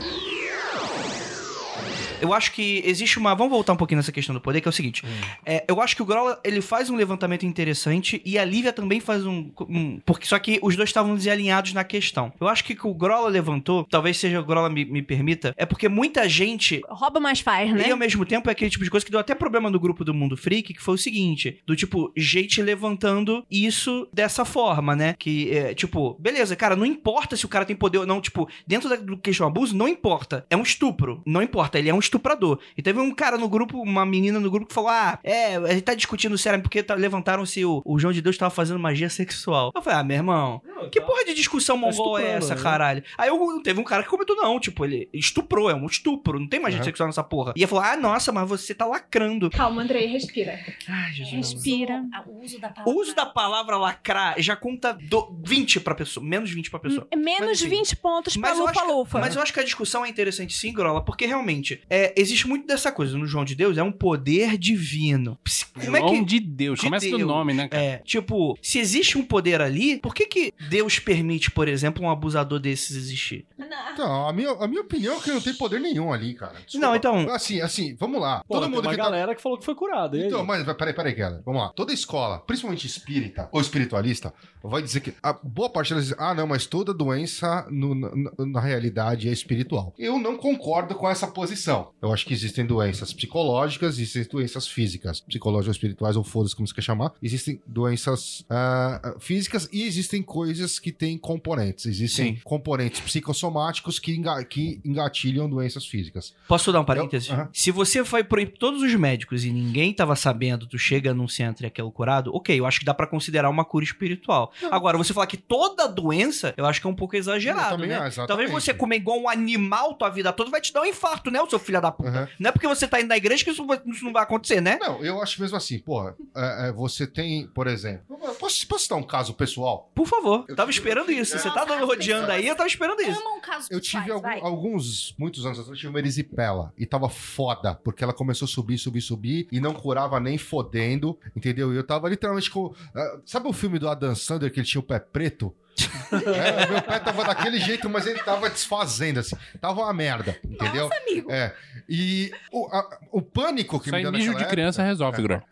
Eu acho que existe uma. Vamos voltar um pouquinho nessa questão do poder, que é o seguinte. É, eu acho que o Grola ele faz um levantamento interessante e a Lívia também faz um. um- porque só que os dois estavam desalinhados na questão. Eu acho que o que o Grola levantou, talvez seja o Grola me, me permita, é porque muita gente Rouba mais faz, né? E ao mesmo tempo é aquele tipo de coisa que deu até problema no grupo do Mundo Freak, que foi o seguinte: do tipo, gente levantando isso dessa forma, né? Que é tipo, beleza, cara, não importa se o cara tem poder ou não, tipo, dentro da, do questão abuso, não importa. É um estupro. Não importa, ele é um estuprador. E teve um cara no grupo, uma menina no grupo que falou: Ah, é, a gente tá discutindo sério porque tá- levantaram se o, o João de Deus tava fazendo magia sexual. Eu falei, ah, meu irmão, que porra de discussão mongol é essa, né? caralho? Aí eu, teve um cara que comentou, não, tipo, ele estuprou, é um estupro, não tem magia Uhum. sexual nessa porra. E ele falou, ah, nossa, mas você tá lacrando. Calma, Andrei, respira. Ai, Jesus. Respira. O uso da palavra. O uso da palavra lacrar já conta do 20 pra pessoa, menos 20 pra pessoa. Menos Mas, enfim. 20 pontos pra lufa-lufa. mas eu acho que a discussão é interessante sim, Grola, porque realmente é, existe muito dessa coisa no João de Deus, é um poder divino. Como é João que. de Deus. de Começa do Deus. nome, né, cara? É, tipo, se existe um poder ali, por que que Deus permite, por exemplo, um abusador desses existir? Então, a minha, a minha opinião é que não tem poder nenhum ali, cara. Desculpa. Não, então- Assim, assim, vamos lá. Pô, Todo tem mundo uma que tá... galera que falou que foi curada. aí? Então, mas peraí, peraí, Keller. Vamos lá. Toda escola, principalmente espírita ou espiritualista, vai dizer que a boa parte delas diz, ah, não, mas toda doença no- na, na realidade é espiritual. Eu não concordo com essa posição. Eu acho que existem doenças psicológicas, existem doenças físicas, psicológicas espirituais, ou foda-se como você quer chamar. Existem doenças ah, físicas e existem coisas que têm componentes. Existem Sim. componentes psicossomáticos que, enga- que engatilham doenças físicas. Posso dar um parêntese? Eu- aham. Se você foi por todos os médicos e ninguém tava sabendo, tu chega num centro e aquele curado, ok, eu acho que dá pra considerar uma cura espiritual. Agora, você falar que toda doença, eu acho que é um pouco Eu exagerado, também né? exatamente. Talvez você comer igual um animal tua vida toda vai te dar um infarto, né, o seu filho da puta? Aham. Não é porque você tá indo na igreja que isso, isso não vai acontecer, né? Não, eu acho mesmo assim, porra, é, é, você tem, por exemplo, posso, posso citar um caso pessoal? Por favor, eu tava esperando isso. Você tá dando rodeando aí, eu tava esperando isso. Ama um caso Eu tive algum- alguns, muitos anos atrás, eu tive uma erisipela e tava foda, porque ela começou a subir, subir, subir e não curava nem fodendo, entendeu? E eu tava literalmente com. ah, sabe o filme do Adam Sandler que ele tinha o pé preto? É, meu pé tava daquele jeito, mas ele tava desfazendo, assim. Tava uma merda, entendeu? Nossa, amigo. É. E o, a- o pânico que Isso me deu naquela de criança época- resolve, É. Grão.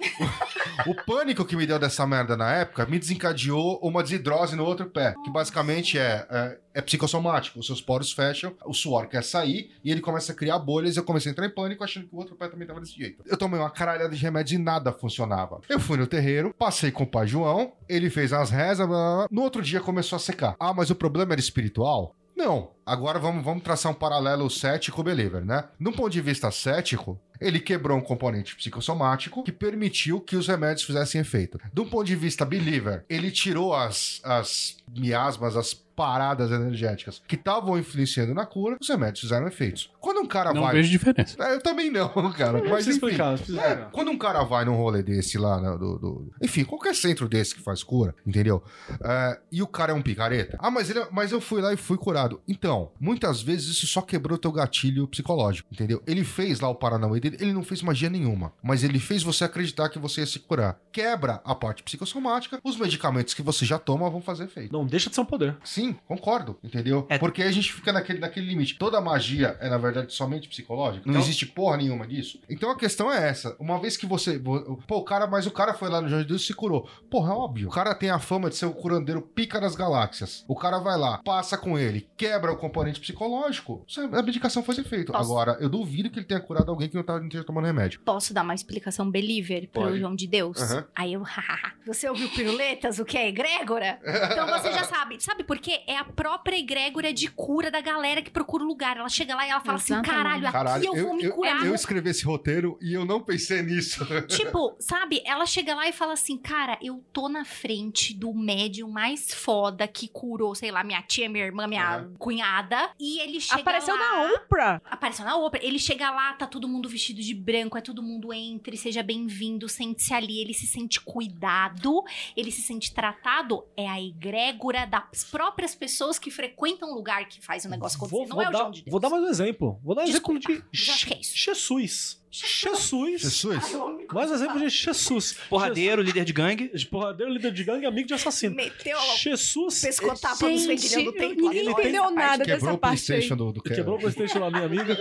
O pânico que me deu dessa merda na época me desencadeou uma desidrose no outro pé, que basicamente é, é, é psicossomático. Os seus poros fecham, o suor quer sair e ele começa a criar bolhas. Eu comecei a entrar em pânico achando que o outro pé também tava desse jeito. Eu tomei uma caralhada de remédio e nada funcionava. Eu fui no terreiro, passei com o pai João, ele fez as rezas, blá, blá, blá. no outro dia começou a secar. Ah, mas o problema era espiritual? Não. Agora vamos, vamos traçar um paralelo cético-believer, né? Num ponto de vista cético, ele quebrou um componente psicossomático que permitiu que os remédios fizessem efeito. De um ponto de vista believer, ele tirou as, as miasmas, as paradas energéticas que estavam influenciando na cura, os remédios fizeram efeitos. Quando um cara Não vai. vejo diferença. É, Eu também não, (laughs) cara. Não Mas enfim. explicar, não É, quando um cara vai num rolê desse lá, né, do, do- enfim, qualquer centro desse que faz cura, entendeu? É, e o cara é um picareta. Ah, mas, ele, mas eu fui lá e fui curado. Então, muitas vezes isso só quebrou teu gatilho psicológico, entendeu? Ele fez lá o Paranauê dele, ele não fez magia nenhuma, mas ele fez você acreditar que você ia se curar. Quebra a parte psicossomática, os medicamentos que você já toma vão fazer efeito. Não deixa de ser um poder. Sim, concordo, entendeu? É. Porque aí a gente fica naquele, naquele limite. Toda magia é, na verdade, somente psicológica. Não Então- existe porra nenhuma disso. Então a questão é essa. Uma vez que você. vo- Pô, o cara, mas o cara foi lá no Jorge Deus e se curou. Porra, é óbvio. O cara tem a fama de ser o curandeiro pica das galáxias. O cara vai lá, passa com ele, quebra o componente psicológico. A medicação faz efeito. Posso- Agora, eu duvido que ele tenha curado alguém que não tá- não esteja tomando remédio. Posso dar uma explicação believer pro Pode. João de Deus? Aham. Aí eu, (laughs) hahaha. Você ouviu piruletas? O que é egrégora? Então você já sabe. Sabe por quê? É a própria egrégora de cura da galera que procura o lugar. Ela chega lá e ela fala assim: Exatamente. caralho, aqui Caralho, eu vou me curar. eu escrevi esse roteiro e eu não pensei nisso. (laughs) Tipo, sabe? Ela chega lá e fala assim: Cara, eu tô na frente do médium mais foda que curou, sei lá, minha tia, minha irmã, minha cunhada. E ele chega Apareceu lá. na Oprah. Apareceu na ópera. Ele chega lá, tá todo mundo vestido de branco, é todo mundo entre, seja bem-vindo, sente-se ali. Ele se sente cuidado, ele se sente tratado. É a egrégora das próprias pessoas que frequentam o lugar que faz o negócio acontecer. Vou, Não vou é o dar, João de Deus. vou dar mais um exemplo. Vou dar um Desculpa, exemplo de que é. Jesus. Jesus. Jesus. Mais um exemplo de Jesus. Porradeiro, líder de gangue. Porradeiro, líder de gangue, amigo de assassino. Meteu Jesus. pescotapa nos Gente, vendilhão do templo. ninguém Adoro entendeu nada Quebrou dessa o parte aí. Do, do Quebrou o Playstation lá, minha amiga.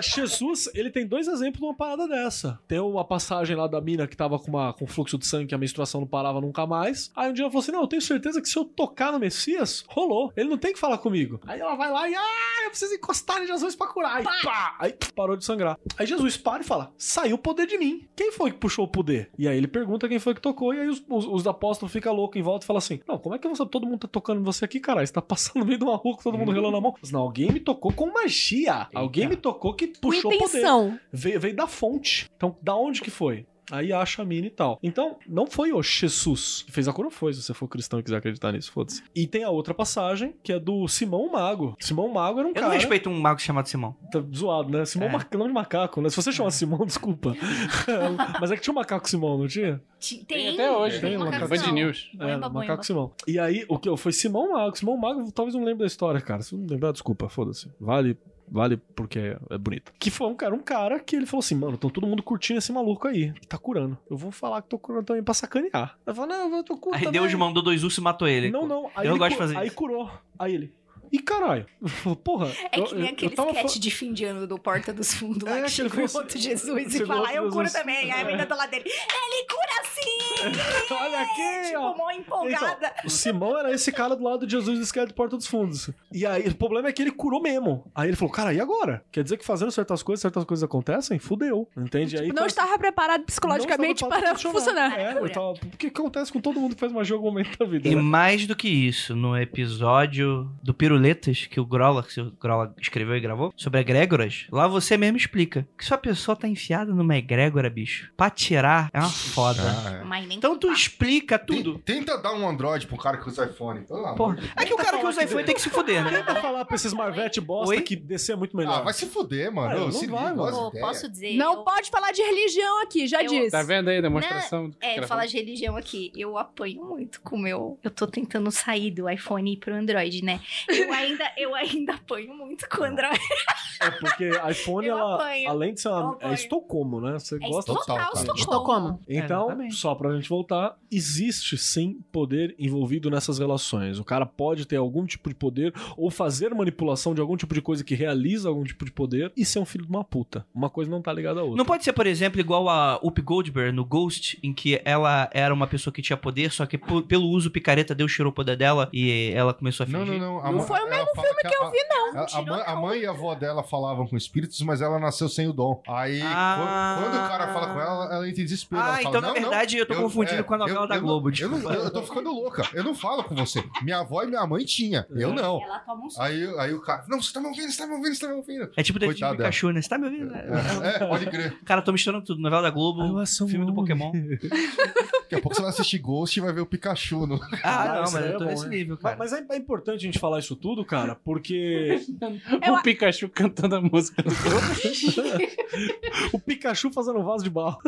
Jesus, ele tem dois exemplos de uma parada dessa. Tem uma passagem lá da mina que tava com, uma, com fluxo de sangue, que a menstruação não parava nunca mais. Aí um dia ela falou assim: Não, eu tenho certeza que se eu tocar no Messias, rolou. Ele não tem que falar comigo. Aí ela vai lá e, ah, eu preciso encostar em Jesus pra curar. Aí, pá! Aí parou de sangrar. Aí Jesus para e fala: Saiu o poder de mim. Quem foi que puxou o poder? E aí ele pergunta quem foi que tocou. E aí os, os, os apóstolos ficam loucos em volta e falam assim: Não, como é que você, todo mundo tá tocando em você aqui, caralho? Você tá passando no meio de uma rua com todo mundo relando a mão. Não, alguém me tocou com magia. Alguém me tocou que puxou o poder. intenção. Veio, veio da fonte. Então, da onde que foi? Aí acha a mina e tal. Então, não foi o Jesus que fez a cura, foi. Se você for cristão e quiser acreditar nisso, foda-se. E tem a outra passagem, que é do Simão Mago. Simão Mago era um Eu não cara. respeito um mago chamado Simão. Tá zoado, né? Simão É. é. nome de macaco, né? Se você chama Simão, desculpa. (laughs) Mas é que tinha um macaco Simão, não tinha? Tem, Tem até hoje, tem uma uma canção. Band News. É, Boemba, macaco boemba. Simão. E aí, o que foi Simão Mago. Simão Mago, talvez não lembre da história, cara. Se não lembrar, desculpa, foda-se. Vale. Vale porque é, bonito. Que foi um cara, um cara que ele falou assim: mano, estão todo mundo curtindo esse maluco aí, que tá curando. Eu vou falar que tô curando também pra sacanear. Ele falou: não, eu tô curando. Aí também. Deus mandou dois ursos e matou ele. Não, não. Aí Eu gosto de fazer Aí isso. curou. Aí ele. Ih, caralho. (laughs) Porra. É que nem eu- aquele eu sketch de fim de ano do Porta dos Fundos lá É, que aquele chega o outro (laughs) Jesus e fala, eu curo também. Aí a menina do lado dele, ele cura sim! (laughs) Olha aqui, tipo, ó. mó empolgada. O Simão era esse cara do lado de Jesus esquerdo de Porta dos Fundos. E aí, o problema é que ele curou mesmo. Aí ele falou, cara, e agora? Quer dizer que fazendo certas coisas, certas coisas acontecem? Fudeu. Entende? Aí Não estava preparado psicologicamente estava para preparado funcionar. É, eu tava- o que acontece com todo mundo que faz magia em algum momento da vida? E né? mais do que isso, no episódio do Piruletas, que o Grola, que o Grola escreveu e gravou, sobre egrégoras, lá você mesmo explica que se a pessoa tá enfiada numa egrégora, bicho, pra tirar é uma foda. Ah, é. Então tu explica tudo. Tenta dar um Android um cara que usa iPhone. Pelo amor. É que o cara que usa iPhone tem que se fuder, né? Tenta falar pra esses Marvete bosta Oi? que descer é muito melhor. Ah, vai se fuder, mano. Ah, Ô, não se vai, liga, mano. posso dizer? Não eu- pode falar de religião aqui, já Eu- disse. Tá vendo aí a demonstração? do que É, falar de religião aqui. Eu apanho muito com o meu. Eu tô tentando sair do iPhone e ir pro Android, né? (laughs) Eu ainda, eu ainda apanho muito com o Android. É porque (laughs) iPhone, Eu ela, apanho. além de ser Eu uma, apanho. é Estocolmo, né? Você É gosta total, total, cara. Estocolmo. Então, Exatamente. só pra gente voltar, existe sim poder envolvido nessas relações. O cara pode ter algum tipo de poder ou fazer manipulação de algum tipo de coisa que realiza algum tipo de poder e ser um filho de uma puta. Uma coisa não tá ligada à outra. Não pode ser, por exemplo, igual a Up Goldberg no Ghost, em que ela era uma pessoa que tinha poder, só que po- pelo uso picareta Deus tirou o poder dela e ela começou a Não, fingir. não, não. A Não mãe- foi o mesmo filme que eu a- vi, não. A, a mãe, a não. mãe e a avó dela falavam com espíritos, mas ela nasceu sem o dom. Aí, Ah. quando, quando o cara fala com ela, ela, entra em desespero. Ah, ela fala, então na "Não, não, verdade eu tô confundindo com a novela eu- da eu não- Globo, Eu, não, eu, eu tô ficando louca. Eu não falo com você. Minha avó e minha mãe tinha. Eu não. Ela toma um. Aí, aí o cara, não, você tá me ouvindo, você tá me ouvindo, você tá me ouvindo. É tipo o Detetive Coitada Pikachu, né? Você tá me ouvindo? É, é, pode crer. Cara, tô misturando tudo. Novela da Globo, Eu filme do Pokémon. Daqui a pouco você vai assistir Ghost e vai ver o Pikachu. No... Ah, não, isso mas eu tô é bom, nesse né? nível, cara. Mas, é, é importante a gente falar isso tudo, cara, porque (laughs) O Pikachu cantando a música do (laughs) o Pikachu fazendo um vaso de barro.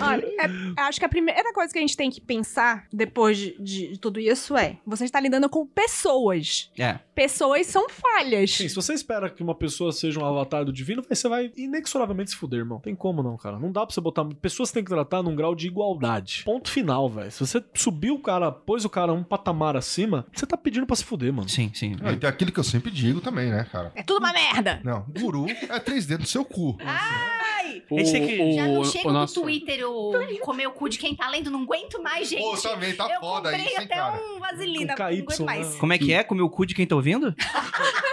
Olha, é- acho que a primeira coisa que a gente tem que pensar depois de, de- de tudo isso é: você está lidando com pessoas. É. Pessoas são falhas. Sim, se você espera que uma pessoa seja um avatar do divino, você vai inexoravelmente se fuder, irmão. Tem como não, cara. Não dá pra você botar. Pessoas têm que tratar num grau de igualdade. Ponto final, velho. Se você subiu o cara, pôs o cara um patamar acima, você tá pedindo pra se fuder, mano. Sim, sim. Ah, e tem aquilo que eu sempre digo também, né, cara? É tudo uma merda. Não, guru é três dedos no seu cu. Ai! O, Esse aqui- Já não o, chega o no nosso... Twitter o comer o cu de quem tá lendo, não aguento mais, gente. Pô, também tá eu foda comprei isso, hein, até cara? um vaselina, não KY, aguento mais. né? Como é que é? Comer o cu de quem tá ouvindo? (laughs)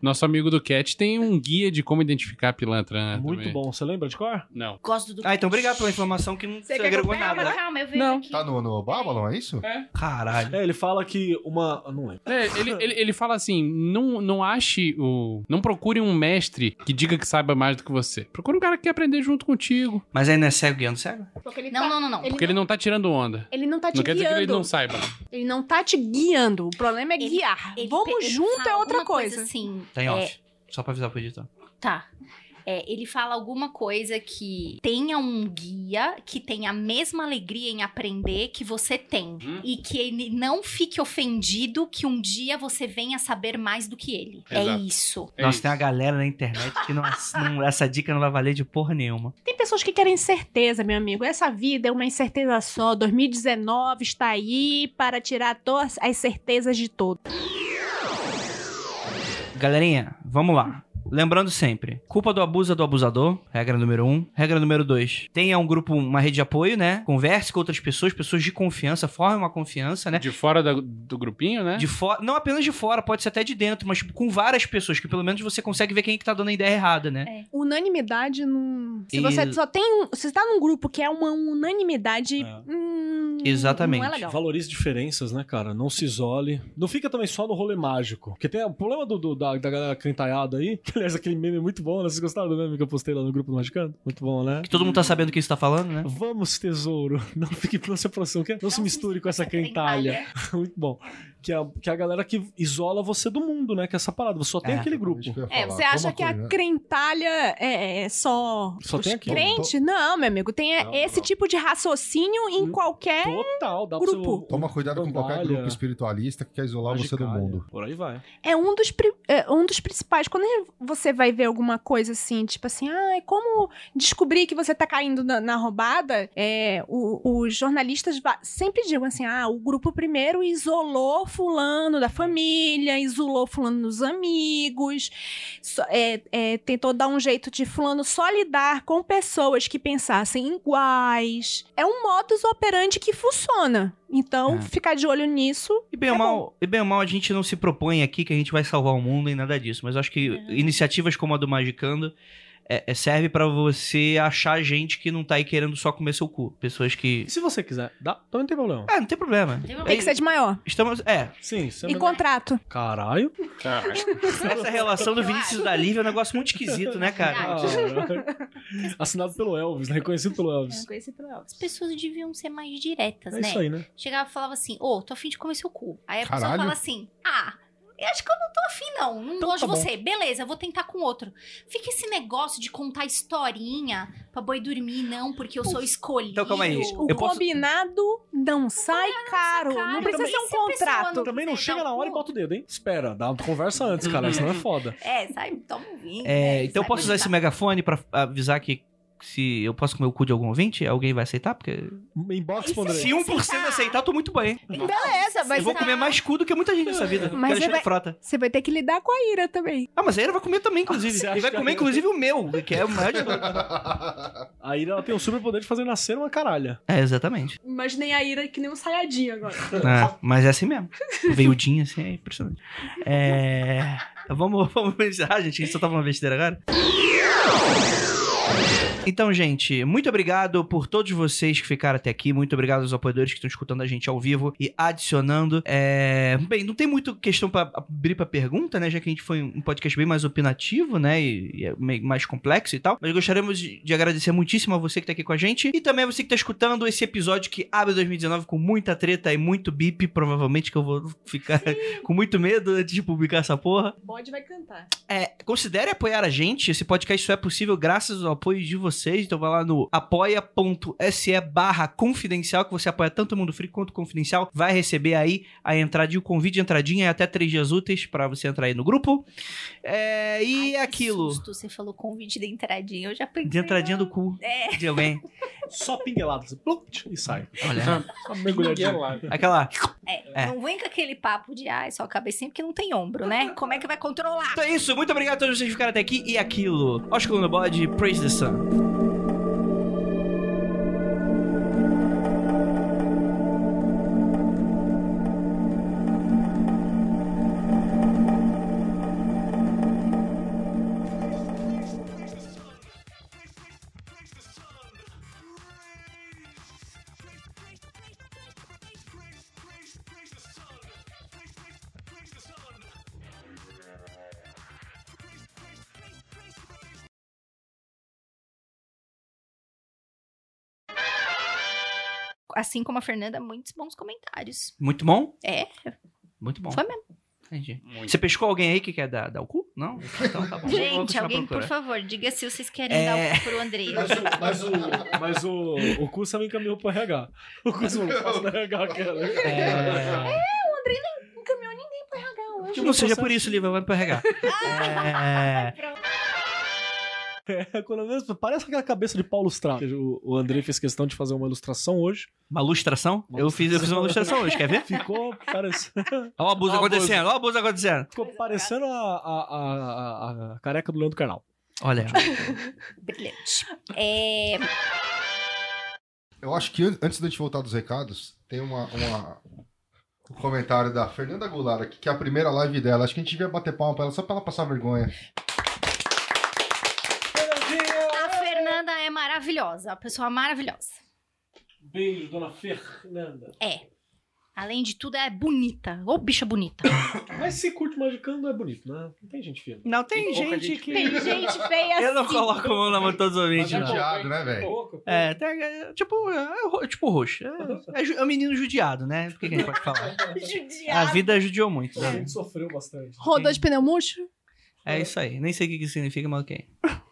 Nosso amigo do Cat tem um guia de como identificar pilantra. né, Muito também. bom. Você lembra de cor? Não. Gosto do Ah, então obrigado pela informação que não Você se agregou nada. Calma, calma, eu vejo Não. aqui. Tá no, no Babylon, é isso? Caralho. É, ele fala que uma. Não lembro. É, ele, ele, ele fala assim: não, não ache o. Não procure um mestre que diga que saiba mais do que você. Procure um cara que quer aprender junto contigo. Mas aí não é cego guiando cego? Porque ele Não, tá- não, não, não. Ele Porque ele não tá tirando onda. Ele não tá te Não quer dizer que ele guiando. não saiba. Ele não tá te guiando. O problema é Ele- guiar. Ele Vamos junto é outra alguma coisa. assim, Tá em é, off. Só pra avisar pro editor. Tá. É, ele fala alguma coisa que tenha um guia que tenha a mesma alegria em aprender que você tem. E que ele não fique ofendido que um dia você venha saber mais do que ele. É Exato. isso. É Nossa, isso. tem uma galera na internet que não, não- essa dica não vai valer de porra nenhuma. Tem pessoas que querem certeza, meu amigo. Essa vida é uma incerteza só. 2019 está aí para tirar todas as certezas de todos. Galerinha, vamos lá. Lembrando sempre, culpa do abuso é do abusador, regra número um. Regra número dois, tenha um grupo, uma rede de apoio, né? Converse com outras pessoas, pessoas de confiança, forme uma confiança, né? De fora da- do grupinho, né? De fora, não apenas de fora, pode ser até de dentro, mas tipo, com várias pessoas, que pelo menos você consegue ver quem é que tá dando a ideia errada, né? Unanimidade não. Se E- você só tem um. Se você tá num grupo que é uma unanimidade. É. hum, Exatamente. Não é legal. Valorize diferenças, né, cara? Não se isole. Não fica também só no rolê mágico. Porque tem o problema do, do- da, da galera aí. Aliás, aquele meme é muito bom, né? Vocês gostaram do meme que eu postei lá no grupo do Magicando? Muito bom, né? Que todo mundo tá sabendo o que você tá falando, né? Vamos, tesouro. (laughs) Não fique não se aproxime. Não, não se misture com essa crentalha. (laughs) Muito bom. Que é, a, que é a galera que isola você do mundo, né? Que é essa parada. Você só tem É. aquele grupo. Eu ia É, você acha que a crentalha é, é só, Só os tem aquilo. crentes? Não, meu amigo, tem é, Não, esse não. tipo de raciocínio em Hum, qualquer... Total. Dá Grupo. você. Toma cuidado com qualquer grupo espiritualista que quer isolar você do mundo. Por aí vai. É um dos, pri- é um dos principais. Quando você vai ver alguma coisa assim, tipo assim, ah, como descobrir que você tá caindo na, na roubada, é, o- os jornalistas sempre digam assim, ah, o grupo primeiro isolou fulano da família, isolou fulano dos amigos, só- é, é, tentou dar um jeito de fulano só lidar com pessoas que pensassem iguais. É um modus operandi que funciona. Então, É. ficar de olho nisso. E bem, É mal, e bem ou mal, a gente não se propõe aqui que a gente vai salvar o mundo e nada disso. Mas acho que iniciativas como a do Magicando é, é- serve pra você achar gente que não tá aí querendo só comer seu cu. Pessoas que. E se você quiser, dá, também não tem problema. É, não tem problema. Tem que ser de maior. Estamos. É, Sim, é E melhor. contrato. Caralho. essa relação do Vinícius da Lívia é um negócio muito esquisito, né, cara? Caralho. Assinado pelo Elvis, né? reconhecido pelo Elvis. As pessoas deviam ser mais diretas, É né? isso aí, né? Chegava e falava assim, ô, tô afim de comer seu cu. Aí a pessoa Caralho. fala assim, ah, eu acho que eu não tô afim, não. Não Então gosto tá de bom. você. Beleza, eu vou tentar com outro. Fica esse negócio de contar historinha pra boi dormir, não, porque eu sou escolhido. Então, calma aí. O Eu posso- combinado não sai caro. caro. Não precisa ser um contrato. não- Também não chega na hora e bota o dedo, hein? Espera, dá uma conversa antes, cara, senão é foda. (laughs) É, sai, toma um vinho. É, né, então eu sai posso usar esse megafone pra avisar que se eu posso comer o cu de algum ouvinte, alguém vai aceitar? Porque. Inbox, E se- André. Se 1% aceitar, eu tô muito bem. Beleza, mas Eu vou você, comer mais cu do que muita gente nessa vida. Mas você vai- frota. você vai ter que lidar com a ira também. Ah, mas aí ela vai comer também, inclusive. Acha Ele vai comer, inclusive, o meu, que é o maior de todos. A Ira ela tem o super poder de fazer nascer uma caralha. É, exatamente. Imaginei a ira que nem um saiadinho agora. É, mas é assim mesmo. Veiudinho, assim, é impressionante. É... Vamos, vamos encerrar, gente. A gente só tava uma besteira agora. Então, gente, muito obrigado por todos vocês que ficaram até aqui. Muito obrigado aos apoiadores que estão escutando a gente ao vivo e adicionando. É, Bem, não tem muito questão pra abrir pra pergunta, né? Já que a gente foi um podcast bem mais opinativo, né? E, e é mais complexo e tal. Mas gostaríamos de, de agradecer muitíssimo a você que tá aqui com a gente. E também a você que tá escutando esse episódio que abre 2019 com muita treta e muito bip. Provavelmente que eu vou ficar (laughs) com muito medo antes de publicar essa porra. O bode vai cantar. É, considere apoiar a gente. Esse podcast só é possível graças ao apoio de vocês. Então vai lá no apoia.se barra confidencial, que você apoia tanto o Mundo Free quanto o Confidencial. Vai receber aí a entradinha, o convite de entradinha é até três dias úteis pra você entrar aí no grupo. É, e Ai, que aquilo. Susto, você falou convite de entradinha, eu já pensei. De entradinha do cu É. de alguém. (laughs) Só pinguelado. assim, e sai. Olha. Só mergulhadinho. Aquela. É, É. Não vem com aquele papo de, ai, só cabecinha porque não tem ombro, né? Como é que vai controlar? Então é isso. Muito obrigado a todos vocês que ficaram até aqui. E aquilo. Oscar no bode, Praise the Sun. Assim como a Fernanda, muitos bons comentários. Muito bom? É, Muito bom. foi mesmo. Entendi. Você pescou alguém aí que quer dar, dar o cu? Não? Então tá bom. Gente, alguém, por favor, diga se vocês querem É. dar o cu pro Andrei. Mas o, mas o, mas o, o Cursa me encaminhou pro RH. O Cursa falou, passa no RH aquela. É... Não caminhou ninguém pro RH hoje. Não seja por isso, Lívia, vai pro RH. (laughs) É... É, (laughs) quando mesmo, parece aquela cabeça de Paulo Strauss. O, o Andrei fez questão de fazer uma ilustração hoje. Uma lustração? Eu fiz, eu fiz uma lustração hoje, quer ver? Ficou parecendo, (laughs) Olha o abuso Olha acontecendo, olha o abuso acontecendo. ficou parecendo a, a, a, a careca do Leandro Carnal. Olha, (laughs) Brilhante. É, Eu acho que an- antes da gente voltar dos recados, tem uma, uma- um comentário da Fernanda Goulart aqui, que é a primeira live dela. Acho que a gente devia bater palma pra ela só pra ela passar vergonha. a Fernanda é maravilhosa, uma pessoa maravilhosa. Beijo, dona Fernanda. É. Além de tudo, é bonita. Ô, bicha bonita. (coughs) Mas se curte magicando é bonito, né? Não tem gente fina. não tem, Tem gente, gente que... Tem (laughs) gente feia Eu não assim. coloco a mão na mão de todos os ouvintes, Mas é não. judiado, né, velho? Pouco, É, tem, é, tipo, é, ro- tipo roxo. É, é é um menino judiado, né? O que, que a gente pode falar? (laughs) A vida judiou muito. A Né? gente sofreu bastante. Rodou de pneu murcho? É isso aí. Nem sei o que, que significa, mas ok. (laughs)